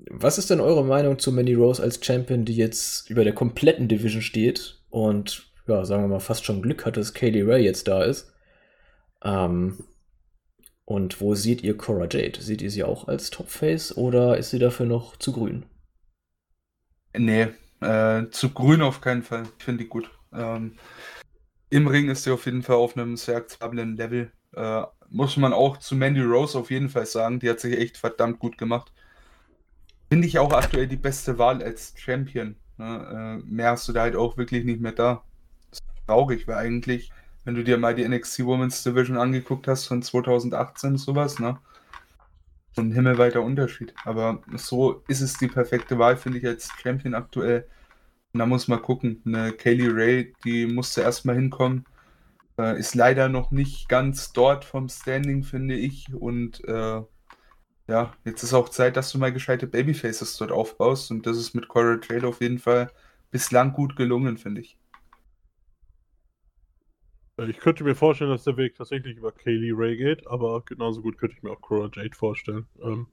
was ist denn eure Meinung zu Mandy Rose als Champion, die jetzt über der kompletten Division steht und, ja, sagen wir mal, fast schon Glück hat, dass Kaylee Ray jetzt da ist? Ähm, Und wo seht ihr Cora Jade? Seht ihr sie auch als Topface oder ist sie dafür noch zu grün? Nee, äh, zu grün auf keinen Fall. Ich finde die gut. Ähm, Im Ring ist sie auf jeden Fall auf einem sehr akzeptablen Level. Äh, muss man auch zu Mandy Rose auf jeden Fall sagen. Die hat sich echt verdammt gut gemacht. Finde ich auch aktuell die beste Wahl als Champion. Ne? Äh, mehr hast du da halt auch wirklich nicht mehr da. Traurig, weil eigentlich, wenn du dir mal die NXT Women's Division angeguckt hast von 2018, sowas, ne? ein himmelweiter Unterschied. Aber so ist es die perfekte Wahl, finde ich, als Champion aktuell. Und da muss man gucken. Eine Kaylee Ray, die musste erstmal hinkommen. Äh, ist leider noch nicht ganz dort vom Standing, finde ich. Und äh, ja, jetzt ist auch Zeit, dass du mal gescheite Babyfaces dort aufbaust. Und das ist mit Cora Jade auf jeden Fall bislang gut gelungen, finde ich. Äh, ich könnte mir vorstellen, dass der Weg tatsächlich über Kaylee Ray geht, aber genauso gut könnte ich mir auch Cora Jade vorstellen. Ähm,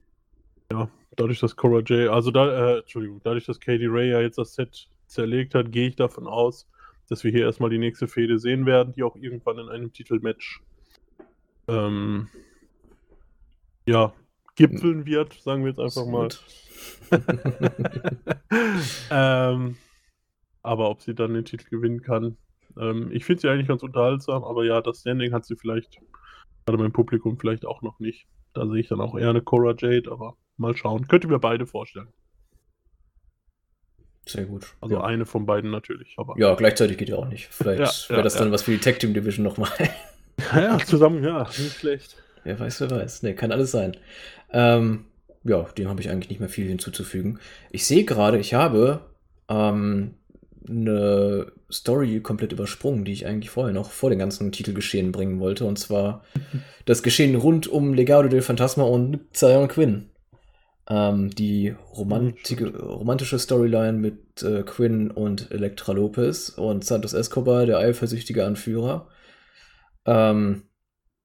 ja, dadurch, dass Cora Jade, also da, äh, Entschuldigung, dadurch, dass Kaylee Ray ja jetzt das Set zerlegt hat, gehe ich davon aus, dass wir hier erstmal die nächste Fehde sehen werden, die auch irgendwann in einem Titelmatch ähm, ja, gipfeln wird, sagen wir jetzt einfach mal. [laughs] [laughs] ähm, aber ob sie dann den Titel gewinnen kann, ähm, ich finde sie eigentlich ganz unterhaltsam, aber ja, das Standing hat sie vielleicht, gerade mein Publikum vielleicht auch noch nicht. Da sehe ich dann auch eher eine Cora Jade, aber mal schauen. Könnte mir beide vorstellen. Sehr gut. Also ja. eine von beiden natürlich. Aber ja, gleichzeitig geht ja auch nicht. Vielleicht ja, wäre ja, das dann was für die Tag Team Division nochmal. [laughs] ja, zusammen, ja, nicht schlecht. Wer weiß, wer weiß. Ne, kann alles sein. Ähm, ja, dem habe ich eigentlich nicht mehr viel hinzuzufügen. Ich sehe gerade, ich habe ähm, eine Story komplett übersprungen, die ich eigentlich vorher noch vor den ganzen Titelgeschehen bringen wollte. Und zwar [laughs] das Geschehen rund um Legado del Fantasma und Zion Quinn. Ähm, die romantische Storyline mit äh, Quinn und Elektra Lopez und Santos Escobar, der eifersüchtige Anführer. Ähm,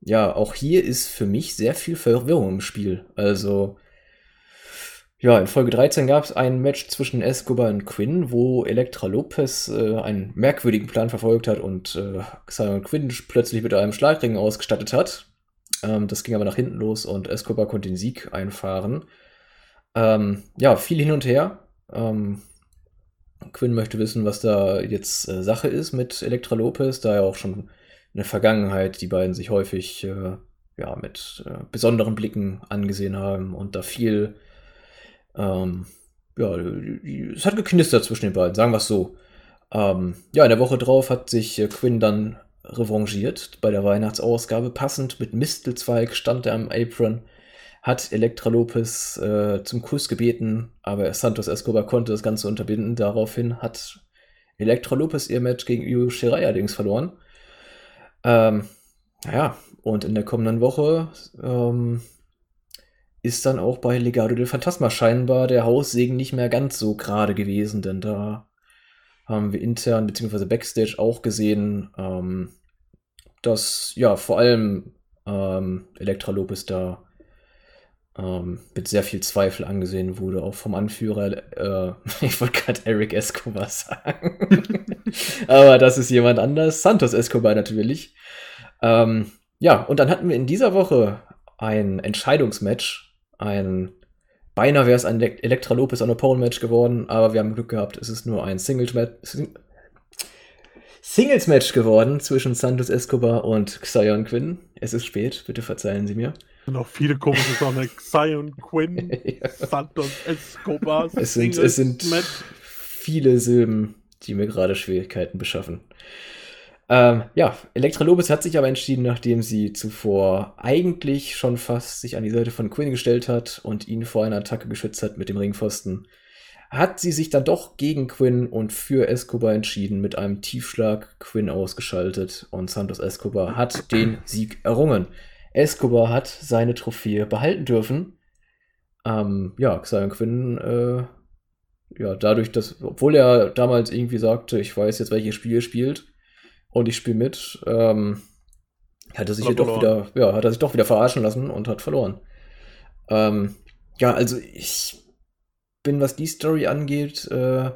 ja, auch hier ist für mich sehr viel Verwirrung im Spiel. Also, ja, in Folge 13 gab es ein Match zwischen Escobar und Quinn, wo Elektra Lopez äh, einen merkwürdigen Plan verfolgt hat und äh, Xion Quinn plötzlich mit einem Schlagring ausgestattet hat. Ähm, das ging aber nach hinten los und Escobar konnte den Sieg einfahren. Ähm, ja, viel hin und her. Ähm, Quinn möchte wissen, was da jetzt äh, Sache ist mit Elektra Lopez, da ja auch schon in der Vergangenheit die beiden sich häufig äh, ja, mit äh, besonderen Blicken angesehen haben und da viel ähm, ja, es hat geknistert zwischen den beiden, sagen wir es so. Ähm, ja, in der Woche drauf hat sich äh, Quinn dann revanchiert bei der Weihnachtsausgabe. Passend mit Mistelzweig stand er am Apron, hat Elektra Lopez äh, zum Kuss gebeten, aber Santos Escobar konnte das Ganze unterbinden. Daraufhin hat Elektra Lopez ihr Match gegen Io Shirai allerdings verloren. Ähm, naja, und in der kommenden Woche ähm, ist dann auch bei Legado del Phantasma scheinbar der Haussegen nicht mehr ganz so gerade gewesen, denn da haben wir intern bzw. Backstage auch gesehen, ähm, dass ja vor allem ähm, Elektra Lopez da ähm, mit sehr viel Zweifel angesehen wurde, auch vom Anführer, äh, [laughs] ich wollte gerade Eric Escobar sagen, [laughs] aber das ist jemand anders, Santos Escobar natürlich. Ähm, ja, und dann hatten wir in dieser Woche ein Entscheidungsmatch ein, beinahe wäre es ein Elektra Lopez on a Pole Match geworden, aber wir haben Glück gehabt, es ist nur ein Singles Match. Singles Match geworden zwischen Santos Escobar und Xion Quinn. Es ist spät, bitte verzeihen Sie mir. Noch viele komische Sachen. [laughs] Xion Quinn, ja. Santos Escobar. Es sind, es sind viele Silben, die mir gerade Schwierigkeiten beschaffen. Ähm, ja, Elektra Lopez hat sich aber entschieden, nachdem sie zuvor eigentlich schon fast sich an die Seite von Quinn gestellt hat und ihn vor einer Attacke geschützt hat mit dem Ringpfosten, hat sie sich dann doch gegen Quinn und für Escobar entschieden, mit einem Tiefschlag Quinn ausgeschaltet und Santos Escobar hat den Sieg errungen. Escobar hat seine Trophäe behalten dürfen. Ähm, ja, Xion Quinn, äh, ja, dadurch, dass, obwohl er damals irgendwie sagte, ich weiß jetzt, welches Spiel spielt, und ich spiele mit, ähm, hat er sich doch wieder, ja, hat er sich doch wieder verarschen lassen und hat verloren. Ähm, ja, also ich bin, was die Story angeht, äh,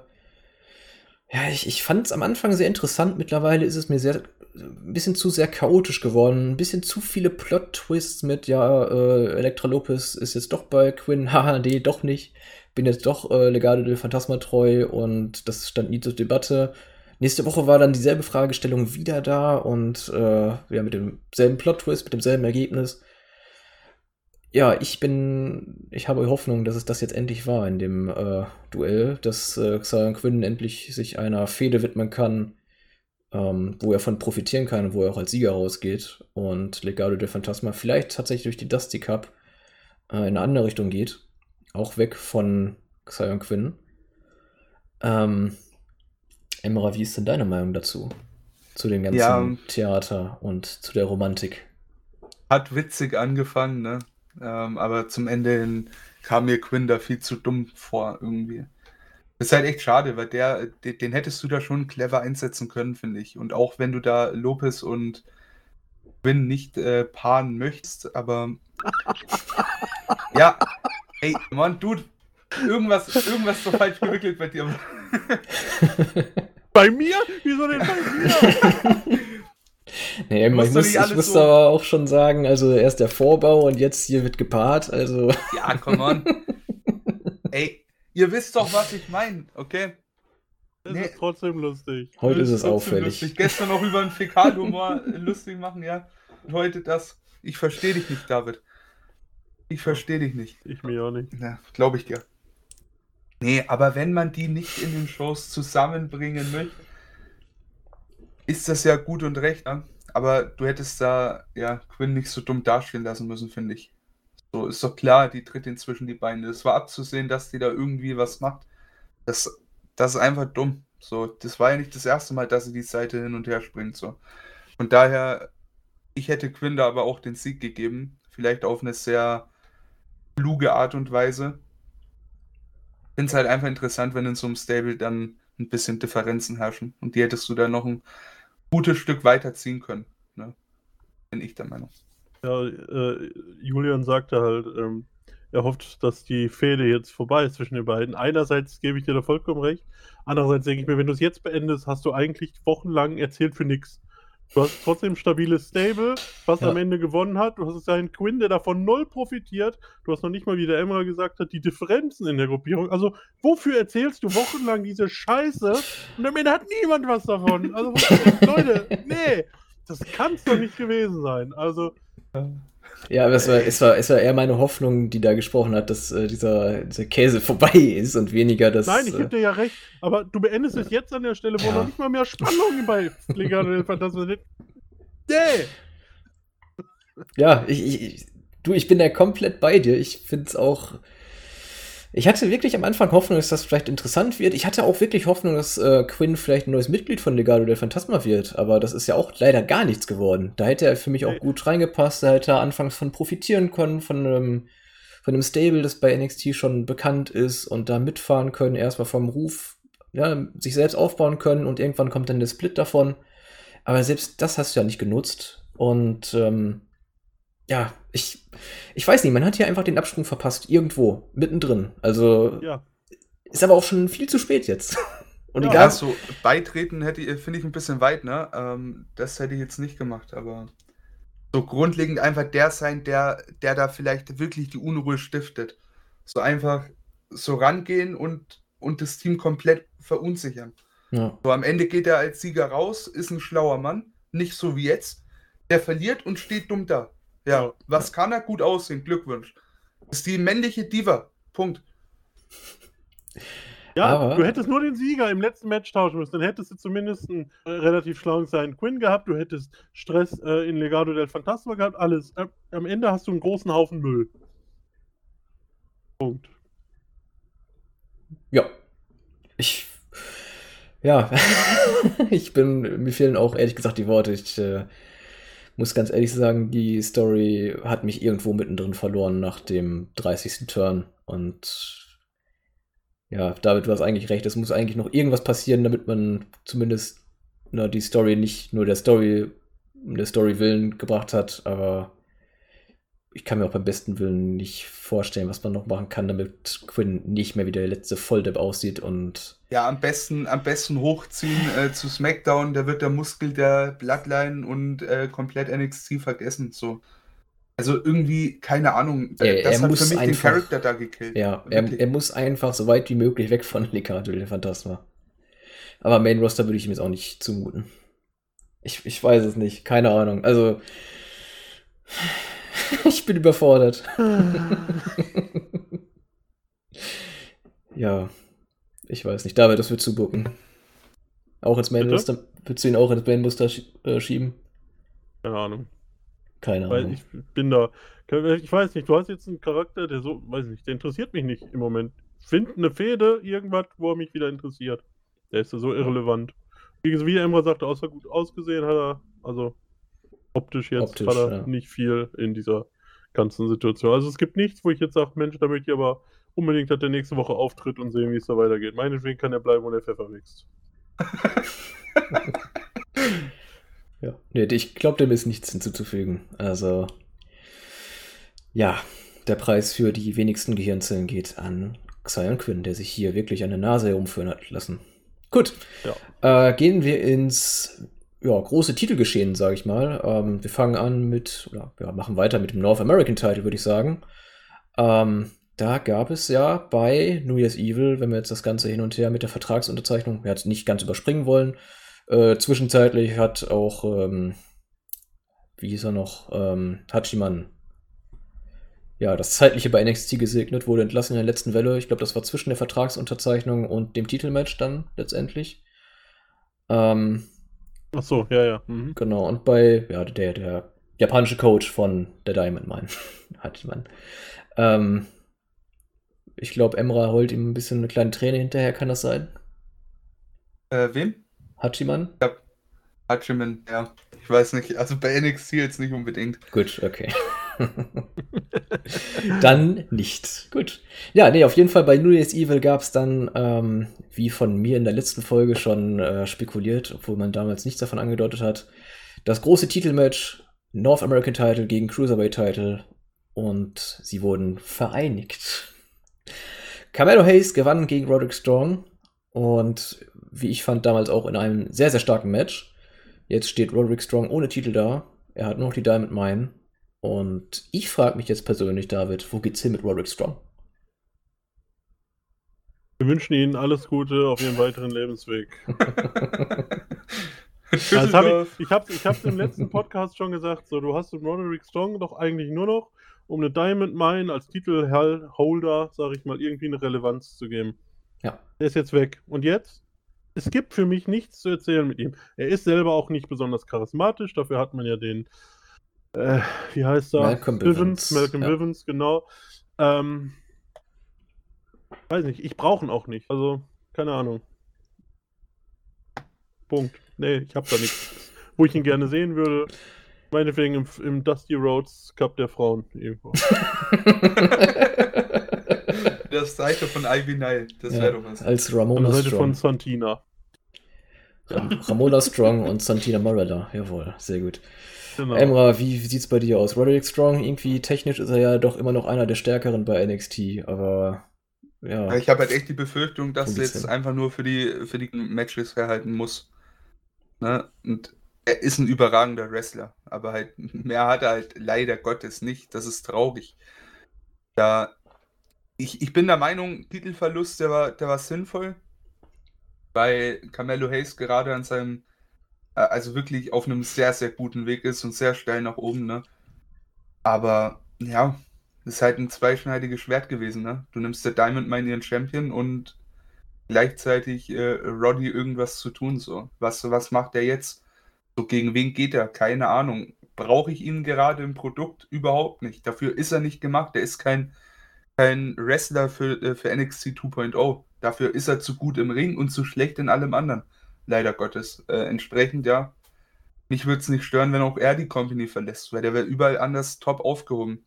ja, ich, ich fand es am Anfang sehr interessant. Mittlerweile ist es mir sehr ein bisschen zu sehr chaotisch geworden, ein bisschen zu viele Plot-Twists mit, ja, äh, Elektra Lopez ist jetzt doch bei Quinn, [laughs] haha, nee, doch nicht, bin jetzt doch äh, Legado del Phantasma treu und das stand nie zur Debatte. Nächste Woche war dann dieselbe Fragestellung wieder da und äh, ja, mit demselben Plot-Twist, mit demselben Ergebnis. Ja, ich bin, ich habe Hoffnung, dass es das jetzt endlich war in dem äh, Duell, dass äh, Xion Quinn endlich sich einer Fehde widmen kann, ähm, wo er von profitieren kann und wo er auch als Sieger rausgeht und Legado de Phantasma vielleicht tatsächlich durch die Dusty Cup äh, in eine andere Richtung geht, auch weg von Xion Quinn. Ähm, Emra, wie ist denn deine Meinung dazu? Zu dem ganzen ja, Theater und zu der Romantik? Hat witzig angefangen, ne? Ähm, aber zum Ende hin kam mir Quinn da viel zu dumm vor irgendwie. Das ist halt echt schade, weil der, den, hättest du da schon clever einsetzen können, finde ich. Und auch wenn du da Lopez und Quinn nicht äh, paaren möchtest, aber ja, ey, Mann, Dude, irgendwas, irgendwas so falsch gewickelt bei dir. [laughs] [laughs] bei mir? Wieso denn bei mir? [laughs] Nee, ich, muss, ich muss so aber auch schon sagen, also erst der Vorbau und jetzt hier wird gepaart, also. Ja, come on. [laughs] Ey, ihr wisst doch, was ich meine, okay? Das nee. ist trotzdem lustig. Heute ist es auffällig. Lustig. Gestern noch über einen Fäkalhumor [laughs] lustig machen, ja. Und heute das. Ich verstehe dich nicht, David. Ich verstehe dich nicht. Ich mir auch nicht. Ja, glaube ich dir. Nee, aber wenn man die nicht in den Shows zusammenbringen möchte, ist das ja gut und recht, ne? aber du hättest da ja Quinn nicht so dumm dastehen lassen müssen, finde ich. So ist doch klar, die tritt inzwischen die Beine. Es war abzusehen, dass die da irgendwie was macht. Das, das ist einfach dumm. So, das war ja nicht das erste Mal, dass sie die Seite hin und her springt. So. Von daher, ich hätte Quinn da aber auch den Sieg gegeben. Vielleicht auf eine sehr kluge Art und Weise. Finde es halt einfach interessant, wenn in so einem Stable dann ein bisschen Differenzen herrschen. Und die hättest du dann noch ein gutes Stück weiterziehen können. Ne? Bin ich der Meinung. Ja, äh, Julian sagte halt, ähm, er hofft, dass die Fehde jetzt vorbei ist zwischen den beiden. Einerseits gebe ich dir da vollkommen recht. Andererseits denke ich mir, wenn du es jetzt beendest, hast du eigentlich wochenlang erzählt für nichts. Du hast trotzdem ein stabiles Stable, was ja. am Ende gewonnen hat. Du hast einen Quinn, der davon null profitiert. Du hast noch nicht mal, wie der Emma gesagt hat, die Differenzen in der Gruppierung. Also, wofür erzählst du wochenlang diese Scheiße? Und am Ende hat niemand was davon. Also, Leute, nee, das kann es doch nicht gewesen sein. Also. Ja, aber es war, es, war, es war eher meine Hoffnung, die da gesprochen hat, dass äh, dieser, dieser Käse [laughs] vorbei ist und weniger das. Nein, ich gebe dir ja recht, aber du beendest es jetzt an der Stelle, wo ja. noch nicht mal mehr Spannung [laughs] bei Liga del Phantasma sind. Nee! Ja, ich, ich, du, ich bin da komplett bei dir. Ich finde es auch ich hatte wirklich am Anfang Hoffnung, dass das vielleicht interessant wird. Ich hatte auch wirklich Hoffnung, dass äh, Quinn vielleicht ein neues Mitglied von Legado del Phantasma wird, aber das ist ja auch leider gar nichts geworden. Da hätte er für mich auch gut reingepasst, da hätte er anfangs von profitieren können, von einem, von einem Stable, das bei NXT schon bekannt ist und da mitfahren können, erstmal vom Ruf, ja, sich selbst aufbauen können und irgendwann kommt dann der Split davon. Aber selbst das hast du ja nicht genutzt. Und ähm, ja, ich, ich weiß nicht, man hat hier einfach den Absprung verpasst, irgendwo, mittendrin. Also ja. ist aber auch schon viel zu spät jetzt. [laughs] Und ja, egal. so beitreten hätte finde ich ein bisschen weit, ne? Ähm, das hätte ich jetzt nicht gemacht, aber so grundlegend einfach der sein, der, der da vielleicht wirklich die Unruhe stiftet. So einfach so rangehen und, und das Team komplett verunsichern. Ja. So am Ende geht er als Sieger raus, ist ein schlauer Mann, nicht so wie jetzt. Der verliert und steht dumm da. Ja, was kann er gut aussehen? Glückwunsch. ist die männliche Diva. Punkt. Ja, Aber du hättest nur den Sieger im letzten Match tauschen müssen. Dann hättest du zumindest einen äh, relativ schlauen seinen Quinn gehabt. Du hättest Stress äh, in Legado del Fantasma gehabt. Alles. Äh, am Ende hast du einen großen Haufen Müll. Punkt. Ja. Ich. Ja. [laughs] ich bin. Mir fehlen auch ehrlich gesagt die Worte. Ich. Muss ganz ehrlich sagen, die Story hat mich irgendwo mittendrin verloren nach dem 30. Turn. Und ja, David, du hast eigentlich recht. Es muss eigentlich noch irgendwas passieren, damit man zumindest na, die Story nicht nur der Story, der Story willen gebracht hat, aber ich kann mir auch beim besten Willen nicht vorstellen, was man noch machen kann, damit Quinn nicht mehr wie der letzte Volldepp aussieht und. Ja, am besten, am besten hochziehen äh, zu SmackDown, da wird der Muskel der Bloodline und äh, komplett NXT vergessen. So. Also irgendwie, keine Ahnung, Ja, er das hat muss für mich einfach- den Charakter da gekillt. Ja, er, er muss einfach so weit wie möglich weg von Legado del Phantasma. Aber Main Roster würde ich ihm jetzt auch nicht zumuten. Ich, ich weiß es nicht, keine Ahnung. Also, [laughs] ich bin überfordert. [laughs] ja, ich weiß nicht. David, das wird zu bucken. Auch ins Main Bitte? Roster, würdest du ihn auch ins Main Roster schie- äh, schieben? Keine Ahnung. Keine Weil Ahnung. ich bin da. Ich weiß nicht, du hast jetzt einen Charakter, der so, weiß nicht, der interessiert mich nicht im Moment. Find eine Fehde, irgendwas, wo er mich wieder interessiert. Der ist ja so irrelevant. Wie, wie Emra sagte, außer gut ausgesehen hat er, also optisch jetzt Optisch, hat er ja. nicht viel in dieser ganzen Situation. Also es gibt nichts, wo ich jetzt sage, Mensch, da möchte ich aber unbedingt, dass der nächste Woche auftritt und sehen, wie es da weitergeht. Meinetwegen kann er bleiben, wo der Pfeffer wächst. [laughs] Ja, nee, ich glaube, dem ist nichts hinzuzufügen. Also, ja, der Preis für die wenigsten Gehirnzellen geht an Xion Quinn, der sich hier wirklich eine Nase herumführen hat lassen. Gut, äh, gehen wir ins ja, große Titelgeschehen, sage ich mal. Ähm, wir fangen an mit, oder ja, machen weiter mit dem North American Title, würde ich sagen. Ähm, da gab es ja bei New Year's Evil, wenn wir jetzt das Ganze hin und her mit der Vertragsunterzeichnung, wir jetzt nicht ganz überspringen wollen, äh, zwischenzeitlich hat auch, ähm, wie hieß er noch, ähm, Hachiman, ja, das Zeitliche bei NXT gesegnet, wurde entlassen in der letzten Welle. Ich glaube, das war zwischen der Vertragsunterzeichnung und dem Titelmatch dann letztendlich. Ähm, Ach so, ja, ja. Mhm. genau, und bei, ja, der, der japanische Coach von der Diamond Mine, Hachiman. [laughs] Ähm, ich glaube, Emra holt ihm ein bisschen eine kleine Träne hinterher, kann das sein? Äh, wem? Hachiman? Hachiman, ja. Ich weiß nicht, also bei NXT jetzt nicht unbedingt. Gut, okay. [laughs] dann nicht. Gut. Ja, nee, auf jeden Fall bei New Year's Evil gab es dann, ähm, wie von mir in der letzten Folge schon äh, spekuliert, obwohl man damals nichts davon angedeutet hat, das große Titelmatch North American Title gegen Cruiserweight Title und sie wurden vereinigt. Carmelo Hayes gewann gegen Roderick Strong und wie ich fand damals auch in einem sehr, sehr starken Match. Jetzt steht Roderick Strong ohne Titel da. Er hat nur noch die Diamond Mine. Und ich frage mich jetzt persönlich, David, wo geht's hin mit Roderick Strong? Wir wünschen Ihnen alles Gute auf Ihrem weiteren Lebensweg. [laughs] Das hab ich ich habe es im letzten Podcast schon gesagt. So, du hast mit Roderick Strong doch eigentlich nur noch, um eine Diamond Mine als Titelholder, sage ich mal, irgendwie eine Relevanz zu geben. Ja. Der ist jetzt weg. Und jetzt? Es gibt für mich nichts zu erzählen mit ihm. Er ist selber auch nicht besonders charismatisch. Dafür hat man ja den, äh, wie heißt er? Malcolm Bivens, Malcolm ja. Bivens, genau. Ähm, weiß nicht, ich brauche ihn auch nicht. Also, keine Ahnung. Punkt. Nee, ich habe da nichts, wo ich ihn gerne sehen würde. Meinetwegen im, im Dusty Roads Cup der Frauen irgendwo. [laughs] Das Seite von Ivy Nile, das ja, wäre doch was. als An Ramona der Seite Strong. von Santina. Ram Ramona Strong und Santina Morella. Jawohl, sehr gut. Genau. Emra, wie, wie sieht's bei dir aus? Roderick Strong, irgendwie technisch ist er ja doch immer noch einer der stärkeren bei NXT, aber ja. Ja, Ich habe halt echt die Befürchtung, dass er jetzt einfach nur für die, für die Matches herhalten muss. Ne? Und er ist ein überragender Wrestler, aber halt mehr hat er halt leider Gottes nicht. Das ist traurig. Da, ich, ich bin der Meinung, Titelverlust, der war, der war sinnvoll, weil Carmelo Hayes gerade an seinem, also wirklich auf einem sehr, sehr guten Weg ist und sehr steil nach oben, ne? Aber ja, ist halt ein zweischneidiges Schwert gewesen, ne? Du nimmst der Diamond Mine ihren Champion und gleichzeitig äh, Roddy irgendwas zu tun, so. Was, was macht er jetzt? So, gegen wen geht er? Keine Ahnung. Brauche ich ihn gerade im Produkt? Überhaupt nicht. Dafür ist er nicht gemacht. Er ist kein, kein Wrestler für, äh, für NXT 2.0. Dafür ist er zu gut im Ring und zu schlecht in allem anderen. Leider Gottes. Äh, entsprechend, ja. Mich würde es nicht stören, wenn auch er die Company verlässt, weil der wäre überall anders top aufgehoben.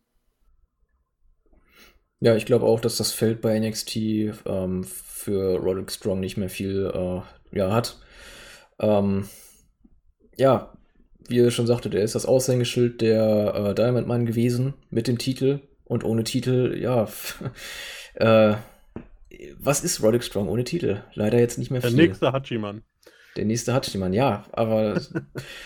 Ja, ich glaube auch, dass das Feld bei NXT ähm, für Roderick Strong nicht mehr viel äh, ja, hat. Ähm, ja, wie er schon sagte, der ist das Aushängeschild der äh, Diamond Man gewesen mit dem Titel und ohne Titel, ja. [laughs] äh, was ist Roddick Strong ohne Titel? Leider jetzt nicht mehr viel. Der nächste Hachiman. Der nächste Hachiman, ja, aber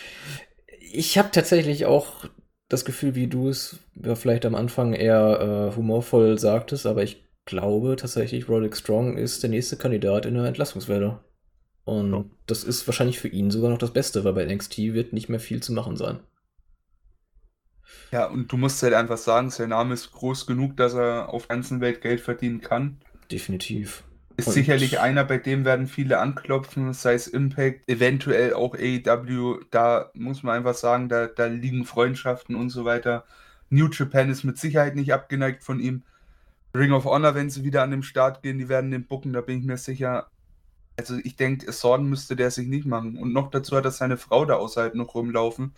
[laughs] ich habe tatsächlich auch das Gefühl, wie du es ja, vielleicht am Anfang eher äh, humorvoll sagtest, aber ich glaube tatsächlich, Roderick Strong ist der nächste Kandidat in der Entlassungswelle. Und ja. das ist wahrscheinlich für ihn sogar noch das Beste, weil bei NXT wird nicht mehr viel zu machen sein. Ja, und du musst halt einfach sagen, sein Name ist groß genug, dass er auf der ganzen Welt Geld verdienen kann. Definitiv. Ist und sicherlich einer, bei dem werden viele anklopfen, sei es Impact, eventuell auch AEW. Da muss man einfach sagen, da, da liegen Freundschaften und so weiter. New Japan ist mit Sicherheit nicht abgeneigt von ihm. Ring of Honor, wenn sie wieder an den Start gehen, die werden den bucken, da bin ich mir sicher. Also ich denke, Sorgen müsste der sich nicht machen. Und noch dazu hat er seine Frau da außerhalb noch rumlaufen.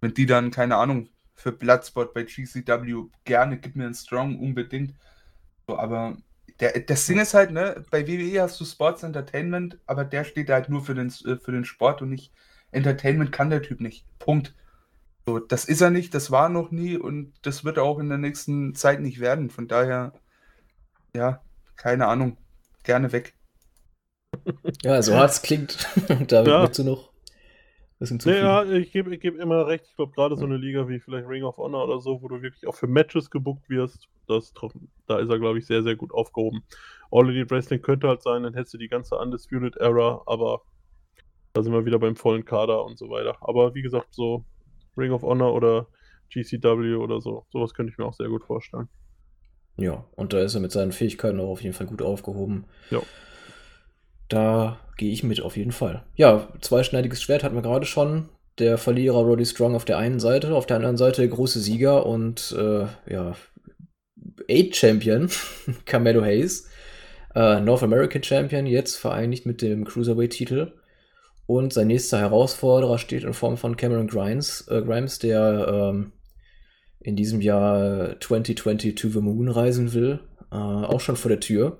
Wenn die dann, keine Ahnung, für Bloodspot bei GCW gerne, gib mir einen Strong unbedingt. So, aber der, das Ding ist halt, ne, bei WWE hast du Sports Entertainment, aber der steht halt nur für den, äh, für den Sport und nicht Entertainment kann der Typ nicht. Punkt. So, das ist er nicht, das war noch nie und das wird er auch in der nächsten Zeit nicht werden. Von daher, ja, keine Ahnung. Gerne weg. [laughs] Ja, so hart es klingt. [laughs] da ja. willst du noch was hinzufügen. Ja, ich gebe ich geb immer recht. Ich glaube, gerade so eine Liga wie vielleicht Ring of Honor oder so, wo du wirklich auch für Matches gebuckt wirst, das, da ist er, glaube ich, sehr, sehr gut aufgehoben. All Elite Wrestling könnte halt sein, dann hättest du die ganze Undisputed Era, aber da sind wir wieder beim vollen Kader und so weiter. Aber wie gesagt, so Ring of Honor oder GCW oder so, sowas könnte ich mir auch sehr gut vorstellen. Ja, und da ist er mit seinen Fähigkeiten auch auf jeden Fall gut aufgehoben. Ja. Da gehe ich mit auf jeden Fall. Ja, zweischneidiges Schwert hatten wir gerade schon. Der Verlierer Roddy Strong auf der einen Seite, auf der anderen Seite der große Sieger und äh, ja, Eight Champion [laughs] Carmelo Hayes, äh, North American Champion, jetzt vereinigt mit dem Cruiserweight-Titel. Und sein nächster Herausforderer steht in Form von Cameron Grimes, äh, Grimes der ähm, in diesem Jahr 2020 to the Moon reisen will, äh, auch schon vor der Tür.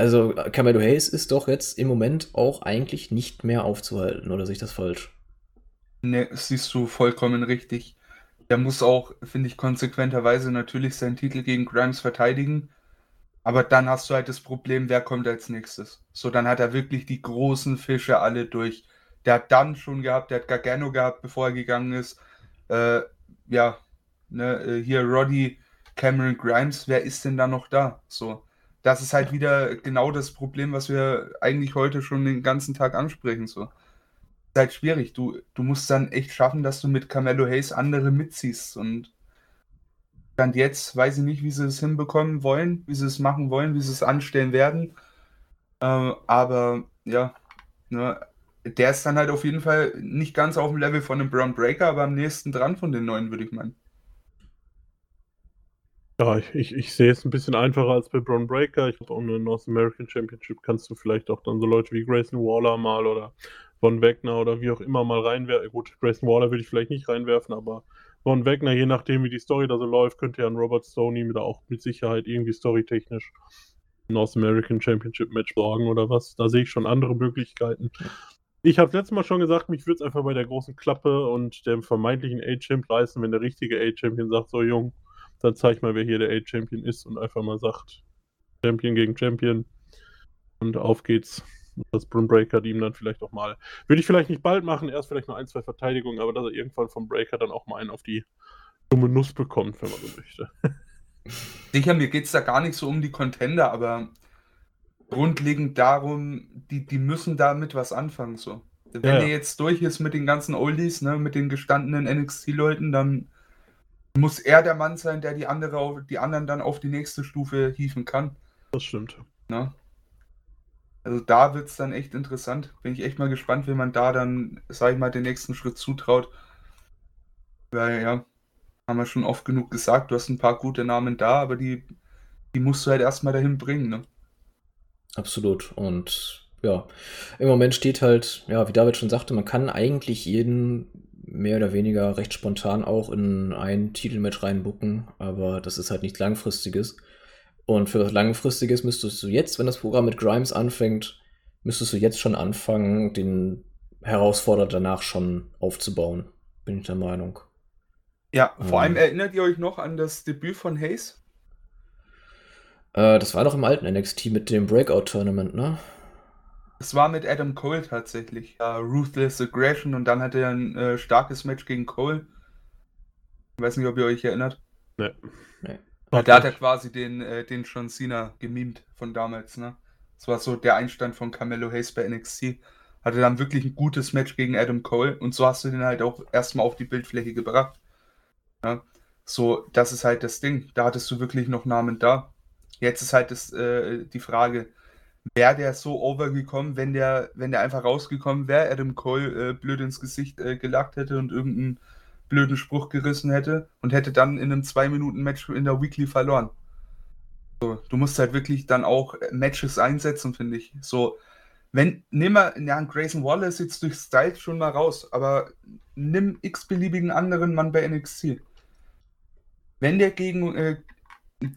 Also Camelo Hayes ist doch jetzt im Moment auch eigentlich nicht mehr aufzuhalten, oder sehe ich das falsch? Ne, siehst du vollkommen richtig. Der muss auch, finde ich, konsequenterweise natürlich seinen Titel gegen Grimes verteidigen. Aber dann hast du halt das Problem, wer kommt als nächstes. So, dann hat er wirklich die großen Fische alle durch. Der hat dann schon gehabt, der hat Gargano gehabt, bevor er gegangen ist. Äh, ja, ne, äh, hier Roddy, Cameron Grimes, wer ist denn da noch da? So, das ist halt wieder genau das Problem, was wir eigentlich heute schon den ganzen Tag ansprechen. So, ist halt schwierig. Du, du musst dann echt schaffen, dass du mit Carmelo Hayes andere mitziehst. Und dann jetzt weiß ich nicht, wie sie es hinbekommen wollen, wie sie es machen wollen, wie sie es anstellen werden. Äh, aber ja, ne, der ist dann halt auf jeden Fall nicht ganz auf dem Level von einem Brown Breaker, aber am nächsten dran von den neuen, würde ich meinen. Ja, ich, ich, ich sehe es ein bisschen einfacher als bei Braun Breaker. Ich glaube, eine North American Championship kannst du vielleicht auch dann so Leute wie Grayson Waller mal oder Von Wegner oder wie auch immer mal reinwerfen. Gut, Grayson Waller würde ich vielleicht nicht reinwerfen, aber Von Wegner, je nachdem wie die Story da so läuft, könnte ja ein Robert Stoney mit auch mit Sicherheit irgendwie storytechnisch North American Championship Match sorgen oder was. Da sehe ich schon andere Möglichkeiten. Ich habe letztes Mal schon gesagt, mich würde es einfach bei der großen Klappe und dem vermeintlichen A-Champ reißen, wenn der richtige A-Champion sagt, so Jung, dann zeig mal, wer hier der A-Champion ist und einfach mal sagt, Champion gegen Champion. Und auf geht's. Das Breaker, die ihm dann vielleicht auch mal, würde ich vielleicht nicht bald machen, erst vielleicht nur ein, zwei Verteidigungen, aber dass er irgendwann vom Breaker dann auch mal einen auf die dumme Nuss bekommt, wenn man so möchte. [laughs] Sicher, mir geht es da gar nicht so um die Contender, aber grundlegend darum, die, die müssen damit was anfangen. So. Wenn ja, ja. er jetzt durch ist mit den ganzen Oldies, ne, mit den gestandenen NXT-Leuten, dann muss er der Mann sein, der die, andere, die anderen dann auf die nächste Stufe hieven kann. Das stimmt. Ne? Also da wird es dann echt interessant. Bin ich echt mal gespannt, wie man da dann, sag ich mal, den nächsten Schritt zutraut. Weil ja, haben wir schon oft genug gesagt, du hast ein paar gute Namen da, aber die, die musst du halt erstmal dahin bringen, ne? Absolut. Und ja, im Moment steht halt, ja, wie David schon sagte, man kann eigentlich jeden mehr oder weniger recht spontan auch in ein Titelmatch reinbucken, aber das ist halt nichts Langfristiges. Und für das Langfristiges müsstest du jetzt, wenn das Programm mit Grimes anfängt, müsstest du jetzt schon anfangen, den herausfordert, danach schon aufzubauen, bin ich der Meinung. Ja, vor Ähm. allem erinnert ihr euch noch an das Debüt von Hayes? Äh, das war doch im alten NXT mit dem Breakout-Tournament, ne? Es war mit Adam Cole tatsächlich. Ja, Ruthless Aggression und dann hatte er ein äh, starkes Match gegen Cole. Ich weiß nicht, ob ihr euch erinnert. Ne. Nee. Ja, da hat er quasi den, äh, den John Cena gemimt von damals, ne? Das war so der Einstand von Carmelo Hayes bei NXT. Hatte dann wirklich ein gutes Match gegen Adam Cole und so hast du den halt auch erstmal auf die Bildfläche gebracht. Ja? So, das ist halt das Ding. Da hattest du wirklich noch Namen da. Jetzt ist halt das, äh, die Frage, wäre der so overgekommen, wenn der, wenn der einfach rausgekommen wäre, Adam Cole äh, blöd ins Gesicht äh, gelackt hätte und irgendeinen blöden Spruch gerissen hätte und hätte dann in einem 2-Minuten-Match in der Weekly verloren. So, du musst halt wirklich dann auch äh, Matches einsetzen, finde ich. So, wenn, nimm mal, ja, Grayson Waller ist jetzt durch Style schon mal raus, aber nimm x-beliebigen anderen Mann bei NXT. Wenn der gegen, äh,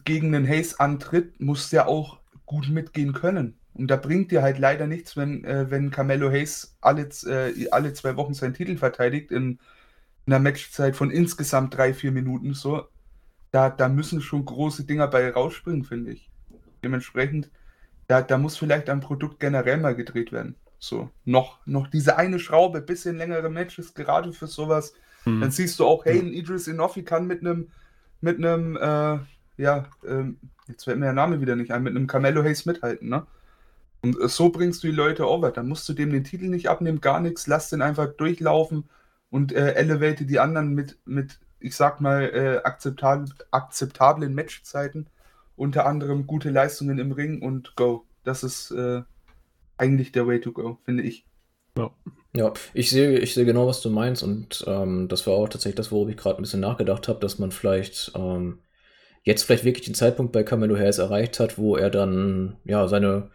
gegen den Hayes antritt, muss der auch gut mitgehen können. Und da bringt dir halt leider nichts, wenn, äh, wenn Carmelo Hayes alle, äh, alle zwei Wochen seinen Titel verteidigt in einer Matchzeit von insgesamt drei, vier Minuten so. Da, da müssen schon große Dinger bei rausspringen, finde ich. Dementsprechend, da, da muss vielleicht am Produkt generell mal gedreht werden. So, noch, noch diese eine Schraube, bisschen längere Matches, gerade für sowas. Hm. Dann siehst du auch, hey, ein Idris Inofi kann mit einem, mit einem, äh, ja, ähm, jetzt fällt mir der Name wieder nicht ein, mit einem Carmelo Hayes mithalten, ne? Und so bringst du die Leute over. Dann musst du dem den Titel nicht abnehmen, gar nichts, lass den einfach durchlaufen und äh, elevate die anderen mit, mit ich sag mal, äh, akzeptab akzeptablen Matchzeiten, unter anderem gute Leistungen im Ring und go. Das ist äh, eigentlich der Way to go, finde ich. Ja, ich sehe, ich sehe genau, was du meinst und ähm, das war auch tatsächlich das, worüber ich gerade ein bisschen nachgedacht habe, dass man vielleicht ähm, jetzt vielleicht wirklich den Zeitpunkt bei Camelo Hayes erreicht hat, wo er dann ja seine,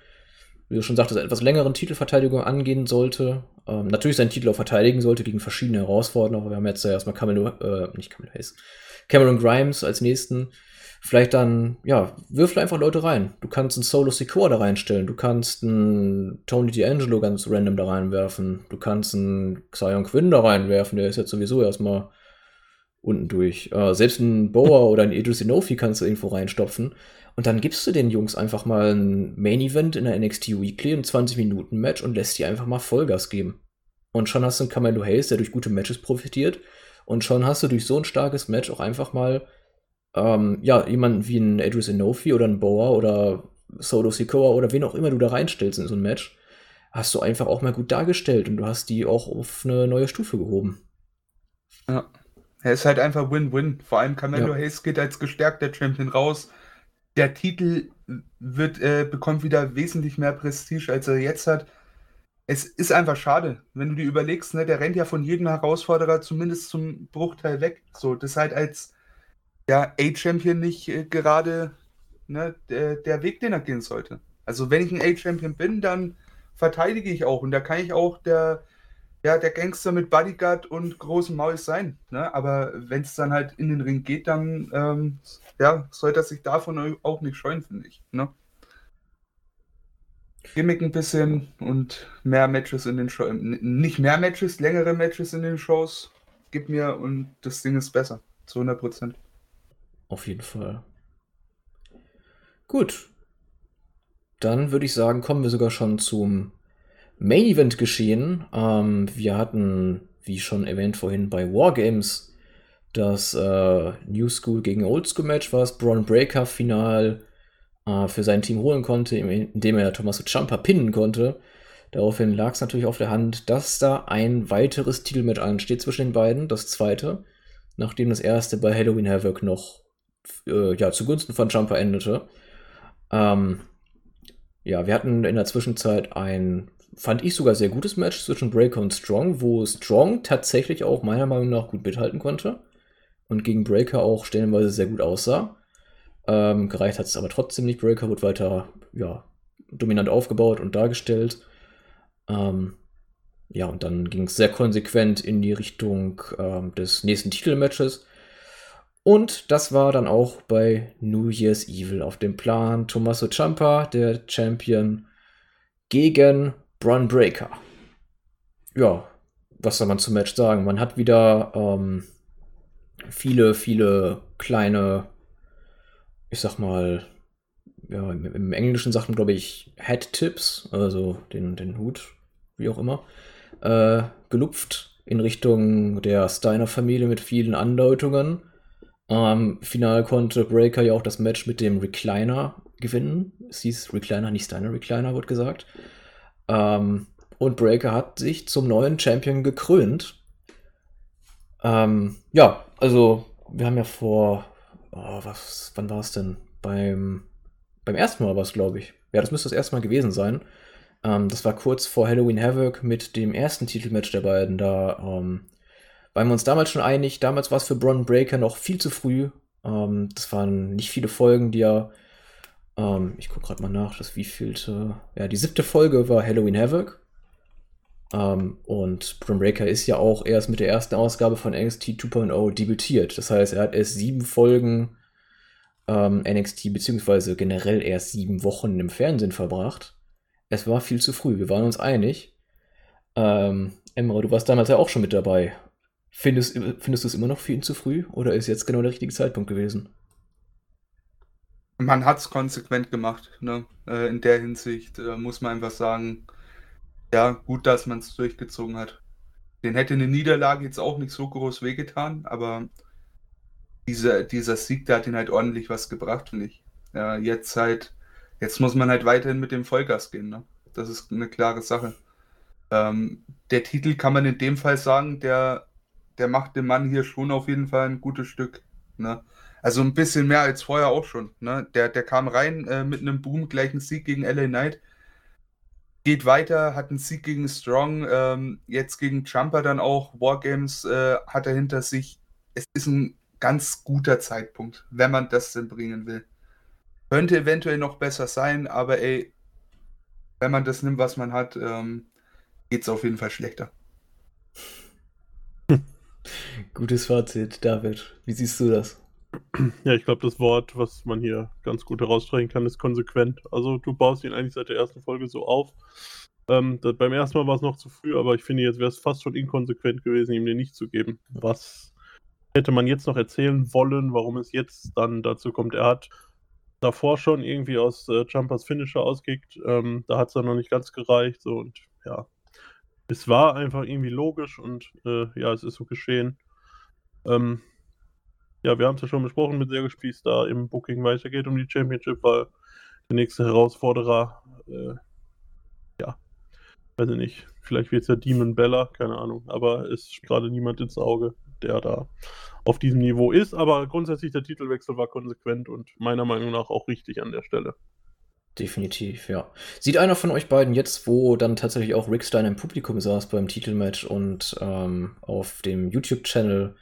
wie du schon sagtest, etwas längeren Titelverteidigung angehen sollte. Ähm, natürlich seinen Titel auch verteidigen sollte gegen verschiedene Herausforderungen, aber wir haben jetzt ja erstmal Camelo, äh, nicht Camelo Hayes, Cameron Grimes als nächsten. Vielleicht dann, ja, würfel einfach Leute rein. Du kannst einen Solo Secure da reinstellen. Du kannst einen Tony D'Angelo ganz random da reinwerfen. Du kannst einen Xion Quinn da reinwerfen. Der ist jetzt sowieso erstmal unten durch. Äh, selbst einen Boa oder einen Idris Inofi kannst du irgendwo reinstopfen. Und dann gibst du den Jungs einfach mal ein Main Event in der NXT Weekly, ein 20-Minuten-Match und lässt die einfach mal Vollgas geben. Und schon hast du einen Camelo Hayes, der durch gute Matches profitiert. Und schon hast du durch so ein starkes Match auch einfach mal ähm, ja, jemanden wie ein Idris Inofi oder ein Boa oder Solo Sikoa oder wen auch immer du da reinstellst in so ein Match, hast du einfach auch mal gut dargestellt und du hast die auch auf eine neue Stufe gehoben. Ja. Er ist halt einfach Win-Win. Vor allem Carmelo Ja. Hayes geht als gestärkter Champion raus. Der Titel wird, äh, bekommt wieder wesentlich mehr Prestige, als er jetzt hat. Es ist einfach schade, wenn du dir überlegst, ne, der rennt ja von jedem Herausforderer zumindest zum Bruchteil weg. So, das ist halt als ja, A-Champion nicht äh, gerade ne, der, der Weg, den er gehen sollte. Also wenn ich ein A-Champion bin, dann verteidige ich auch und da kann ich auch der, ja, der Gangster mit Bodyguard und großem Maul sein. Ne? Aber wenn es dann halt in den Ring geht, dann ähm, ja, sollte er sich davon auch nicht scheuen, finde ich. Ne? Gimmick ein bisschen und mehr Matches in den Shows. Nicht mehr Matches, längere Matches in den Shows. Gib mir und das Ding ist besser. Zu 100 Prozent. Auf jeden Fall. Gut. Dann würde ich sagen, kommen wir sogar schon zum Main Event geschehen. Ähm, wir hatten, wie schon erwähnt vorhin, bei Wargames das äh, New School gegen Old School Match, was Braun Breaker final äh, für sein Team holen konnte, indem er Tommaso Ciampa pinnen konnte. Daraufhin lag es natürlich auf der Hand, dass da ein weiteres Titelmatch ansteht zwischen den beiden, das zweite, nachdem das erste bei Halloween Havoc noch äh, ja, zugunsten von Ciampa endete. Ähm, ja, wir hatten in der Zwischenzeit ein, fand ich sogar sehr gutes Match zwischen Breaker und Strong, wo Strong tatsächlich auch meiner Meinung nach gut mithalten konnte und gegen Breaker auch stellenweise sehr gut aussah. Ähm, gereicht hat es aber trotzdem nicht. Breaker wird weiter ja, dominant aufgebaut und dargestellt. Ähm, ja, und dann ging es sehr konsequent in die Richtung ähm, des nächsten Titelmatches. Und das war dann auch bei New Year's Evil auf dem Plan. Tommaso Ciampa, der Champion, gegen Braun Breaker. ja, was soll man zum Match sagen? Man hat wieder ähm, viele, viele kleine, ich sag mal, ja, im, im Englischen sagt man, glaube ich, Head-Tips, also den, den Hut, wie auch immer, äh, gelupft in Richtung der Steiner-Familie mit vielen Andeutungen. Ähm, final konnte Breaker ja auch das Match mit dem Recliner gewinnen. Es hieß Recliner, nicht Steiner Recliner, wird gesagt. Ähm, und Breaker hat sich zum neuen Champion gekrönt. Ähm, ja, also wir haben ja vor, oh, was, wann war es denn? Beim, beim ersten Mal war es, glaube ich. Ja, das müsste das erste Mal gewesen sein. Ähm, das war kurz vor Halloween Havoc mit dem ersten Titelmatch der beiden. Da ähm, waren wir uns damals schon einig. Damals war es für Bron Breaker noch viel zu früh. Ähm, das waren nicht viele Folgen, die er. Ähm, ich gucke gerade mal nach, das wievielte. Ja, die siebte Folge war Halloween Havoc. Ähm, und Bron Breaker ist ja auch erst mit der ersten Ausgabe von NXT 2.0 debütiert. Das heißt, er hat erst sieben Folgen ähm, NXT, beziehungsweise generell erst sieben Wochen im Fernsehen verbracht es war viel zu früh. Wir waren uns einig. Ähm, Emra, du warst damals ja auch schon mit dabei. Findest, findest du es immer noch ihn zu früh oder ist jetzt genau der richtige Zeitpunkt gewesen? Man hat es konsequent gemacht. Ne? Äh, in der Hinsicht äh, muss man einfach sagen, ja, gut, dass man es durchgezogen hat. Den hätte eine Niederlage jetzt auch nicht so groß wehgetan, aber dieser, dieser Sieg, der hat ihn halt ordentlich was gebracht, finde ich. Ja, jetzt halt Jetzt muss man halt weiterhin mit dem Vollgas gehen. Ne? Das ist eine klare Sache. Ähm, der Titel kann man in dem Fall sagen, der, der macht dem Mann hier schon auf jeden Fall ein gutes Stück. Ne? Also ein bisschen mehr als vorher auch schon. Ne? Der, der kam rein äh, mit einem Boom, gleich einen Sieg gegen LA Knight. Geht weiter, hat einen Sieg gegen Strong, ähm, jetzt gegen Jumper dann auch. Wargames äh, hat er hinter sich. Es ist ein ganz guter Zeitpunkt, wenn man das denn bringen will. Könnte eventuell noch besser sein, aber ey, wenn man das nimmt, was man hat, ähm, geht es auf jeden Fall schlechter. [laughs] Gutes Fazit, David. Wie siehst du das? Ja, ich glaube, das Wort, was man hier ganz gut herausstreichen kann, ist konsequent. Also du baust ihn eigentlich seit der ersten Folge so auf. Ähm, das, beim ersten Mal war es noch zu früh, aber ich finde, jetzt wäre es fast schon inkonsequent gewesen, ihm den nicht zu geben. Was hätte man jetzt noch erzählen wollen, warum es jetzt dann dazu kommt? Er hat davor schon irgendwie aus äh, Jumpers Finisher ausgeht. Ähm, da hat es dann noch nicht ganz gereicht. So und ja, es war einfach irgendwie logisch und äh, ja, es ist so geschehen. Ähm, ja, wir haben es ja schon besprochen mit Sergio Spieß, da im Booking weitergeht um die Championship, weil der nächste Herausforderer, äh, ja, weiß ich nicht, vielleicht wird es ja Demon Bella, keine Ahnung, aber es ist gerade niemand ins Auge, der da auf diesem Niveau ist. Aber grundsätzlich der Titelwechsel war konsequent und meiner Meinung nach auch richtig an der Stelle. Definitiv, ja. Sieht einer von euch beiden jetzt, wo dann tatsächlich auch Rick Stein im Publikum saß beim Titelmatch und ähm, auf dem YouTube-Channel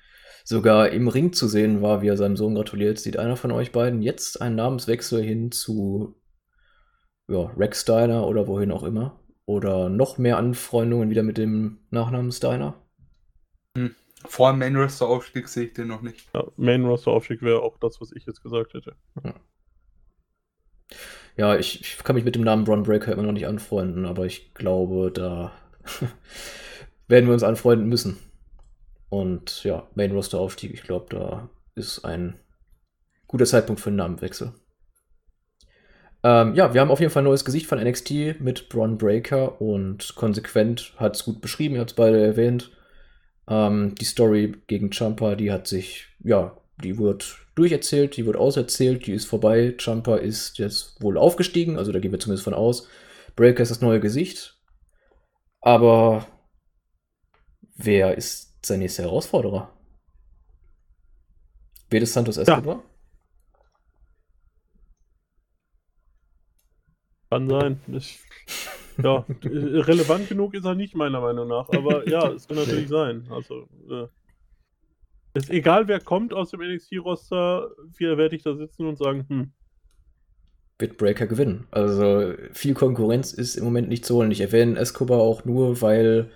sogar im Ring zu sehen war, wie er seinem Sohn gratuliert, sieht einer von euch beiden jetzt einen Namenswechsel hin zu ja, Rex Steiner oder wohin auch immer? Oder noch mehr Anfreundungen wieder mit dem Nachnamen Steiner? Hm. Vor dem Main Roster Aufstieg sehe ich den noch nicht. Ja, Main Roster Aufstieg wäre auch das, was ich jetzt gesagt hätte. Ja, ja ich, ich, kann mich mit dem Namen Bron Breaker immer noch nicht anfreunden, aber ich glaube, da [laughs] werden wir uns anfreunden müssen. Und ja, Main Roster Aufstieg, ich glaube, da ist ein guter Zeitpunkt für einen Namenwechsel. Ähm, ja, wir haben auf jeden Fall ein neues Gesicht von NXT mit Bron Breaker und konsequent hat es gut beschrieben, ihr habt es beide erwähnt. Ähm, die Story gegen Champa, die hat sich, ja, die wird durcherzählt, die wird auserzählt, die ist vorbei. Champa ist jetzt wohl aufgestiegen, also da gehen wir zumindest von aus. Breaker ist das neue Gesicht. Aber wer ist sein nächster Herausforderer? Wird es Santos Escobar? Ja. Kann sein. Ich ja, [laughs] relevant genug ist er nicht, meiner Meinung nach. Aber ja, es kann natürlich sein. Also, äh, ist egal, wer kommt aus dem NXT-Roster, wir werde ich da sitzen und sagen, hm. Wird Breaker gewinnen. Also viel Konkurrenz ist im Moment nicht zu holen. Ich erwähne Escobar auch nur, weil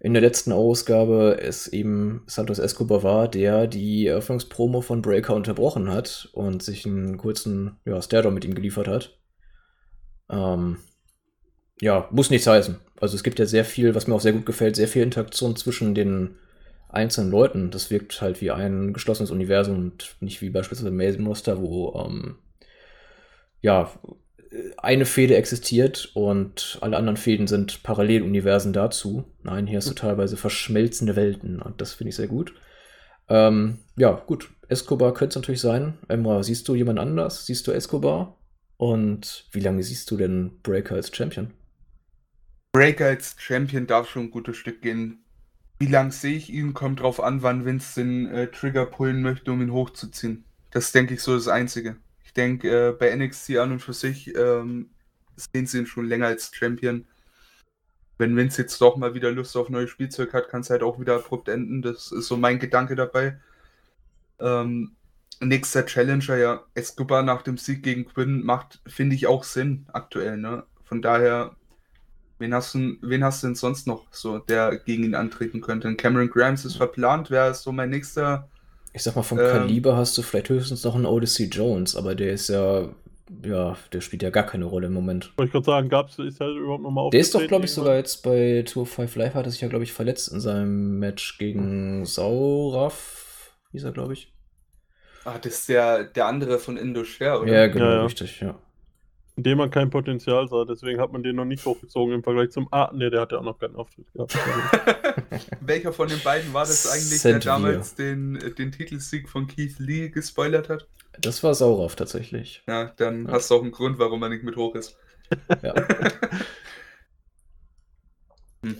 in der letzten Ausgabe es eben Santos Escobar war, der die Eröffnungspromo von Breaker unterbrochen hat und sich einen kurzen ja, Stairdown mit ihm geliefert hat. Ähm, ja, muss nichts heißen. Also es gibt ja sehr viel, was mir auch sehr gut gefällt, sehr viel Interaktion zwischen den einzelnen Leuten. Das wirkt halt wie ein geschlossenes Universum und nicht wie beispielsweise Mason Monster, wo ähm, ja eine Fehde existiert und alle anderen Fäden sind Paralleluniversen dazu. Nein, hier hast du teilweise verschmelzende Welten und das finde ich sehr gut. Ähm, ja, gut. Escobar könnte es natürlich sein. Emra, siehst du jemand anders? Siehst du Escobar? Und wie lange siehst du denn Breaker als Champion? Breaker als Champion darf schon ein gutes Stück gehen. Wie lange sehe ich ihn? Kommt drauf an, wann Vince den äh, Trigger pullen möchte, um ihn hochzuziehen. Das denke ich so das Einzige. Denke, äh, bei NXT an und für sich ähm, sehen sie ihn schon länger als Champion. Wenn Vince jetzt doch mal wieder Lust auf neues Spielzeug hat, kann es halt auch wieder abrupt enden. Das ist so mein Gedanke dabei. Ähm, nächster Challenger, ja, Escobar nach dem Sieg gegen Quinn macht, finde ich, auch Sinn aktuell. Ne? Von daher, wen hast, du, wen hast du denn sonst noch, so, der gegen ihn antreten könnte? Cameron Grimes ist verplant, wäre so mein nächster ich sag mal, vom ähm, Kaliber hast du vielleicht höchstens noch einen Odyssey Jones, aber der ist ja, ja, der spielt ja gar keine Rolle im Moment. Wollte ich gerade sagen, gab's, ist halt überhaupt nochmal Der ist doch, glaube ich, sogar jetzt bei Tour 5 Live, hat er sich ja, glaube ich, verletzt in seinem Match gegen Sauraf, hieß er, glaube ich. Ah, das ist der, der andere von Indoshare, oder? Ja, genau, ja, ja. richtig, ja in dem man kein Potenzial sah. Deswegen hat man den noch nicht hochgezogen im Vergleich zum A. Ne, der hat ja auch noch keinen Auftritt gehabt. [laughs] Welcher von den beiden war das eigentlich, Cent der damals den, den Titelsieg von Keith Lee gespoilert hat? Das war Saurauf tatsächlich. Ja, dann ja. hast du auch einen Grund, warum er nicht mit hoch ist. Ja. [laughs] hm.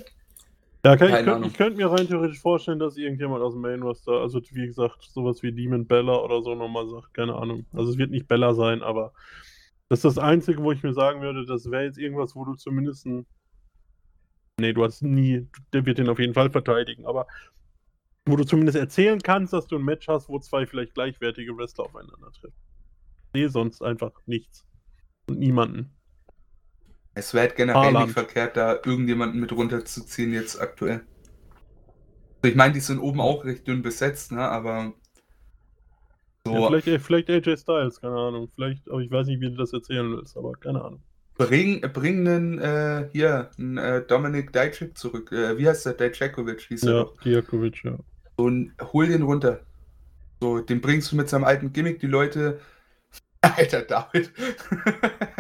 Ja, kann, ich, könnte, ich könnte mir rein theoretisch vorstellen, dass irgendjemand aus dem Main Roster, also wie gesagt, sowas wie Demon Bella oder so nochmal sagt, keine Ahnung. Also es wird nicht Bella sein, aber das ist das Einzige, wo ich mir sagen würde, das wäre jetzt irgendwas, wo du zumindest ein. Nee, du hast nie. Der wird den auf jeden Fall verteidigen, aber wo du zumindest erzählen kannst, dass du ein Match hast, wo zwei vielleicht gleichwertige Wrestler aufeinandertreffen. Nee, sonst einfach nichts. Und niemanden. Es wäre halt generell Haaland. nicht verkehrt, da irgendjemanden mit runterzuziehen jetzt aktuell. Ich meine, die sind oben auch recht dünn besetzt, ne? Aber so. Ja, vielleicht, vielleicht AJ Styles, keine Ahnung. Vielleicht, aber ich weiß nicht, wie du das erzählen willst, aber keine Ahnung. Bring, bring einen, äh, hier, einen äh, Dominik Dijak zurück. Äh, wie heißt der? Dijakovic hieß er. Ja, Dijakovic, ja. Und hol den runter. So, den bringst du mit seinem alten Gimmick, die Leute. [laughs] Alter David.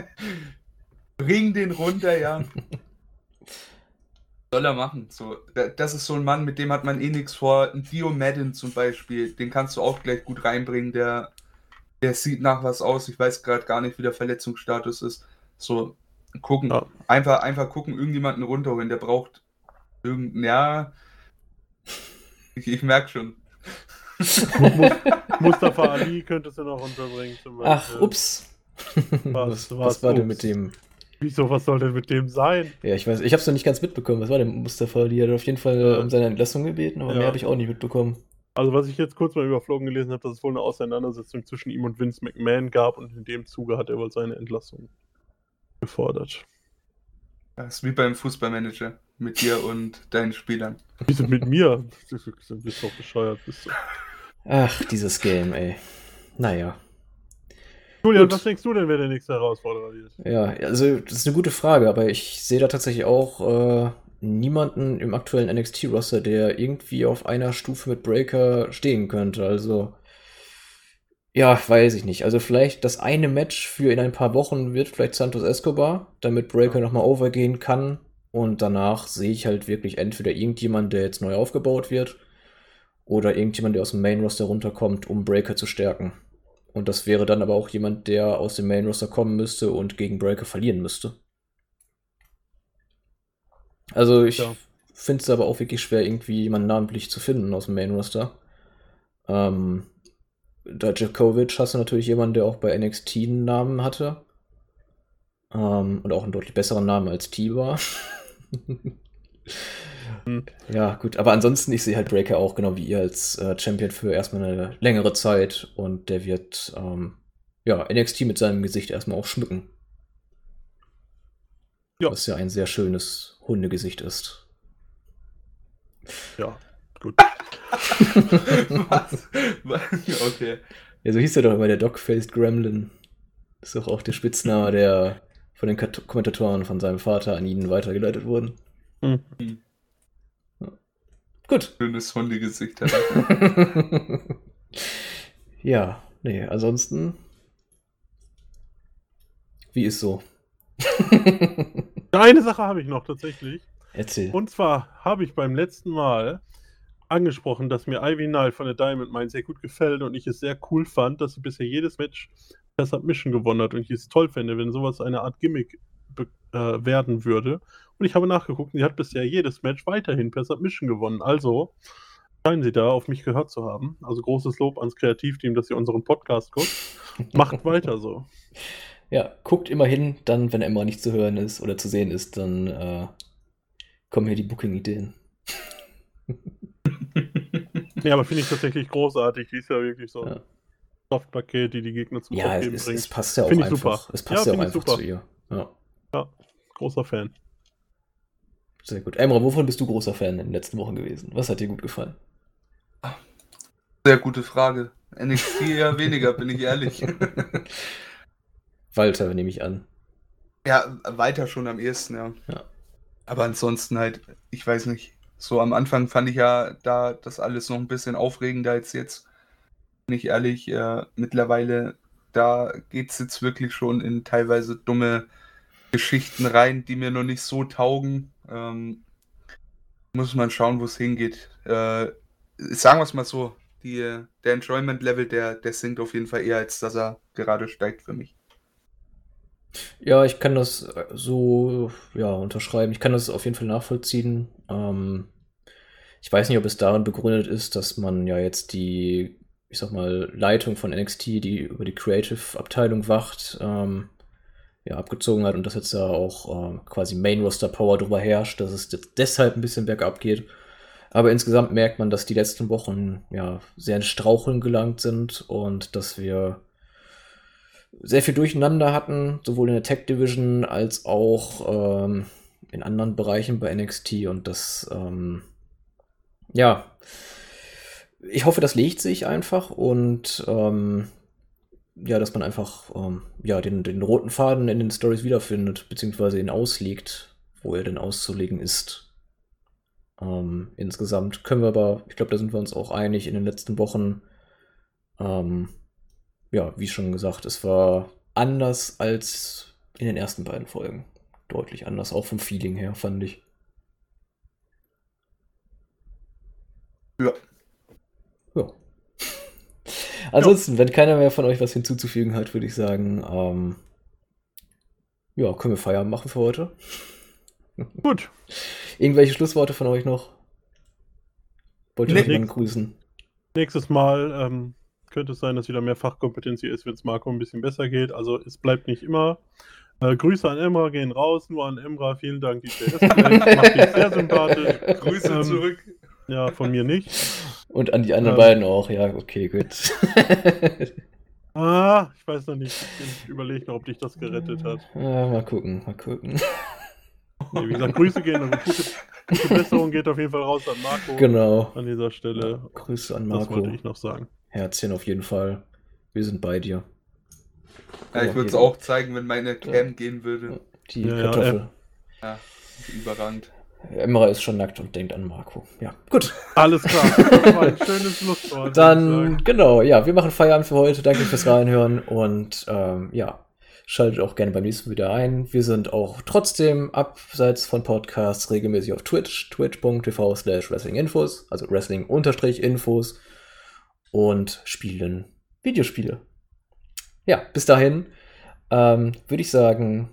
[laughs] bring den runter, ja. [laughs] soll er machen. So, das ist so ein Mann, mit dem hat man eh nichts vor. Ein Dio Madden zum Beispiel, den kannst du auch gleich gut reinbringen. Der, der sieht nach was aus. Ich weiß gerade gar nicht, wie der Verletzungsstatus ist. So, gucken. Ja. Einfach, einfach gucken, irgendjemanden runterholen. Der braucht irgendein, ja. Ich, ich merke schon. Mustafa Ali könntest du noch unterbringen. Ach, ups. Was, was, was war ups. denn mit dem? Wieso, was soll denn mit dem sein? Ja, ich weiß, ich habe es noch nicht ganz mitbekommen. Was war denn Mustafa? Die hat auf jeden Fall ja. um seine Entlassung gebeten, aber ja. mehr habe ich auch nicht mitbekommen. Also, was ich jetzt kurz mal überflogen gelesen habe, dass es wohl eine Auseinandersetzung zwischen ihm und Vince McMahon gab und in dem Zuge hat er wohl seine Entlassung gefordert. Das ist wie beim Fußballmanager. Mit dir und deinen Spielern. Wieso mit mir? Du bist doch bescheuert, bist du. Ach, dieses Game, ey. Naja. Julian, Gut. was denkst du denn, wer der nächste Herausforderer wird? Ja, also das ist eine gute Frage, aber ich sehe da tatsächlich auch äh, niemanden im aktuellen NXT-Roster, der irgendwie auf einer Stufe mit Breaker stehen könnte. Also, ja, weiß ich nicht. Also vielleicht das eine Match für in ein paar Wochen wird vielleicht Santos Escobar, damit Breaker ja. nochmal overgehen kann. Und danach sehe ich halt wirklich entweder irgendjemand, der jetzt neu aufgebaut wird, oder irgendjemand, der aus dem Main-Roster runterkommt, um Breaker zu stärken. Und das wäre dann aber auch jemand, der aus dem Main Roster kommen müsste und gegen Breaker verlieren müsste. Also ich ja. finde es aber auch wirklich schwer, irgendwie jemanden namentlich zu finden aus dem Main Roster. Ähm, Dajakovic hast du natürlich jemanden, der auch bei NXT einen Namen hatte. Ähm, und auch einen deutlich besseren Namen als T war. [laughs] Hm. Ja, gut, aber ansonsten, ich sehe halt Breaker auch genau wie ihr als äh, Champion für erstmal eine längere Zeit und der wird ähm, ja NXT mit seinem Gesicht erstmal auch schmücken. Ja. Was ja ein sehr schönes Hundegesicht ist. Ja, gut. Was? [laughs] okay. Ja, so hieß er doch immer der Dog-Faced Gremlin. Ist doch auch der Spitzname der von den Kat Kommentatoren von seinem Vater an ihn weitergeleitet wurden. Hm. Gut. Schönes Hundegesicht. [laughs] ja, nee, ansonsten. Wie ist so? [laughs] Eine Sache habe ich noch tatsächlich. Erzähl. Und zwar habe ich beim letzten Mal angesprochen, dass mir Ivy Nile von der Diamond Mine sehr gut gefällt und ich es sehr cool fand, dass sie bisher jedes Match per Submission gewonnen hat und ich es toll fände, wenn sowas eine Art Gimmick äh, werden würde. Und ich habe nachgeguckt, sie hat bisher jedes Match weiterhin per Submission gewonnen. Also scheinen sie da auf mich gehört zu haben. Also großes Lob ans Kreativteam, dass ihr unseren Podcast guckt. Macht [laughs] weiter so. Ja, guckt immer hin, dann, wenn Emma nicht zu hören ist oder zu sehen ist, dann äh, kommen hier die Booking-Ideen. [laughs] Nee, aber finde ich tatsächlich großartig. Die ist ja wirklich so ein Ja. Softpaket, die die Gegner zum Ja, Aufgeben es, bringt. es passt ja auch einfach. super. Es passt Ja, ja, auch einfach super. zu ihr. Ja, Großer Fan. sehr gut. Emra, wovon bist du großer Fan in den letzten Wochen gewesen? Was hat dir gut gefallen? Sehr gute Frage. NXT eher weniger, bin ich ehrlich. [laughs] Walter, nehme ich an. ja, weiter schon am ehesten, ja. Ja. Aber ansonsten halt, ich weiß nicht. So am Anfang fand ich ja da das alles noch ein bisschen aufregender als jetzt. Bin ich ehrlich, äh, mittlerweile, da geht es jetzt wirklich schon in teilweise dumme Geschichten rein, die mir noch nicht so taugen. Ähm, muss man schauen, wo es hingeht. Äh, sagen wir es mal so, die, der Enjoyment-Level, der, der sinkt auf jeden Fall eher, als dass er gerade steigt für mich. Ja, ich kann das äh, so ja, unterschreiben. Ich kann das auf jeden Fall nachvollziehen. Ähm, ich weiß nicht, ob es darin begründet ist, dass man ja jetzt die, ich sag mal, Leitung von NXT, die über die Creative-Abteilung wacht, ähm, ja, abgezogen hat und dass jetzt da auch ähm, quasi Main-Roster-Power drüber herrscht, dass es deshalb ein bisschen bergab geht. Aber insgesamt merkt man, dass die letzten Wochen ja sehr ins Straucheln gelangt sind und dass wir sehr viel Durcheinander hatten, sowohl in der Tech Division als auch ähm, in anderen Bereichen bei NXT und das, ähm, ja, ich hoffe, das legt sich einfach und ähm, ja, dass man einfach ähm, ja, den, den roten Faden in den Stories wiederfindet, beziehungsweise ihn auslegt, wo er denn auszulegen ist. Ähm, insgesamt können wir aber, ich glaube, da sind wir uns auch einig in den letzten Wochen, ähm, ja, wie schon gesagt, es war anders als in den ersten beiden Folgen. Deutlich anders, auch vom Feeling her, fand ich. Ja. Ansonsten, wenn keiner mehr von euch was hinzuzufügen hat, würde ich sagen, ähm, ja, können wir Feierabend machen für heute. [laughs] Gut. Irgendwelche Schlussworte von euch noch? Wollt ihr Nee. euch jemanden grüßen? Nächstes Mal ähm, könnte es sein, dass wieder mehr Fachkompetenz hier ist, wenn es Marco ein bisschen besser geht. Also es bleibt nicht immer. Äh, Grüße an Emma gehen raus, nur an Emra. Vielen Dank, DJ Esplay. [laughs] Macht dich sehr sympathisch. Grüße Ähm, zurück. Ja, von mir nicht. Und an die anderen Ähm. beiden auch, ja, okay, gut. [laughs] Ah, ich weiß noch nicht. Ich überlege noch, ob dich das gerettet hat. ja, mal gucken, mal gucken. [laughs] Nee, wie gesagt, Grüße gehen und gute, gute [laughs] Besserung geht auf jeden Fall raus an Marco. Genau. An dieser Stelle. Grüße an Das Marco. wollte ich noch sagen. Herzchen auf jeden Fall. Wir sind bei dir. Ja, ich würde es Ja. auch zeigen, wenn meine Cam gehen würde. Die Ja, ja, Kartoffel. Ja, überragend. Emra ist schon nackt und denkt an Marco. Ja, gut. Alles klar. [laughs] Ein schönes ich Dann, genau, ja, wir machen Feierabend für heute. Danke fürs Reinhören und ähm, ja, schaltet auch gerne beim nächsten Mal wieder ein. Wir sind auch trotzdem abseits von Podcasts regelmäßig auf Twitch, twitch.tv slash wrestlinginfos, also wrestling-infos und spielen Videospiele. Ja, bis dahin ähm, würde ich sagen,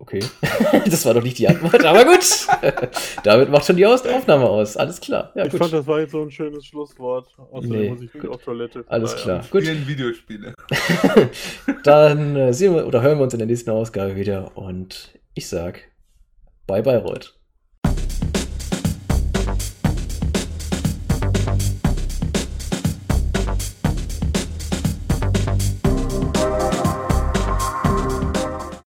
okay, [laughs] das war doch nicht die Antwort, aber gut. [laughs] Damit macht schon die Aufnahme aus. Alles klar. Ja, ich gut. fand, das war jetzt so ein schönes Schlusswort. Außerdem Nee, muss ich gut. auf Toilette. Alles klar. Gut. Spielen Videospiele. [laughs] Dann äh, sehen wir oder hören wir uns in der nächsten Ausgabe wieder und ich sag bye bye, Reut.